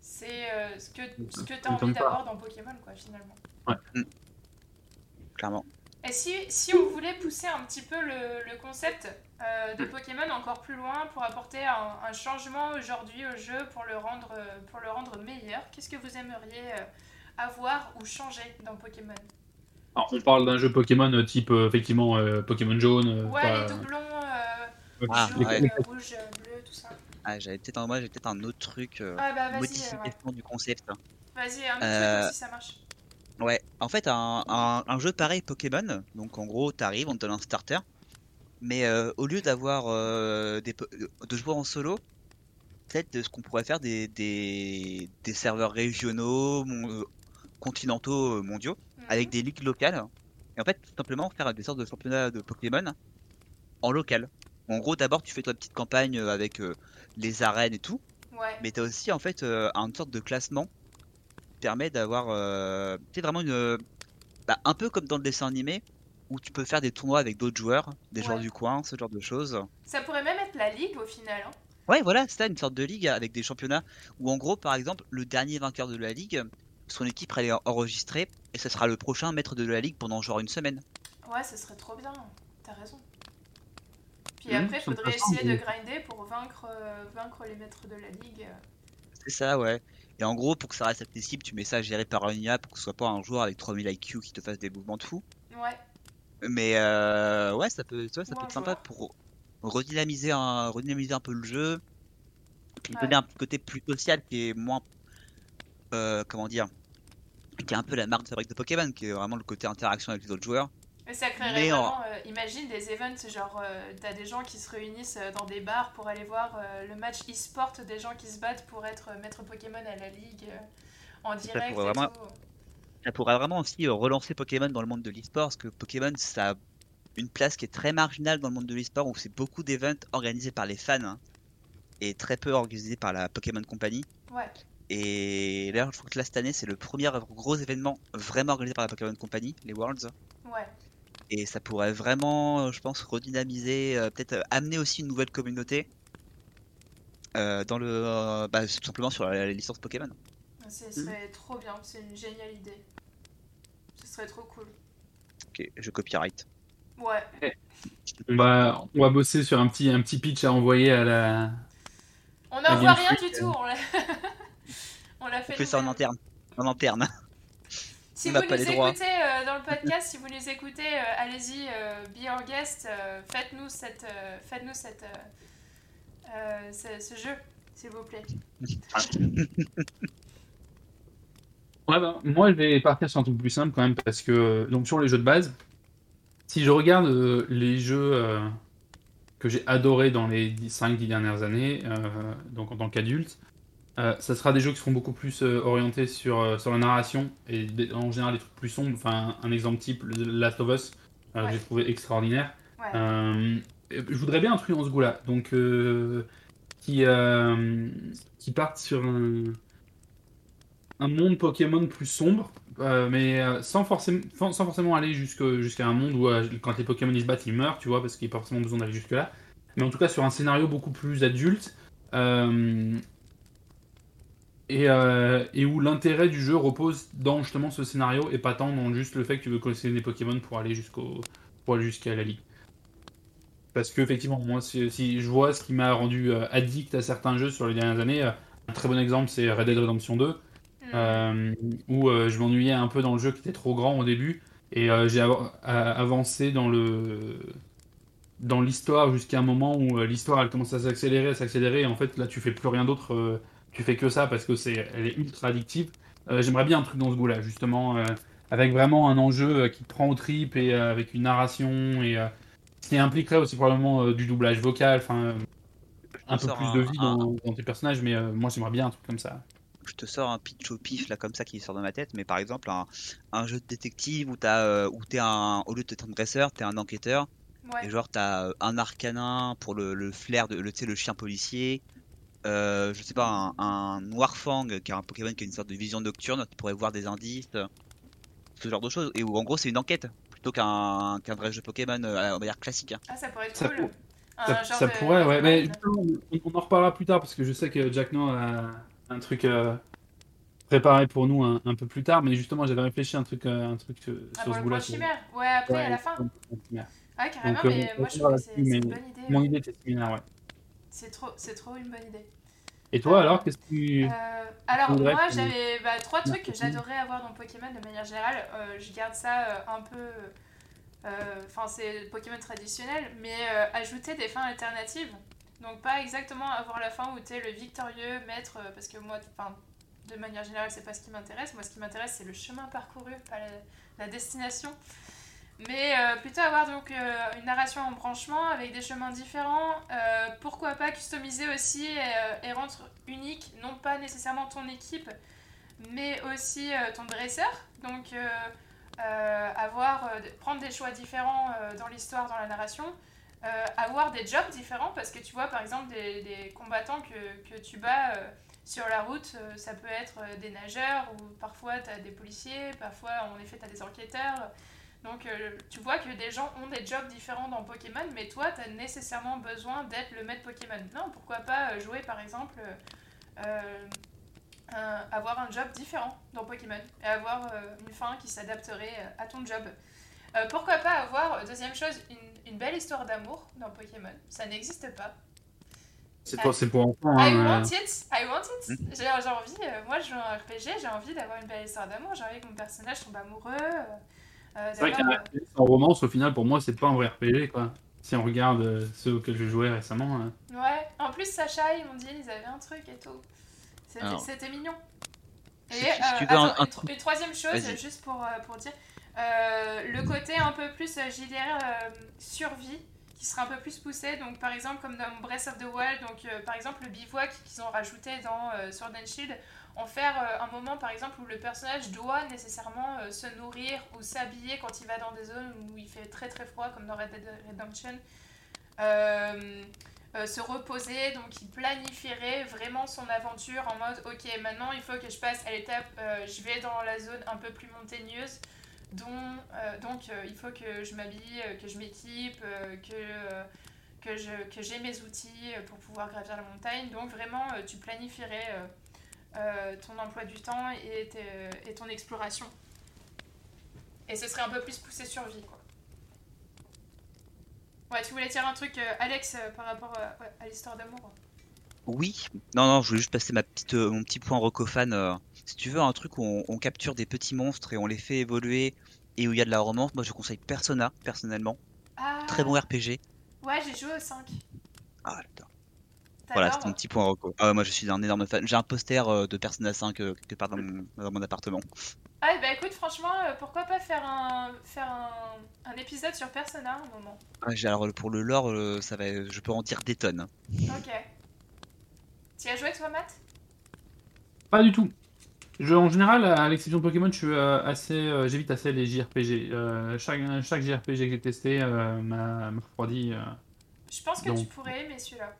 A: c'est euh, ce que, ce que tu as
B: Ça
A: envie d'avoir dans Pokémon, quoi, finalement.
C: Clairement.
A: Et si, si on voulait pousser un petit peu le, le concept euh, de Pokémon encore plus loin pour apporter un, un changement aujourd'hui au jeu pour le rendre, euh, pour le rendre meilleur, qu'est-ce que vous aimeriez euh, avoir ou changer dans Pokémon?
B: Alors, on parle d'un jeu Pokémon type euh, effectivement euh, Pokémon jaune. euh,
A: Ouais,
B: pas-
A: les doublons, euh,
C: Ah,
A: jaune,
C: ouais.
A: euh, rouge, bleu, tout ça.
C: Ah, j'avais peut-être un, peut-être un autre truc. euh,
A: Ah bah euh, ouais.
C: modification du concept.
A: Vas-y, un autre
C: Euh,
A: truc aussi, ça marche.
C: Ouais, en fait, un, un, un jeu pareil Pokémon, donc en gros, t'arrives, on te donne un starter, mais euh, au lieu d'avoir euh, des, po- de jouer en solo, peut-être de ce qu'on pourrait faire des, des, des serveurs régionaux, mon- euh, continentaux, euh, mondiaux,
A: Mhm.
C: avec des ligues locales, et en fait, tout simplement faire des sortes de championnats de Pokémon en local. En gros, d'abord, tu fais ta petite campagne euh, avec euh, les arènes et tout,
A: Ouais.
C: mais t'as aussi en fait euh, une sorte de classement qui permet d'avoir euh, c'est vraiment une bah, un peu comme dans le dessin animé où tu peux faire des tournois avec d'autres joueurs, des joueurs
A: Ouais.
C: du coin, ce genre de choses.
A: Ça pourrait même être la ligue au final. hein.
C: Ouais, voilà, c'est ça, une sorte de ligue avec des championnats où en gros, par exemple, le dernier vainqueur de la ligue, son équipe elle est enregistrée et ce sera le prochain maître de la ligue pendant genre une semaine.
A: Ouais, ça serait trop bien. T'as raison. Puis
B: Mhm,
A: après, il faudrait essayer de grinder pour vaincre, euh, vaincre les maîtres de la ligue.
C: C'est ça, ouais. Et en gros, pour que ça reste accessible, tu mets ça géré par une IA pour que ce soit pas un joueur avec 3000 IQ qui te fasse des mouvements de fou.
A: Ouais,
C: Mais euh, ouais, ça peut, tu vois, ça peut être sympa pour redynamiser un, redynamiser un peu le jeu, puis
A: Ouais.
C: donner un côté plus social qui est moins, euh, comment dire, qui est un peu la marque de fabrique de Pokémon, qui est vraiment le côté interaction avec les autres joueurs.
A: mais ça créerait
C: Mais en-
A: euh, imagine des events, genre t'as des gens qui se réunissent dans des bars pour aller voir le match e-sport des gens qui se battent pour être maître Pokémon à la ligue en direct
C: pourrait
A: et
C: vraiment-
A: tout.
C: Ça pourrait vraiment aussi euh, relancer Pokémon dans le monde de l'e-sport, parce que Pokémon, ça a une place qui est très marginale dans le monde de l'e-sport, où c'est beaucoup d'events organisés par les fans, hein, et très peu organisés par la Pokémon Company.
A: Ouais,
C: Et d'ailleurs, je crois que là, cette année, c'est le premier gros événement vraiment organisé par la Pokémon Company, les Worlds.
A: ouais.
C: Et ça pourrait vraiment, je pense, redynamiser, euh, peut-être euh, amener aussi une nouvelle communauté euh, dans le, euh, bah, tout simplement sur la, la licence Pokémon.
A: Ce serait trop bien, c'est une géniale idée. Ce serait trop cool.
C: Ok, je copyright.
A: Ouais.
B: On va, on va bosser sur un petit, un petit pitch à envoyer à la.
A: On n'envoie
B: Game
A: rien du tout, on l'a [laughs] on l'a fait
C: On fait ça en interne. En interne.
A: Si
C: On
A: vous nous écoutez euh, dans le podcast, si vous nous écoutez, euh, allez-y, euh, be our guest, euh, faites-nous cette, euh, faites-nous cette, euh, euh, ce, ce jeu, s'il vous plaît. [laughs]
B: Ouais, bah, moi, je vais partir sur un truc plus simple quand même, parce que, donc, sur les jeux de base, si je regarde euh, les jeux euh, que j'ai adorés dans les 5-10 dernières années, euh, donc en tant qu'adulte, ça sera des jeux qui seront beaucoup plus orientés sur, sur la narration et en général des trucs plus sombres. Enfin, un exemple type, Last of Us, que j'ai trouvé extraordinaire.
A: Ouais.
B: Je voudrais bien un truc dans ce goût-là, donc qui, qui parte sur un, un monde Pokémon plus sombre, euh, mais euh, sans, forcément, sans forcément aller jusqu'à un monde où euh, quand les Pokémon ils se battent, ils meurent, tu vois, parce qu'il n'y a pas forcément besoin d'aller jusque-là. Mais en tout cas sur un scénario beaucoup plus adulte. et, et où l'intérêt du jeu repose dans justement ce scénario et pas tant dans juste le fait que tu veux collectionner des Pokémon pour aller jusqu'au jusqu'à la ligue. Parce que effectivement, moi, si, je vois ce qui m'a rendu addict à certains jeux sur les dernières années, un très bon exemple, c'est Red Dead Redemption 2,
A: Hmm.
B: Euh, où euh, je m'ennuyais un peu dans le jeu qui était trop grand au début, et euh, j'ai av- avancé dans le dans l'histoire jusqu'à un moment où l'histoire elle commence à s'accélérer, à s'accélérer, et en fait là tu fais plus rien d'autre, tu fais que ça parce que c'est elle est ultra addictive. J'aimerais bien un truc dans ce goût-là, justement, avec vraiment un enjeu qui te prend aux tripes et avec une narration et ce qui impliquerait aussi probablement du doublage vocal, enfin un peu plus
C: un-
B: de vie
C: un-
B: dans, dans tes personnages, mais moi j'aimerais bien un truc comme ça.
C: Je te sors un pitch au pif là comme ça qui sort de ma tête, mais par exemple un, un jeu de détective où t'as euh, où t'es un au lieu d'être un dresseur, t'es un enquêteur
A: Ouais.
C: et genre t'as euh, un arcanin pour le, le flair de le, le chien policier. Euh, je sais pas un, un Noirfang qui est un Pokémon qui a une sorte de vision nocturne, tu pourrais voir des indices, ce genre de choses et où en gros c'est une enquête plutôt qu'un qu'un vrai jeu Pokémon euh, on va dire classique. hein.
A: Ah, ça pourrait être
B: Ça
A: cool.
B: Ça,
A: genre
B: ça
A: de-
B: pourrait, ouais, mais on en reparlera plus tard parce que je sais que Jack No a un truc euh, préparé pour nous un, un peu plus tard, mais justement j'avais réfléchi à un truc, euh, un truc euh,
A: Ah,
B: sur ce
A: chimère. Ouais, après,
B: Ouais,
A: à la fin.
B: chimère.
A: Ouais, carrément,
B: Donc, euh,
A: mais moi je trouve que c'est une bonne idée.
B: Mon
A: ouais.
B: idée était similaire, ouais.
A: C'est trop, trop une bonne idée.
B: Et toi alors, qu'est-ce que tu.
A: Euh, alors moi j'avais bah, trois trucs que j'adorais avoir dans Pokémon de manière générale. Euh, je garde ça euh, un peu... euh, Enfin c'est Pokémon traditionnel, mais euh, ajouter des fins alternatives. Donc pas exactement avoir la fin où t'es le victorieux maître, euh, parce que moi, de manière générale c'est pas ce qui m'intéresse. Moi ce qui m'intéresse c'est le chemin parcouru, pas la, destination. Mais euh, plutôt avoir donc euh, une narration en branchement avec des chemins différents. Pourquoi pas customiser aussi et, rendre unique, non pas nécessairement ton équipe, mais aussi ton dresseur. Donc avoir, prendre des choix différents dans l'histoire, dans la narration. Euh, avoir des jobs différents parce que tu vois par exemple des, combattants que, que tu bats euh, sur la route, euh, ça peut être des nageurs ou parfois tu as des policiers, parfois en effet tu as des enquêteurs. Donc tu vois que des gens ont des jobs différents dans Pokémon, mais toi tu as nécessairement besoin d'être le maître Pokémon. Non, pourquoi pas jouer par exemple, avoir un job différent dans Pokémon et avoir une fin qui s'adapterait à ton job. Pourquoi pas avoir, deuxième chose, une, une belle histoire d'amour dans Pokémon Ça n'existe pas.
B: C'est pour, c'est pour enfants.
A: I
B: hein,
A: want it, I want it. J'ai j'ai envie, euh, moi je joue un RPG, j'ai envie d'avoir une belle histoire d'amour, j'ai envie que mon personnage tombe amoureux. euh,
B: C'est vrai qu'un
A: d'avoir,
B: RPG sans romance, au final, pour moi, c'est pas un vrai RPG, quoi. Si on regarde euh, ceux auxquels je jouais récemment. euh,
A: euh, Ouais, en plus Sacha et Mondine, ils avaient un truc et tout. C'était
C: Alors.
A: c'était mignon. Et
C: Si tu- si
A: euh,
C: tu veux un-
A: attends,
C: un
A: une, tro- une troisième chose,
C: Vas-y.
A: juste pour, euh, pour dire, le côté un peu plus, euh, je dirais, euh, survie, qui sera un peu plus poussé. Donc, par exemple, comme dans Breath of the Wild, donc, euh, par exemple, le bivouac qu'ils ont rajouté dans euh, Sword and Shield, en faire euh, un moment, par exemple, où le personnage doit nécessairement euh, se nourrir ou s'habiller quand il va dans des zones où il fait très très froid, comme dans Red Dead Redemption. Euh, euh, se reposer, donc il planifierait vraiment son aventure en mode ok maintenant il faut que je passe à l'étape, euh, je vais dans la zone un peu plus montagneuse, euh, donc euh, il faut que je m'habille, euh, que je m'équipe, que, que, j'ai mes outils pour pouvoir gravir la montagne. Donc vraiment, tu planifierais ton emploi du temps et, ton exploration. Et ce serait un peu plus poussé sur vie, quoi. Ouais, tu voulais dire un truc, Alex, par rapport à, l'histoire d'amour
C: Oui. Non, non, je voulais juste passer mon petit point Rocofan. Si tu veux un truc où on, on capture des petits monstres et on les fait évoluer et où il y a de la romance, moi je conseille Persona, personnellement.
A: Ah
C: Très bon RPG.
A: Ouais, j'ai joué au 5.
C: Ah, putain. Voilà, c'est mon petit point Roco. Ah, moi je suis un énorme fan. J'ai un poster euh, de Persona 5 euh, quelque part dans mon, dans mon appartement.
A: Ah, bah écoute, franchement, euh, pourquoi pas faire un, faire un, un épisode sur Persona un moment
C: Ah, alors pour le lore, ça va, je peux en dire des tonnes.
A: Ok. Tu y as joué toi, Matt?
B: Pas du tout. Je, en général, à l'exception de Pokémon, je suis euh, assez, euh, j'évite assez les JRPG. Euh, chaque, chaque JRPG que j'ai testé euh, m'a refroidi. euh.
A: Je pense que tu pourrais aimer celui-là.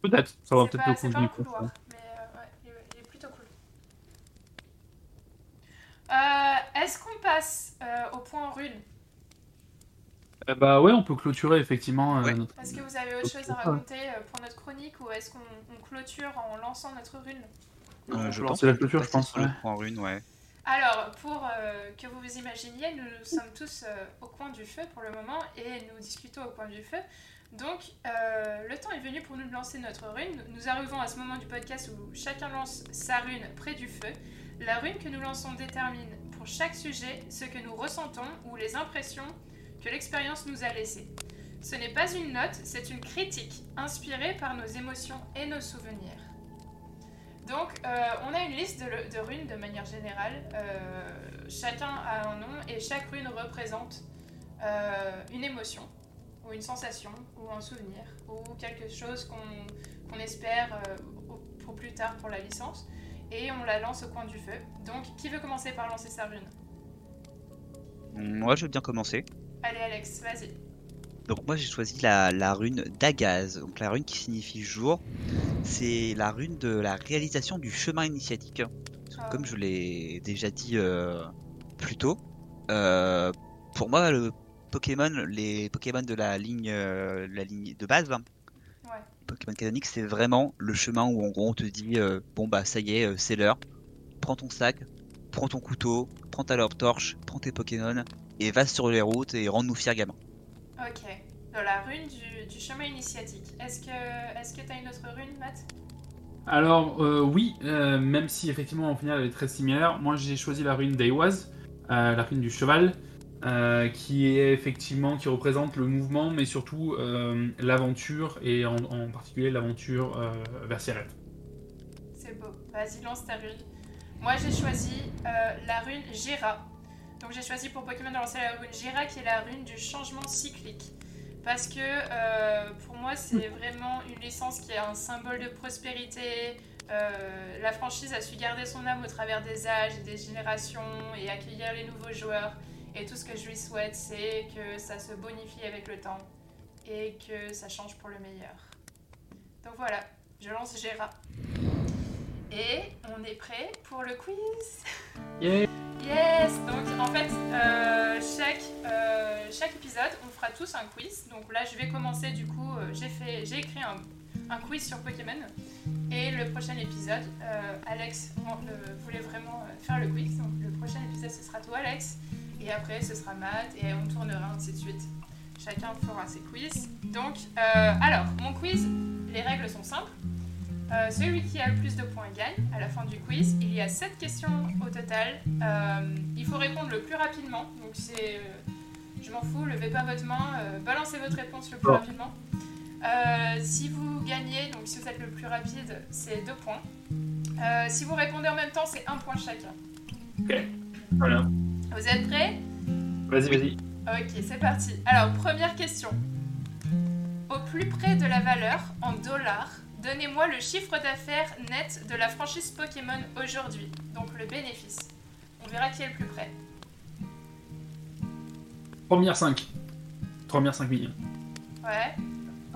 B: Peut-être, ça va peut-être le
A: c'est
B: coup.
A: pas un couloir,
B: confonds.
A: mais euh, ouais, il, est- il est plutôt cool. Euh, Est-ce qu'on passe euh, au point rune?
B: Euh, bah ouais, on peut clôturer effectivement. euh,
C: Ouais.
B: notre-
A: Est-ce que vous avez autre chose à raconter euh, pour notre chronique ou est-ce qu'on on clôture en lançant notre rune?
C: Euh, je pense
B: la
C: qu'on peut
B: clôture, je pense. ouais.
C: point rune, ouais.
A: Alors, pour euh, que vous vous imaginiez, nous sommes tous euh, au coin du feu pour le moment et nous discutons au coin du feu. Donc, euh, le temps est venu pour nous de lancer notre rune. Nous arrivons à ce moment du podcast où chacun lance sa rune près du feu. La rune que nous lançons détermine pour chaque sujet ce que nous ressentons ou les impressions que l'expérience nous a laissées. Ce n'est pas une note, c'est une critique inspirée par nos émotions et nos souvenirs. Donc, euh, on a une liste de, runes de manière générale. Euh, chacun a un nom et chaque rune représente euh, une émotion, ou une sensation, ou un souvenir, ou quelque chose qu'on espère pour plus tard pour la licence. Et on la lance au coin du feu. Donc, qui veut commencer par lancer sa rune?
C: Moi, je veux bien commencer.
A: Allez, Alex, vas-y.
C: Donc moi j'ai choisi la, la rune d'Agaz, donc la rune qui signifie jour. C'est la rune de la réalisation du chemin initiatique.
A: Ah.
C: Comme je l'ai déjà dit euh, plus tôt, euh, pour moi le Pokémon, les Pokémon de la ligne, euh, la ligne de base, hein,
A: Ouais.
C: Pokémon canonique, c'est vraiment le chemin où en gros on te dit euh, bon bah ça y est, euh, c'est l'heure. Prends ton sac, prends ton couteau, prends ta lampe torche, prends tes Pokémon et va sur les routes et rends-nous fiers gamins.
A: Ok. Dans la rune du, du chemin initiatique. Est-ce que est-ce que t'as une autre rune, Matt?
B: Alors euh, oui, euh, même si effectivement au final elle est très similaire, moi j'ai choisi la rune d'Eiwaz, euh, la rune du cheval, euh, qui est effectivement qui représente le mouvement, mais surtout l'aventure et en, en particulier l'aventure vers Sierra.
A: C'est beau. Vas-y, lance ta rune. Moi, j'ai choisi la rune Gira. Donc, j'ai choisi pour Pokémon de lancer la rune Gira, qui est la rune du changement cyclique. Parce que euh, pour moi, c'est vraiment une licence qui est un symbole de prospérité. Euh, la franchise a su garder son âme au travers des âges et des générations et accueillir les nouveaux joueurs. Et tout ce que je lui souhaite, c'est que ça se bonifie avec le temps et que ça change pour le meilleur. Donc voilà, je lance Gira. Et on est prêt pour le quiz
B: Yeah.
A: Yes Donc en fait, euh, chaque, euh, chaque épisode, on fera tous un quiz. Donc là, je vais commencer du coup, euh, j'ai fait, j'ai écrit un, un quiz sur Pokémon. Et le prochain épisode, euh, Alex on, voulait vraiment faire le quiz. Donc le prochain épisode, ce sera toi, Alex. Et après, ce sera Matt. Et on tournera ainsi de suite. Chacun fera ses quiz. Donc, alors, mon quiz, les règles sont simples. Euh, celui qui a le plus de points gagne à la fin du quiz. Il y a 7 questions au total. Euh, il faut répondre le plus rapidement. Donc c'est... euh, je m'en fous, levez pas votre main, balancez votre réponse le plus rapidement. Si vous gagnez, donc si vous êtes le plus rapide, c'est 2 points. Si vous répondez en même temps, c'est 1 point chacun.
B: Voilà.
A: Vous êtes prêts?
B: Vas-y, vas-y.
A: Ok, c'est parti. Alors, première question. Au plus près de la valeur, en dollars, donnez-moi le chiffre d'affaires net de la franchise Pokémon aujourd'hui. Donc le bénéfice. On verra qui est le plus près.
B: Première 5. Première 5 millions.
A: Ouais.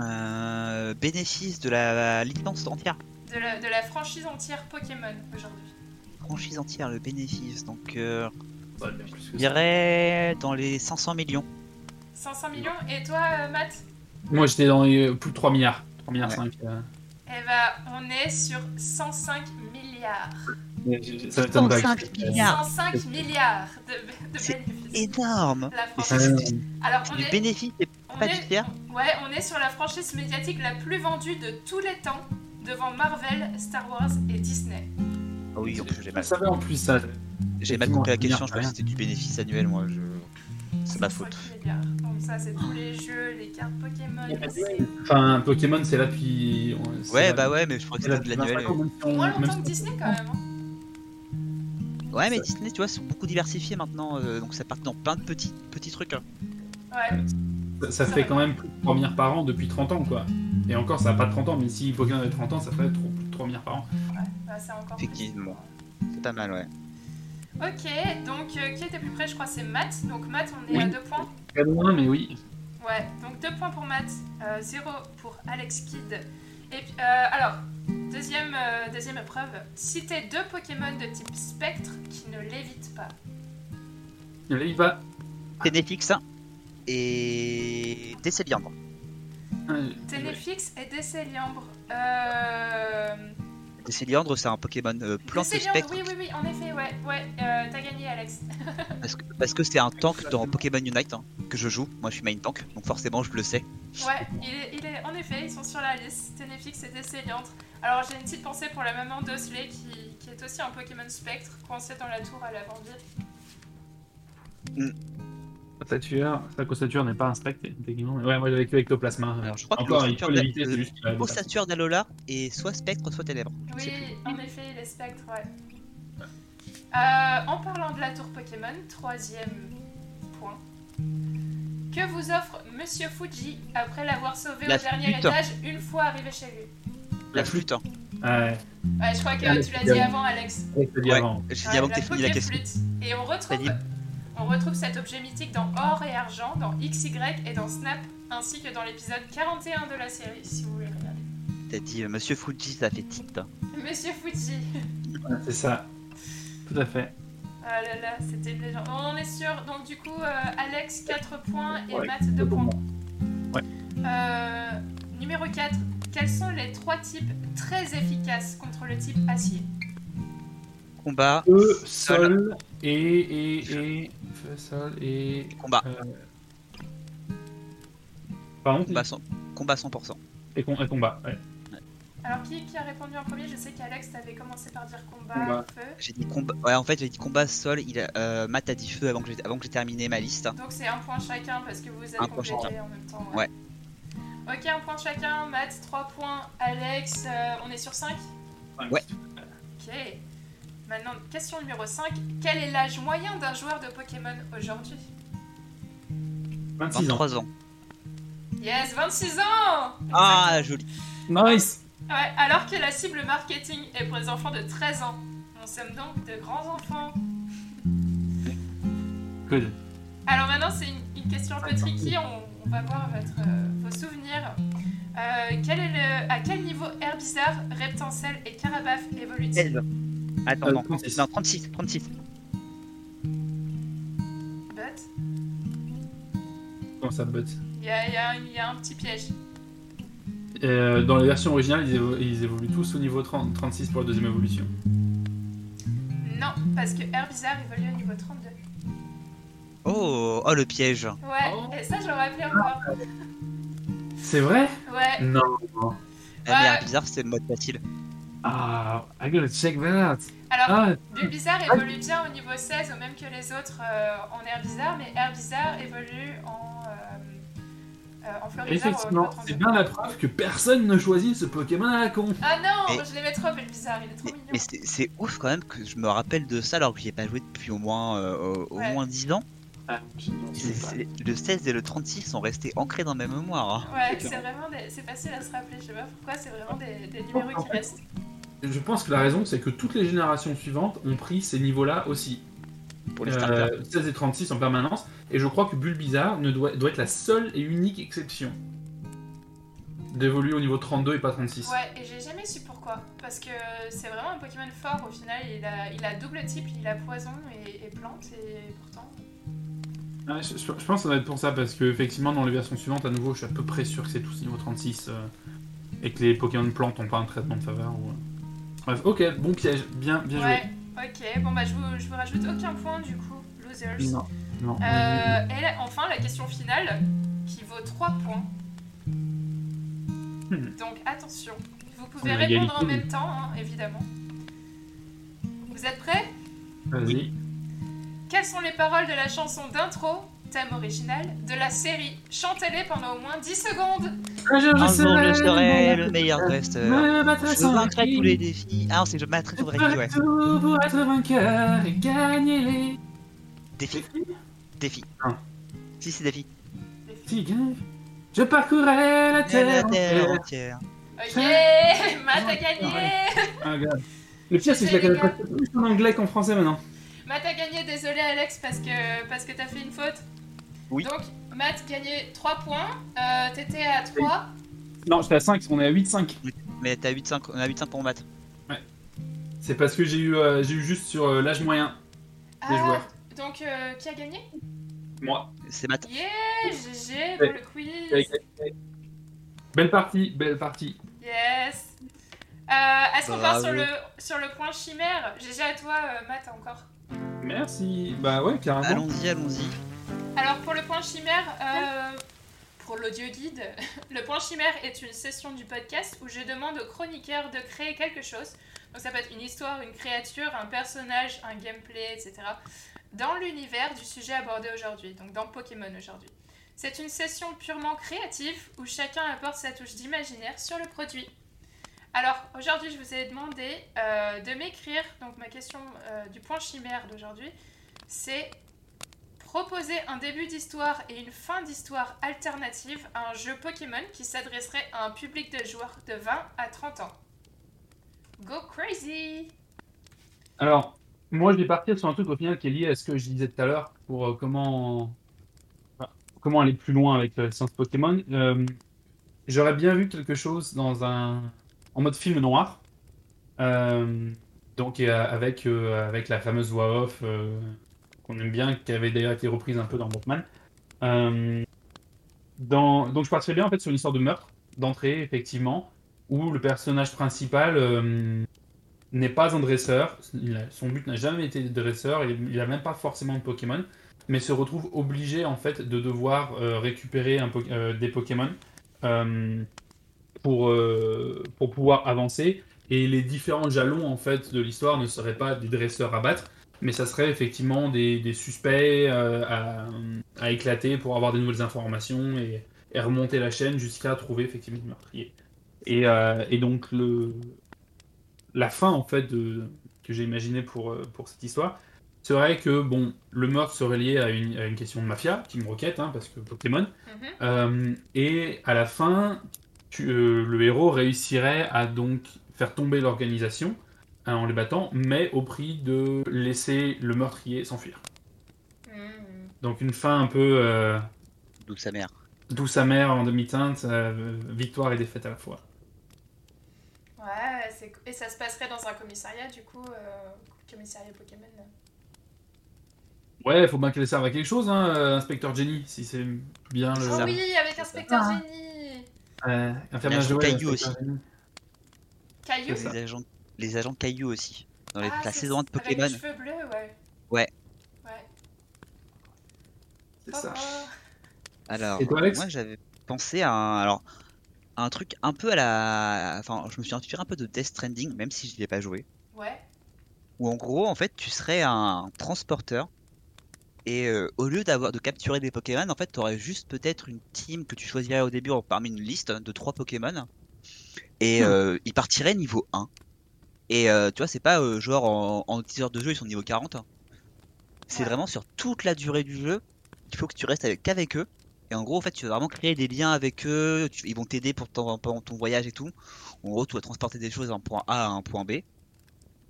C: Euh, bénéfice de la licence entière.
A: De la, de la franchise entière Pokémon aujourd'hui.
C: Franchise entière, le bénéfice. Donc, euh,
B: que
C: Je
B: ça.
C: dirais dans les 500 millions.
A: 500 millions. Et toi, euh, Matt?
B: Moi, j'étais dans les plus de 3 milliards. 3 milliards
C: Ouais.
B: 5. euh.
A: Eh ben, on est sur 105 milliards.
B: Mais je- je- Ça m'étonne pas.
C: 105 milliards.
A: 105 milliards de, bénéfices.
C: Énorme.
A: La franchise. Alors, on est,
C: bénéfice et
A: on
C: pas
A: est-
C: du tiers.
A: Ouais, on est sur la franchise médiatique la plus vendue de tous les temps, devant Marvel, Star Wars et Disney.
C: Ah oui, en plus, j'ai mal,
B: savais en plus ça.
C: j'ai mal compris la question. Je crois que c'était du bénéfice annuel, moi. Je... C'est ma
A: 105
C: faute.
A: milliards. Ça, c'est tous les jeux, les cartes Pokémon.
B: Enfin, Pokémon, c'est là depuis.
C: Ouais, bah ouais, mais je crois que
B: c'est
C: de l'annuel.
B: 25 ans, même si on-
A: Moins longtemps que Disney, quand même. hein.
C: Ouais, mais Disney, tu vois, sont beaucoup diversifiés maintenant. euh, donc ça part dans plein de petits, petits trucs. hein.
A: Ouais.
B: Ça, ça fait quand même plus de 3 milliards par an depuis 30 ans, quoi. Et encore, ça n'a pas 30 ans, mais si Pokémon avait 30 ans, ça ferait trop- plus de 3 milliards par an.
A: Ouais, bah, c'est encore plus.
C: Effectivement. C'est pas mal, ouais.
A: Ok, donc euh, qui était plus près Je crois que c'est Matt. Donc Matt, on est
B: Oui.
A: à 2 points.
B: Très loin, mais oui.
A: Ouais, donc 2 points pour Matt, 0 pour Alex Kidd. Et puis, euh, alors, deuxième, euh, deuxième épreuve. Citez deux Pokémon de type spectre qui ne lévitent pas.
B: Là, il va.
C: Ténéfix et Décéliandre.
B: Euh,
A: Ténéfix et Décéliambre. Euh...
C: Décéliandre, c'est un Pokémon euh, plante
A: Décéliambre,
C: spectre
A: oui, oui, oui, en effet, ouais. Ouais, euh, t'as gagné, Alex. [laughs]
C: parce que parce que c'est un tank dans Pokémon Unite hein, que je joue. Moi, je suis main tank, donc forcément, je le sais.
A: Ouais, il est, il est, en effet, ils sont sur la liste. Ténéfix et Décéliantre. Alors, j'ai une petite pensée pour la maman d'Osley qui, qui est aussi un Pokémon spectre coincé dans la tour à
B: Ossature, sa ossature n'est pas un spectre, techniquement. Ouais, moi j'avais vécu avec Ectoplasma.
C: Alors, je crois que
B: Encore, il faut l'éviter, c'est juste qu'il a-
C: Ossature d'Alola est soit spectre, soit sais
A: Oui, en effet, il est spectre, ouais. Euh, en parlant de la tour Pokémon, troisième point. Que vous offre Monsieur Fuji après l'avoir sauvé
C: La
A: au dernier
C: flûte.
A: étage une fois arrivé chez lui?
C: La flûte. Hein.
B: Ouais,
A: Ouais, je crois que
B: Ah,
A: tu l'as
B: la-
A: dit avant, Alex.
B: je
C: Ouais. J'ai dit
A: Ouais,
C: avant que t'aies fini la question.
A: Pokéflûte. Et on retrouve, on retrouve cet objet mythique dans Or et Argent, dans XY et dans Snap, ainsi que dans l'épisode 41 de la série, si vous voulez regarder.
C: T'as dit euh, Monsieur Fuji, ça fait tilt.
A: Monsieur Fuji.
B: Ouais, c'est ça. Tout à fait.
A: Ah là là, c'était une légende. On en est sûr. Donc du coup, euh, Alex 4 points et
B: Ouais,
A: Matt 2
B: pour
A: points.
B: moi.
A: Euh, numéro 4. Quels sont les trois types très efficaces contre le type acier?
C: Combat,
B: Feu, sol et. et, et... Feu, sol et.
C: combat,
B: euh, Pardon
C: combat, 100, combat 100%.
B: et, com- et combat. Ouais.
A: Alors qui, qui a répondu en premier? Je sais qu'Alex t'avait commencé par dire combat,
B: Combat.
A: feu.
C: J'ai dit combat. Ouais, en fait, j'ai dit combat sol. Il a, euh, Matt a dit feu avant que j'ai, avant que j'ai terminé ma liste.
A: Donc c'est un point chacun parce que vous avez
C: Un point
A: complété en même temps.
C: Ouais.
A: Ok, un point chacun. Matt 3 points. Alex, euh, on est sur 5
C: Ouais.
A: Ok. Maintenant, question numéro 5. Quel est l'âge moyen d'un joueur de Pokémon aujourd'hui?
B: 26 ans.
C: 23 ans.
A: Yes, 26 ans
C: Ah, joli.
B: Nice
A: Ouais, alors que la cible marketing est pour les enfants de 13 ans. On sommes donc de grands enfants.
B: Good.
A: Alors maintenant, c'est une, une question un peu tricky. On, on va voir votre, euh, vos souvenirs. Euh, quel est le, à quel niveau Herbizarre, Reptancel et Carabaf évoluent-ils?
C: 16. Attends,
B: Euh,
C: non,
B: 36.
C: non, 36. 36.
A: But
B: Comment ça, but
A: il y y a un- il y a un petit piège.
B: Euh, Dans les versions originales, ils, évo- ils évoluent tous au niveau 30 36 pour la deuxième évolution.
A: Non, parce que Herbizarre évolue au niveau 32.
C: Oh, oh, le piège.
A: Ouais,
B: Oh.
A: et ça, je l'aurais appelé encore.
B: C'est vrai?
A: Ouais,
B: Non.
C: Ah, mais
A: Ouais.
C: bizarre, c'est le mode facile.
B: Ah, I gotta check that.
A: alors
B: Ah,
A: Bulbizarre évolue bien au niveau 16, au même que les autres euh, en Herbizarre, mais Herbizarre évolue en, euh, euh, en
B: effectivement,
A: 32.
B: c'est bien la preuve que personne ne choisit ce Pokémon à la con.
A: Ah non,
C: Mais-
A: je l'aimais trop, Bulbizarre, il est trop
C: Mais,
A: mignon.
C: mais c'est, ouf quand même que je me rappelle de ça alors que j'y ai pas joué depuis au moins, euh, au- au moins 10 ans.
B: Ah,
C: le 16 et le 36 sont restés ancrés dans ma mémoire. hein.
A: Ouais, c'est vraiment des... c'est facile à se rappeler, je sais pas pourquoi, c'est vraiment des, des numéros qui restent.
B: Je pense que la raison, c'est que toutes les générations suivantes ont pris ces niveaux-là aussi.
C: Pour les
B: Euh,
C: starters.
B: 16 et 36 en permanence. Et je crois que Bulbizarre ne doit, doit être la seule et unique exception. d'évoluer au niveau 32 et pas 36.
A: Ouais, et j'ai jamais su pourquoi. Parce que c'est vraiment un Pokémon fort au final. Il a, il a double type, il a poison et, et plante, et.
B: Ouais, je, pense que ça va être pour ça, parce que effectivement, dans les versions suivantes, à nouveau, je suis à peu près sûr que c'est tous niveau 36 euh, et que les Pokémon plantes n'ont pas un traitement de faveur. Ou... euh. Bref, ok, bon piège, bien, bien joué.
A: Ouais, ok. Bon, bah, je vous, je vous rajoute aucun point du coup, losers.
B: Non, non.
A: Euh, et là, enfin, la question finale qui vaut 3 points.
B: Hmm.
A: Donc attention, vous pouvez répondre en même temps, hein, évidemment. Vous êtes prêts?
B: Vas-y.
A: Quelles sont les paroles de la chanson d'intro, thème original, de la série Chantez-les pendant au moins 10 secondes
B: Un jour,
C: Un jour, je serai
B: le
C: le meilleur
B: battrai
C: Je
B: sans
C: vaincrai tous les défis. Ah non, c'est je battrai
B: Je
C: tous les défis, ouais.
B: tout pour être vainqueur et gagner les
C: Défi, défi.
B: Ah.
C: Si, c'est défi.
B: Si, gagne. Je parcourrai la terre.
C: La terre
B: entière.
A: Ok, Matt a gagné
B: Ah, regarde. Le pire, c'est que je la connais plus en anglais qu'en français maintenant.
A: Matt a gagné, désolé Alex, parce que, parce que t'as fait une faute.
C: Oui.
A: Donc, Matt gagnait 3 points, euh, t'étais à 3.
B: Non, j'étais à 5, on est à 8-5.
C: Mais t'as 8-5, on a 8-5 pour maths.
B: C'est parce que j'ai eu, euh, j'ai eu juste sur euh, l'âge moyen des
A: Ah,
B: joueurs.
A: donc euh, qui a gagné?
B: Moi.
C: C'est maths.
A: Yeah, GG pour le quiz.
B: Belle partie, belle partie.
A: Yes. Euh, Est-ce qu'on part sur le, sur le point chimère? GG à toi, euh, Matt, encore.
B: Merci. Bah ouais, carrément.
C: Allons-y, allons-y.
A: Alors pour le point chimère, euh, pour l'audio guide, [laughs] le point chimère est une session du podcast où je demande aux chroniqueurs de créer quelque chose. Donc ça peut être une histoire, une créature, un personnage, un gameplay, etc. Dans l'univers du sujet abordé aujourd'hui, donc dans Pokémon aujourd'hui. C'est une session purement créative où chacun apporte sa touche d'imaginaire sur le produit. Alors aujourd'hui, je vous ai demandé euh, de m'écrire. Donc ma question euh, du point chimère d'aujourd'hui, c'est proposer un début d'histoire et une fin d'histoire alternative à un jeu Pokémon qui s'adresserait à un public de joueurs de 20 à 30 ans. Go crazy
B: Alors, moi, je vais partir sur un truc au final qui est lié à ce que je disais tout à l'heure pour euh, comment comment aller plus loin avec la science Pokémon. J'aurais bien vu quelque chose dans un en mode film noir, Euh, donc euh, avec euh, avec la fameuse voix off qu'on aime bien, qui avait d'ailleurs été reprise un peu dans Batman. Donc je partirais bien en fait sur une histoire de meurtre d'entrée effectivement, où le personnage principal n'est pas un dresseur. Son but n'a jamais été de dresseur. Il n'a même pas forcément de Pokémon, mais se retrouve obligé en fait de devoir récupérer des Pokémon pour euh, pour pouvoir avancer. Et les différents jalons en fait de l'histoire ne seraient pas des dresseurs à battre, mais ça serait effectivement des, des suspects euh, à, à éclater pour avoir des nouvelles informations et, et remonter la chaîne jusqu'à trouver effectivement le meurtrier. Et, euh, et donc le, la fin en fait de, que j'ai imaginé pour, pour cette histoire serait que bon le meurtre serait lié à une, à une question de mafia, Team Rocket, hein, parce que Pokémon,
A: Mhm.
B: Euh, et à la fin tu- euh, le héros réussirait à donc faire tomber l'organisation hein, en les battant, mais au prix de laisser le meurtrier s'enfuir.
A: Mhm.
B: Donc une fin un peu euh,
C: D'où sa mère.
B: douce amère en demi-teinte, euh, victoire et défaite à la fois.
A: Ouais, c'est- et ça se passerait dans un commissariat du coup, euh, commissariat Pokémon.
B: Ouais, faut bien qu'elle serve à quelque chose, hein, inspecteur Jenny, si c'est bien le.
A: Oh oui, avec Inspecteur
B: Ah.
A: Jenny
B: Euh,
C: L'agent
B: Joël,
C: Caillou.
A: Caillou
B: ça.
C: Les agents, les agents cailloux aussi. Dans les,
A: Ah,
C: la saison 1 de
A: Avec
C: Pokémon.
A: les cheveux bleus, ouais.
C: Ouais.
A: Ouais.
B: C'est ça.
C: Alors,
B: toi,
C: moi j'avais pensé à un, alors, à un truc un peu à la. Enfin, je me suis inspiré un peu de Death Stranding, même si je n'y ai pas joué.
A: Ouais.
C: Où en gros, en fait, tu serais un transporteur. Et euh, au lieu d'avoir de capturer des Pokémon, en fait, tu aurais juste peut-être une team que tu choisirais au début parmi une liste de trois Pokémon. Et
B: Hmm.
C: euh, ils partiraient niveau 1. Et euh, tu vois, c'est pas euh, genre en, en 10 heures de jeu, ils sont niveau 40. C'est vraiment sur toute la durée du jeu. Il faut que tu restes avec, qu'avec eux. Et en gros, en fait, tu vas vraiment créer des liens avec eux. tu- ils vont t'aider pour ton, pendant ton voyage et tout. En gros, tu vas transporter des choses d'un point A à un point B.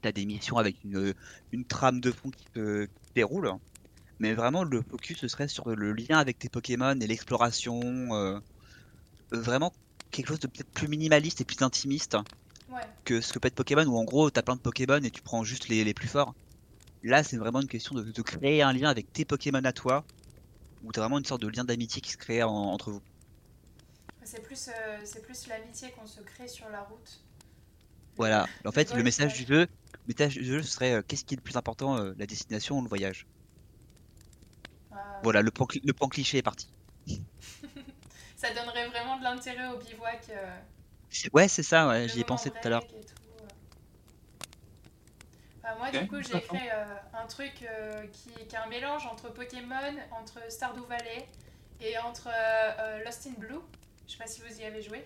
C: T'as des missions avec une, une trame de fond qui te déroule. Mais vraiment, le focus ce serait sur le lien avec tes Pokémon et l'exploration. euh, vraiment quelque chose de peut-être plus minimaliste et plus intimiste
A: Ouais.
C: que ce que peut être Pokémon, où en gros t'as plein de Pokémon et tu prends juste les, les plus forts. Là, c'est vraiment une question de, de créer un lien avec tes Pokémon à toi, où t'as vraiment une sorte de lien d'amitié qui se crée en- entre vous.
A: C'est plus, euh, c'est plus l'amitié qu'on se crée sur la route.
C: Voilà. En fait, le message du jeu, le message du jeu serait euh, qu'est-ce qui est le plus important, la destination ou le voyage? Voilà, le point cliché est parti. [laughs]
A: Ça donnerait vraiment de l'intérêt au bivouac. euh,
C: Ouais, c'est ça, ouais, j'y ai pensé tout à l'heure.
A: euh. Moi, du coup, j'ai créé euh, un truc euh, qui, qui est un mélange entre Pokémon, entre Stardew Valley et entre euh, euh, Lost in Blue. Je sais pas si vous y avez joué.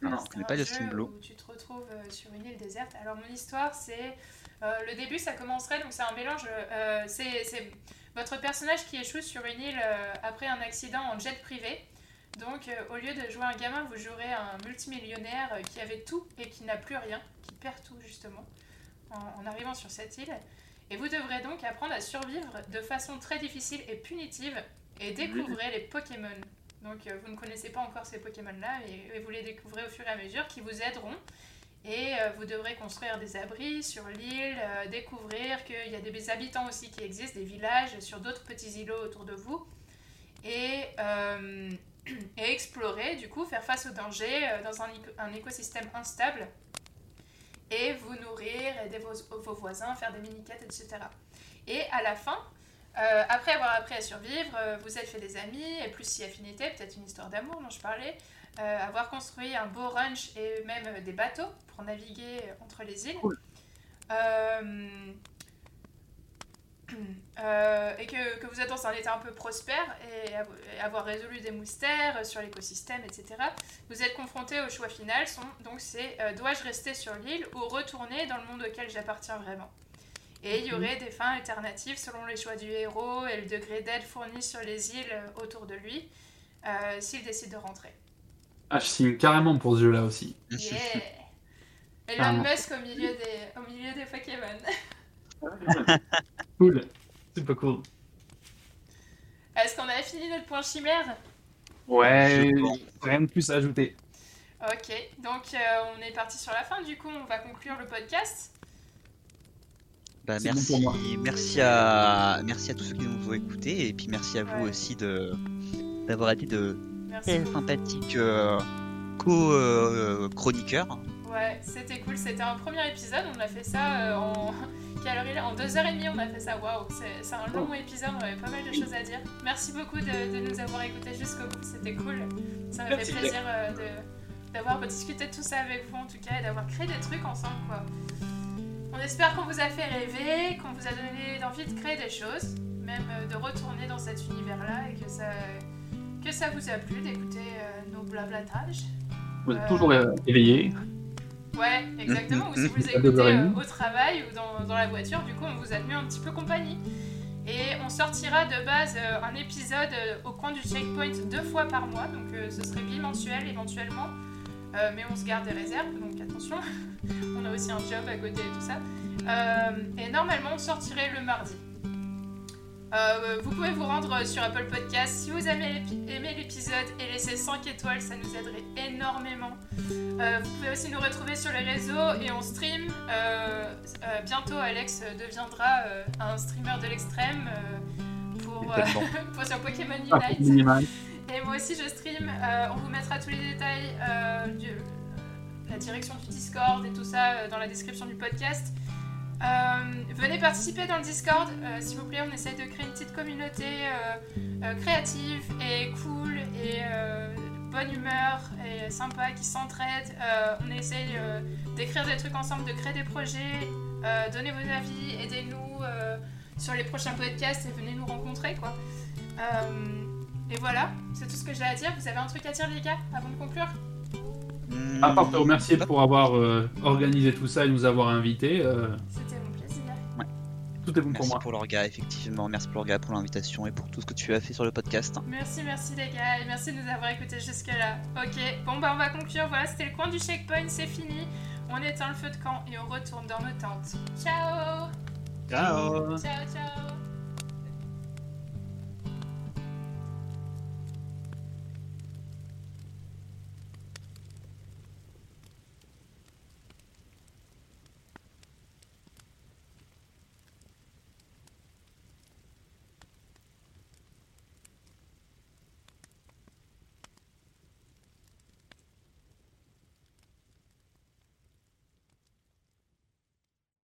C: Non,
A: C'est
C: je pas Lost in Blue.
A: Où tu te retrouves euh, sur une île déserte. Alors mon histoire, c'est euh, le début, ça commencerait donc c'est un mélange. euh, c'est votre personnage qui échoue sur une île euh, après un accident en jet privé. Donc euh, au lieu de jouer un gamin, vous jouerez un multimillionnaire euh, qui avait tout et qui n'a plus rien, qui perd tout justement en, arrivant sur cette île. Et vous devrez donc apprendre à survivre de façon très difficile et punitive et découvrir les Pokémon. Donc vous ne connaissez pas encore ces Pokémon-là et, et vous les découvrez au fur et à mesure qui vous aideront. Et euh, vous devrez construire des abris sur l'île, euh, découvrir qu'il y a des habitants aussi qui existent, des villages sur d'autres petits îlots autour de vous. Et, euh, [clears throat] explorer, du coup, faire face aux dangers dans un, éco- un écosystème instable. Et vous nourrir, aider vos, voisins, faire des mini-quêtes, etc. Et à la fin, après avoir appris à survivre, vous êtes fait des amis et plus si affinité, peut-être une histoire d'amour dont je parlais, euh, avoir construit un beau ranch et même euh, des bateaux pour naviguer euh, entre les îles.
B: Cool.
A: Euh, [clears throat] euh, et que, que vous êtes dans un état un peu prospère et, av- et avoir résolu des mystères sur l'écosystème, etc. Vous êtes confronté au choix final, sont- donc c'est dois-je rester sur l'île ou retourner dans le monde auquel j'appartiens vraiment? Et il y aurait des fins alternatives selon les choix du héros et le degré d'aide fourni sur les îles autour de lui, euh, s'il décide de rentrer.
B: Ah, je signe carrément pour ce jeu-là aussi.
A: Yeah Elon. Musk au milieu des, au milieu des Pokémon. [laughs]
B: cool. Super cool.
A: Est-ce qu'on a fini notre point chimère?
B: Ouais, rien de plus à ajouter.
A: Ok, donc euh, on est parti sur la fin, du coup on va conclure le podcast.
C: Bah,
B: C'est bon
C: merci, merci à, merci à tous ceux qui nous ont écoutés et puis merci à vous aussi de d'avoir été de
A: Merci
C: très
A: beaucoup.
C: sympathiques euh, co-chroniqueurs.
A: Ouais, c'était cool, c'était un premier épisode, on a fait ça euh, en... [laughs] Quelle heure il est? En deux heures et demie on a fait ça, waouh, c'est un long épisode, on avait pas mal de choses à dire. Merci beaucoup de, de nous avoir écoutés jusqu'au bout, c'était cool. Ça m'a fait plaisir euh, d'avoir discuté de tout ça avec vous en tout cas et d'avoir créé des trucs ensemble quoi. On espère qu'on vous a fait rêver, qu'on vous a donné envie de créer des choses, même euh, de retourner dans cet univers-là et que ça, que ça vous a plu d'écouter euh, nos blablatages.
B: Vous êtes
A: Euh,
B: toujours euh, éveillé.
A: Ouais, exactement. Ou si vous [laughs] les écoutez au travail ou dans, dans la voiture, du coup, on vous a tenu un petit peu compagnie. Et on sortira de base un épisode au coin du checkpoint deux fois par mois, donc ce serait bimensuel éventuellement. Euh, mais on se garde des réserves, donc attention. [laughs] on a aussi un job à côté et tout ça. Euh, et normalement, on sortirait le mardi. Euh, vous pouvez vous rendre sur Apple Podcast si vous avez aimé l'épisode et laisser 5 étoiles, ça nous aiderait énormément. Euh, vous pouvez aussi nous retrouver sur les réseaux et on stream. Euh, euh, bientôt, Alex deviendra euh, un streamer de l'extrême euh, pour, euh, [laughs] sur Pokémon
B: Ah,
A: Unite.
B: minimal.
A: Et moi aussi, je stream. Euh, on vous mettra tous les détails, euh, du- la direction du Discord et tout ça euh, dans la description du podcast. Euh, venez participer dans le Discord, euh, s'il vous plaît. On essaye de créer une petite communauté euh, créative et cool et bonne humeur et sympa qui s'entraide. On essaye d'écrire des trucs ensemble, de créer des projets. Euh, donnez vos avis, aidez-nous sur les prochains podcasts et venez nous rencontrer quoi. Et voilà, c'est tout ce que j'ai à dire. Vous avez un truc à dire les gars avant de conclure?
B: À part te remercier pour avoir euh, organisé tout ça et nous avoir invités, euh,
A: C'était mon plaisir.
B: tout est bon pour
C: Merci
B: moi.
C: pour l'orga, effectivement. Merci pour l'orga, pour l'invitation et pour tout ce que tu as fait sur le podcast.
A: Merci, merci les gars, et merci de nous avoir écoutés jusque-là. Ok, bon bah on va conclure. Voilà, c'était le coin du checkpoint, c'est fini. On éteint le feu de camp et on retourne dans nos tentes. Ciao
B: Ciao
A: Ciao, ciao